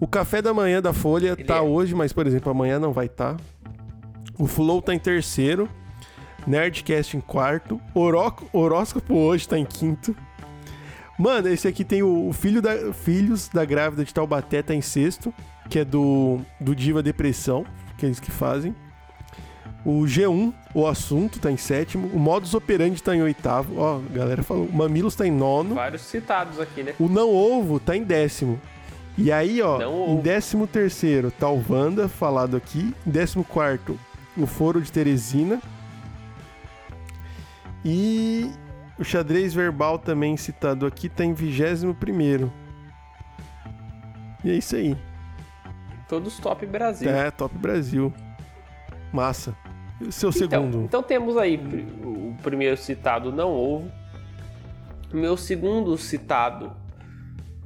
O café da manhã da Folha Ele tá é. hoje, mas, por exemplo, amanhã não vai estar. O Flow tá em terceiro. Nerdcast em quarto. Horó- Horóscopo hoje tá em quinto. Mano, esse aqui tem o, o filho da, Filhos da Grávida de Taubaté tá em sexto, que é do, do Diva Depressão, que é eles que fazem. O G1, o assunto, tá em sétimo. O Modus Operandi tá em oitavo. Ó, a galera falou. O Mamilos tá em nono. Vários citados aqui, né? O Não Ovo tá em décimo. E aí, ó, Não em Ovo. décimo terceiro tá o Wanda, falado aqui. Em décimo quarto, o Foro de Teresina. E o xadrez verbal também citado aqui tá em vigésimo primeiro. E é isso aí. Todos top Brasil. É, Top Brasil. Massa. E o seu Então, segundo? então temos aí o primeiro citado não houve. Meu segundo citado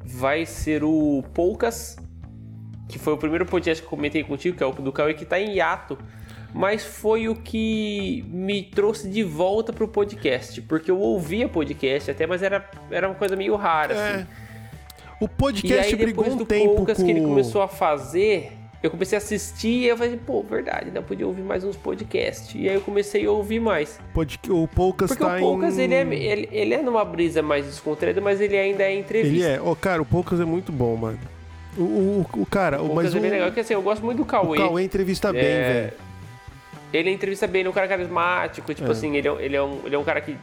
vai ser o Poucas, que foi o primeiro podcast que comentei contigo, que é o do Cauê, que tá em hiato. Mas foi o que me trouxe de volta pro podcast. Porque eu ouvia podcast até, mas era, era uma coisa meio rara, assim. É. O E podcast aí brigou depois um do tempo Poucas com... que ele começou a fazer, eu comecei a assistir e eu falei, pô, verdade, ainda podia ouvir mais uns podcasts. E aí eu comecei a ouvir mais. pod- O Poucas Porque tá o Poucas, em... ele, é, ele, ele é numa brisa mais descontraída, mas ele ainda é entrevista. Ele é. Ô, cara, o Poucas é muito bom, mano. O, o, o cara, O o, Poucas mas é o, bem legal, porque assim, eu gosto muito do o Cauê. Cauê entrevista bem, É, velho. Ele entrevista bem, ele é um cara carismático, tipo É. assim, ele é, ele, é um, ele é um cara que,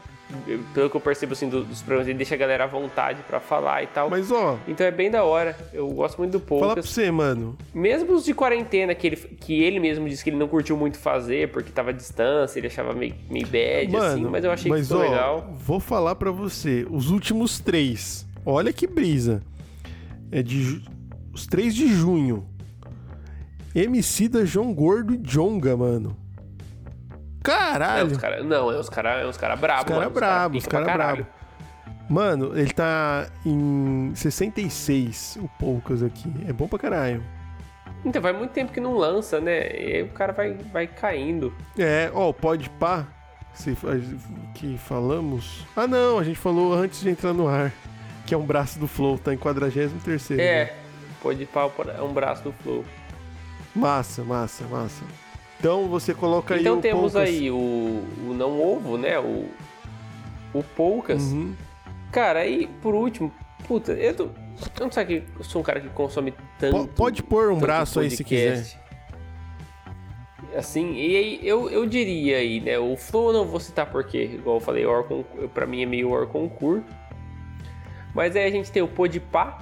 pelo que eu percebo assim, do- dos programas, ele deixa a galera à vontade pra falar e tal. Mas, ó, Então é bem da hora. Eu gosto muito do falar pra Poucas. você, mano. Mesmo os de quarentena, que ele, que ele mesmo disse que ele não curtiu muito fazer, porque tava à distância, ele achava meio, meio bad, Mano, assim, mas eu achei mas, que ficou ó, legal. Vou falar pra você. Os últimos três. Olha que brisa. É de. Os três de junho. MC da João Gordo e Jonga, mano. É, Caralho. os cara, não, é os caras é uns cara brabo, Os cara mano, brabo, os pra cara brabo. Mano, ele tá em 66, o Poucas aqui. É bom pra caralho. Então, faz muito tempo que não lança, né? E aí o cara vai, vai caindo. É, ó, pode pá. Se, que falamos. Ah, não, a gente falou antes de entrar no ar. Que é um braço do Flow, tá em 43 né? É, pode pau é um braço do Flow. Massa, massa, massa. Então você coloca aí então temos Poucas. aí o, o Não Ovo, né? O, o Poucas. Uhum. Cara, aí por último, puta, eu, tô- eu não sei que eu sou um cara que consome tanto. Po- pode pôr um braço aí se podcast. Assim, e aí eu, eu diria aí, né? O Flow não vou citar porque, igual eu falei, Orcon, pra mim é meio Orconcur. Mas aí a gente tem o Podpah,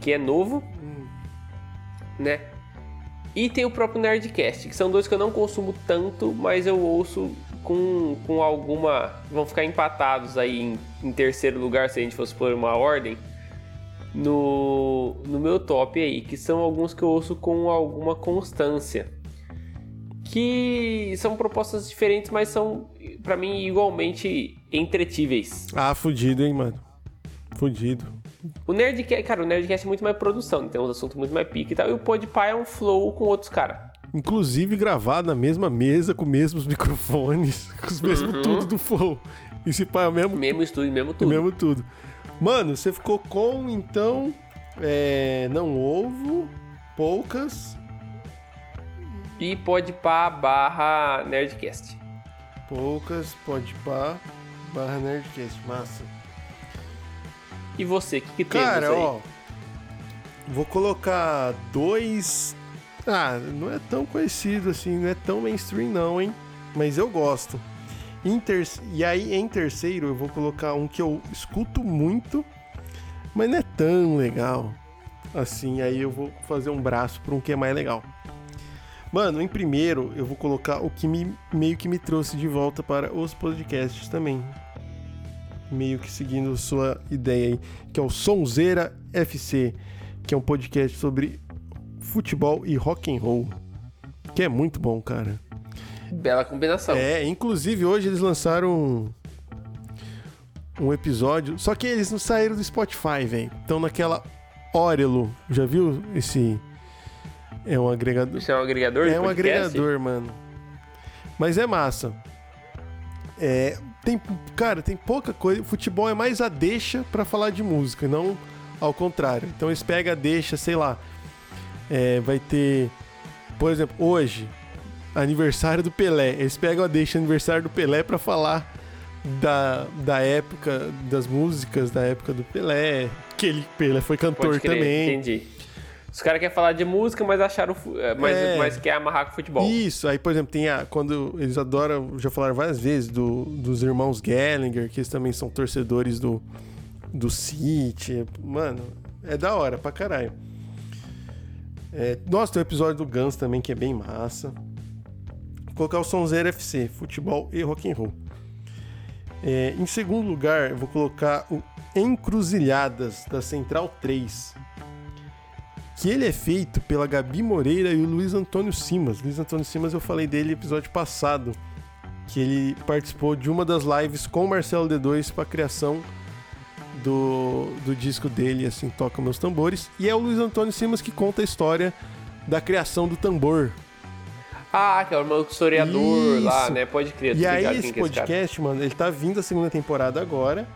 que é novo, né? E tem o próprio Nerdcast, que são dois que eu não consumo tanto, mas eu ouço com, com alguma. Vão ficar empatados aí em, em terceiro lugar, se a gente fosse por uma ordem, no, no meu top aí, que são alguns que eu ouço com alguma constância. Que são propostas diferentes, mas são, pra mim, igualmente entretíveis. Ah, fudido, hein, mano. Fudido. O Nerdcast, cara, o Nerdcast é muito mais produção, tem uns assuntos muito mais pique e tal. E o Podpah é um flow com outros caras. Inclusive gravado na mesma mesa, com os mesmos microfones, com os mesmos Uhum. tudo do Flow. E se pá, é o mesmo, Mesmo estúdio, mesmo tudo. mesmo tudo. Mano, você ficou com, então, é, não ovo, poucas, E Podpah barra Nerdcast. poucas, pode pá, barra Nerdcast. Massa. E você, o que, que temos Cara, aí? ó. Vou colocar dois. Ah, não é tão conhecido assim, não é tão mainstream, não, hein? Mas eu gosto. Ter- E aí, em terceiro, eu vou colocar um que eu escuto muito, mas não é tão legal. Assim, aí eu vou fazer um braço para um que é mais legal. Mano, em primeiro, eu vou colocar o que me, meio que me trouxe de volta para os podcasts também meio que seguindo sua ideia aí, que é o Sonzeira FC, que é um podcast sobre futebol e rock and roll, que é muito bom, cara. Bela combinação. É, inclusive hoje eles lançaram um, episódio, só que eles não saíram do Spotify, velho. Estão naquela Orelo, já viu esse é um agregador Isso é um agregador é um podcast? agregador, mano. Mas é massa. É, tem, cara, tem pouca coisa. Futebol é mais a deixa pra falar de música, não ao contrário. Então eles pegam a deixa, sei lá. É, vai ter, por exemplo, hoje, aniversário do Pelé. Eles pegam a deixa aniversário do Pelé pra falar da, da época, das músicas da época do Pelé. Que ele, Pelé foi cantor também. entendi. Os caras querem falar de música, mas acharam. eh, Mas, É. mas quer amarrar com futebol. Isso, aí, por exemplo, tem a. Quando eles adoram, já falaram várias vezes, do, dos irmãos Gallagher, que eles também são torcedores do, do City. Mano, é da hora pra caralho. É, nossa, tem o episódio do Guns também, que é bem massa. Vou colocar o Sonzeiro FC, futebol e rock and roll. É, em segundo lugar, eu vou colocar o Encruzilhadas, da Central 3 que ele é feito pela Gabi Moreira e o Luiz Antônio Simas. Luiz Antônio Simas eu falei dele no episódio passado, que ele participou de uma das lives com o Marcelo D2 para a criação do, do disco dele, assim, Toca Meus Tambores. E é o Luiz Antônio Simas que conta a história da criação do tambor. Ah, que é o irmão historiador lá, Isso. né? Pode crer. E aí esse é esse podcast, mano, ele tá vindo a segunda temporada agora,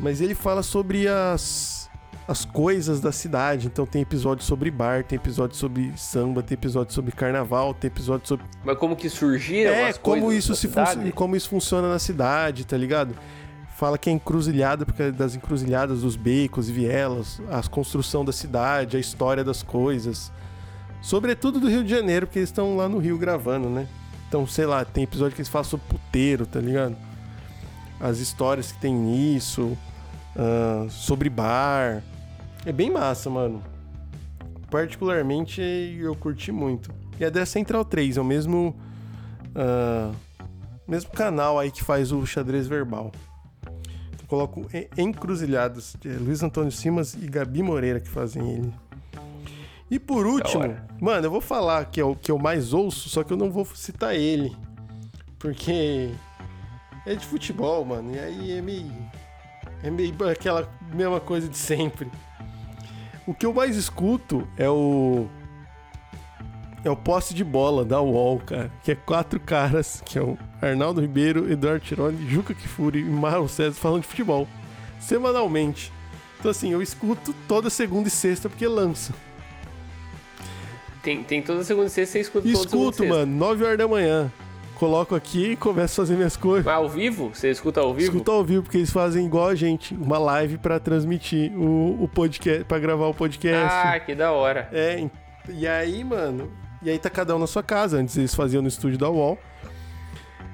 mas ele fala sobre as as coisas da cidade. Então tem episódio sobre bar, tem episódio sobre samba, tem episódio sobre carnaval, tem episódio sobre Mas como que surgiram é as como coisas isso se cidade? como isso funciona na cidade, tá ligado? Fala que é encruzilhada porque é das encruzilhadas dos becos e vielas, a construção da cidade, a história das coisas. Sobretudo do Rio de Janeiro, porque eles estão lá no Rio gravando, né? Então, sei lá, tem episódio que eles falam sobre puteiro, tá ligado? As histórias que tem nisso, ah, sobre bar. É bem massa, mano. Particularmente eu curti muito. E é da Central 3, é o mesmo. ah, mesmo canal aí que faz o xadrez verbal. Eu coloco En- Encruzilhadas, de Luiz Antônio Simas e Gabi Moreira que fazem ele. E por último, mano, eu vou falar que é o que eu mais ouço, só que eu não vou citar ele. Porque é de futebol, mano. E aí é meio. É meio aquela mesma coisa de sempre. O que eu mais escuto é o. É o posse de bola da UOL, cara. Que é quatro caras, que é o Arnaldo Ribeiro, Eduardo Tironi, Juca Kifuri e Marlon César falando de futebol. Semanalmente. Então assim, eu escuto toda segunda e sexta porque lança. Tem, tem toda segunda e sexta, você escuta toda segunda e Escuto, sexta. mano, 9 horas da manhã. Coloco aqui e começo a fazer minhas coisas. Mas ao vivo? Você escuta ao vivo? Escuta ao vivo, porque eles fazem igual a gente, uma live pra transmitir o, o podcast, pra gravar o podcast. Ah, que da hora. É, e aí, mano, e aí tá cada um na sua casa. Antes eles faziam no estúdio da UOL.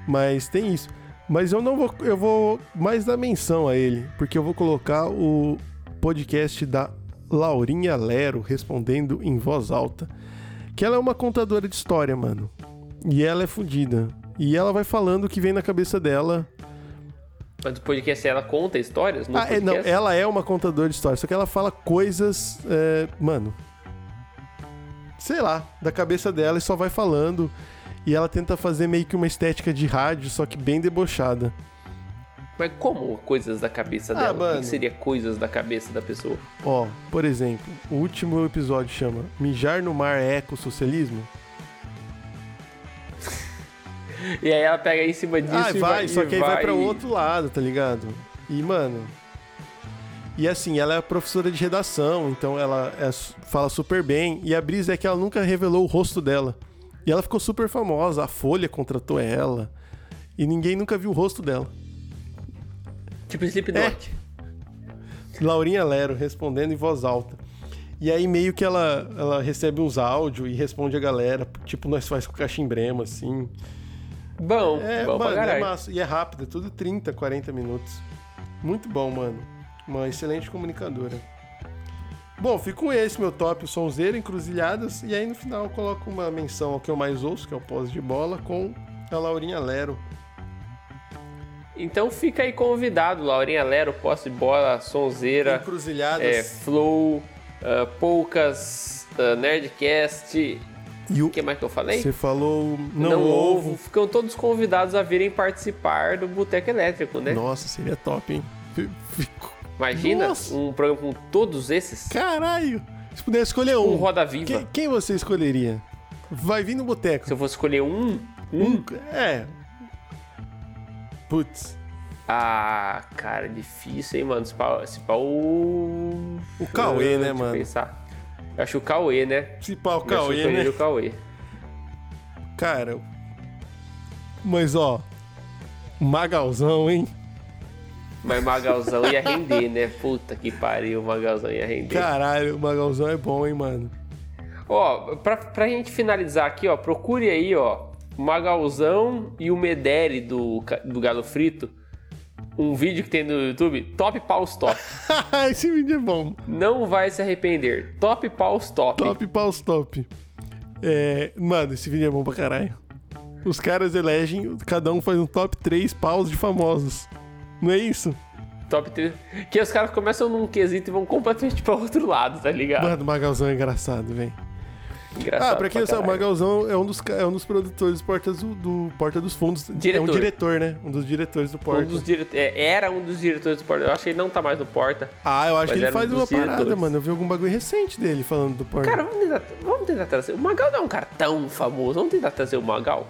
Mas tem isso. Mas eu não vou. Eu vou mais dar menção a ele, porque eu vou colocar o podcast da Laurinha Lero respondendo em voz alta. Que ela é uma contadora de história, mano. E ela é fodida. E ela vai falando o que vem na cabeça dela. Mas o podcast ela conta histórias? No Ah, é, não, ela é uma contadora de história, só que ela fala coisas, é, mano, sei lá, da cabeça dela e só vai falando. E ela tenta fazer meio que uma estética de rádio, só que bem debochada. Mas como coisas da cabeça Ah, dela? O mano. que seria coisas da cabeça da pessoa? Ó, por exemplo, o último episódio chama Mijar no Mar é Ecossocialismo? E aí ela pega em cima disso Ah, e vai, vai só que aí vai pra e- outro lado, tá ligado? E, mano. E assim, ela é professora de redação, então ela é fala super bem. E a brisa é que ela nunca revelou o rosto dela. E ela ficou super famosa, a Folha contratou ela. E ninguém nunca viu o rosto dela. Tipo Slipknot. Laurinha Lero respondendo em voz alta. E aí meio que ela, ela recebe uns áudios e responde a galera, tipo nós faz com cachimbrema, assim. Bom, É, bom mano, é massa. E é rápido, é tudo 30, 40 minutos. Muito bom, mano. Uma excelente comunicadora. Bom, fico com esse, meu top, o Sonzeiro, Encruzilhadas. E aí no final eu coloco uma menção ao que eu mais ouço, que é o pós de bola, com a Laurinha Lero. Então fica aí convidado, Laurinha Lero, posse de bola, sonzeira, Encruzilhadas. é, flow, ah, poucas, ah, nerdcast. E o que mais que eu falei? você falou não, Não ovo. ovo. Ficam todos convidados a virem participar do Boteco Elétrico, né? Nossa, seria top, hein? Fico... Imagina Nossa. um programa com todos esses. Caralho! Se pudesse escolher um, Um Roda Viva. quem, quem você escolheria? Vai vir no boteco. Se eu fosse escolher um, Um, é. Putz. Ah, cara, difícil, hein, mano? Se pau, se pau... O Cauê, né, mano? pensar. Acho o Cauê, né? Pá, o acho Cauê, né? o Cauê. Cara. Mas ó. Magalzão, hein? Mas Magalzão ia render, né? Puta que pariu, o Magalzão ia render. Caralho, o Magalzão é bom, hein, mano? Ó, pra, pra gente finalizar aqui, ó, procure aí, ó, Magalzão e o Mederi do, do Galo Frito. Um vídeo que tem no YouTube, Top Paus Top. Esse vídeo é bom. Não vai se arrepender. Top Paus Top. Top paus top. É, mano, esse vídeo é bom pra caralho. Os caras elegem, cada um faz um top 3 paus de famosos. Não é isso? Top 3. Que os caras começam num quesito e vão completamente pra outro lado, tá ligado? Mano, o Magalzão é engraçado, velho. Engraçado. Ah, pra quem não sabe, o. Magalzão é um dos, é um dos produtores do Porta, do, do Porta dos Fundos. É um Diretor. diretor, né? Um dos diretores do Porta. Um dos dire... é, era um dos diretores do Porta. Eu acho que ele não tá mais no Porta. Ah, eu acho que ele um faz dos uma parada, diretores. mano. Eu vi algum bagulho recente dele falando do Porta. Cara, vamos tentar, vamos tentar trazer. O Magal não é um cara tão famoso. Vamos tentar trazer o Magal.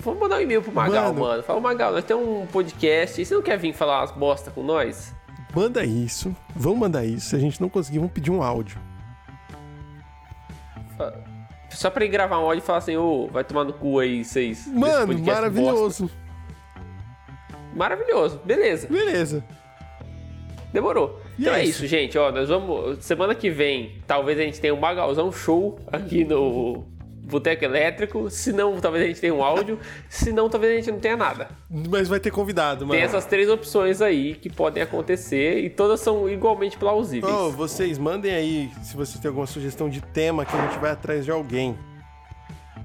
Vamos mandar um e-mail pro Magal, Mano. mano. Fala, Magal, nós temos um podcast. E você não quer vir falar umas bosta com nós? Manda isso. Vamos mandar isso. Se a gente não conseguir, vamos pedir um áudio. Só pra ele gravar um áudio e falar assim, ô, vai tomar no cu aí, vocês. Mano, maravilhoso. bosta. Maravilhoso. Beleza. Beleza. Demorou. E então é é isso. isso, gente. Ó, nós vamos. Semana que vem, talvez a gente tenha um Magalzão show aqui no Boteco Elétrico. Se não, talvez a gente tenha um áudio. Se não, talvez a gente não tenha nada. Mas vai ter convidado, mano. Tem essas três opções aí que podem acontecer e todas são igualmente plausíveis. Ô, vocês mandem aí se vocês têm alguma sugestão de tema que a gente vai atrás de alguém.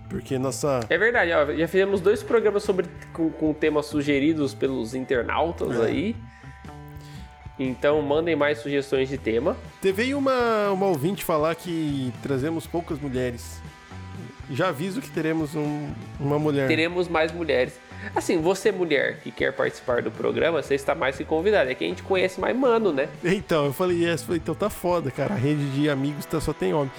Porque nossa. É verdade, ó, já fizemos dois programas sobre com, com temas sugeridos pelos internautas É. aí. Então mandem mais sugestões de tema. Teve uma, uma ouvinte falar que trazemos poucas mulheres. Já aviso que teremos um- uma mulher. Teremos mais mulheres. Assim, você mulher que quer participar do programa, você está mais que convidada. É que a gente conhece mais mano, né? Então, eu falei, yes, falei, então tá foda, cara. A rede de amigos tá, só tem homem.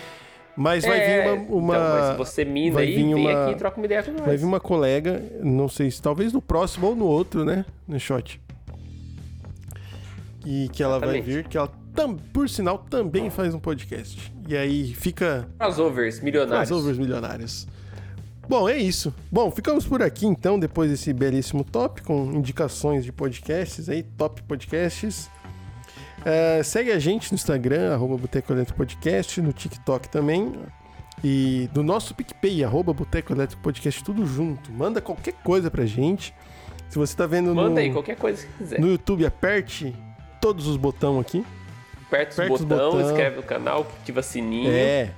Mas vai É, vir uma. uma- Então, mas você mina vai aí, vir vem uma- aqui e troca uma ideia com nós. Vai vir uma colega, não sei se talvez no próximo ou no outro, né? No shot. E que ela vai Exatamente. vir, que ela, por sinal, também faz um podcast. E aí fica Crossovers, milionários. Crossovers milionários. Bom, é isso. Bom, ficamos por aqui então, depois desse belíssimo top, com indicações de podcasts aí, top podcasts. É, segue a gente no Instagram, arroba Boteco Elétrico Podcast, no TikTok também. E no nosso PicPay, arroba Boteco Elétrico Podcast, tudo junto. Manda qualquer coisa pra gente. Se você tá vendo Manda no, aí, qualquer coisa que quiser. no YouTube, aperte todos os botões aqui. Aperta aperta os os botão, botão. inscreve no canal, ativa sininho. É,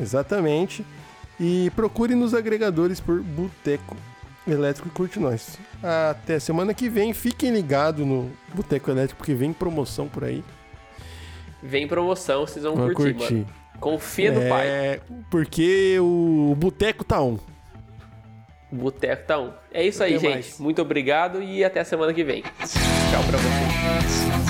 exatamente. E procure nos agregadores por Boteco Elétrico e curte nós. Até semana que vem. Fiquem ligados no Boteco Elétrico, porque vem promoção por aí. Vem promoção, vocês vão Vão curtir, curtir. mano. Confia no pai. É, porque o Boteco tá on. O Boteco tá um. É isso aí, Até gente. mais. Muito obrigado e até a semana que vem. Tchau pra vocês.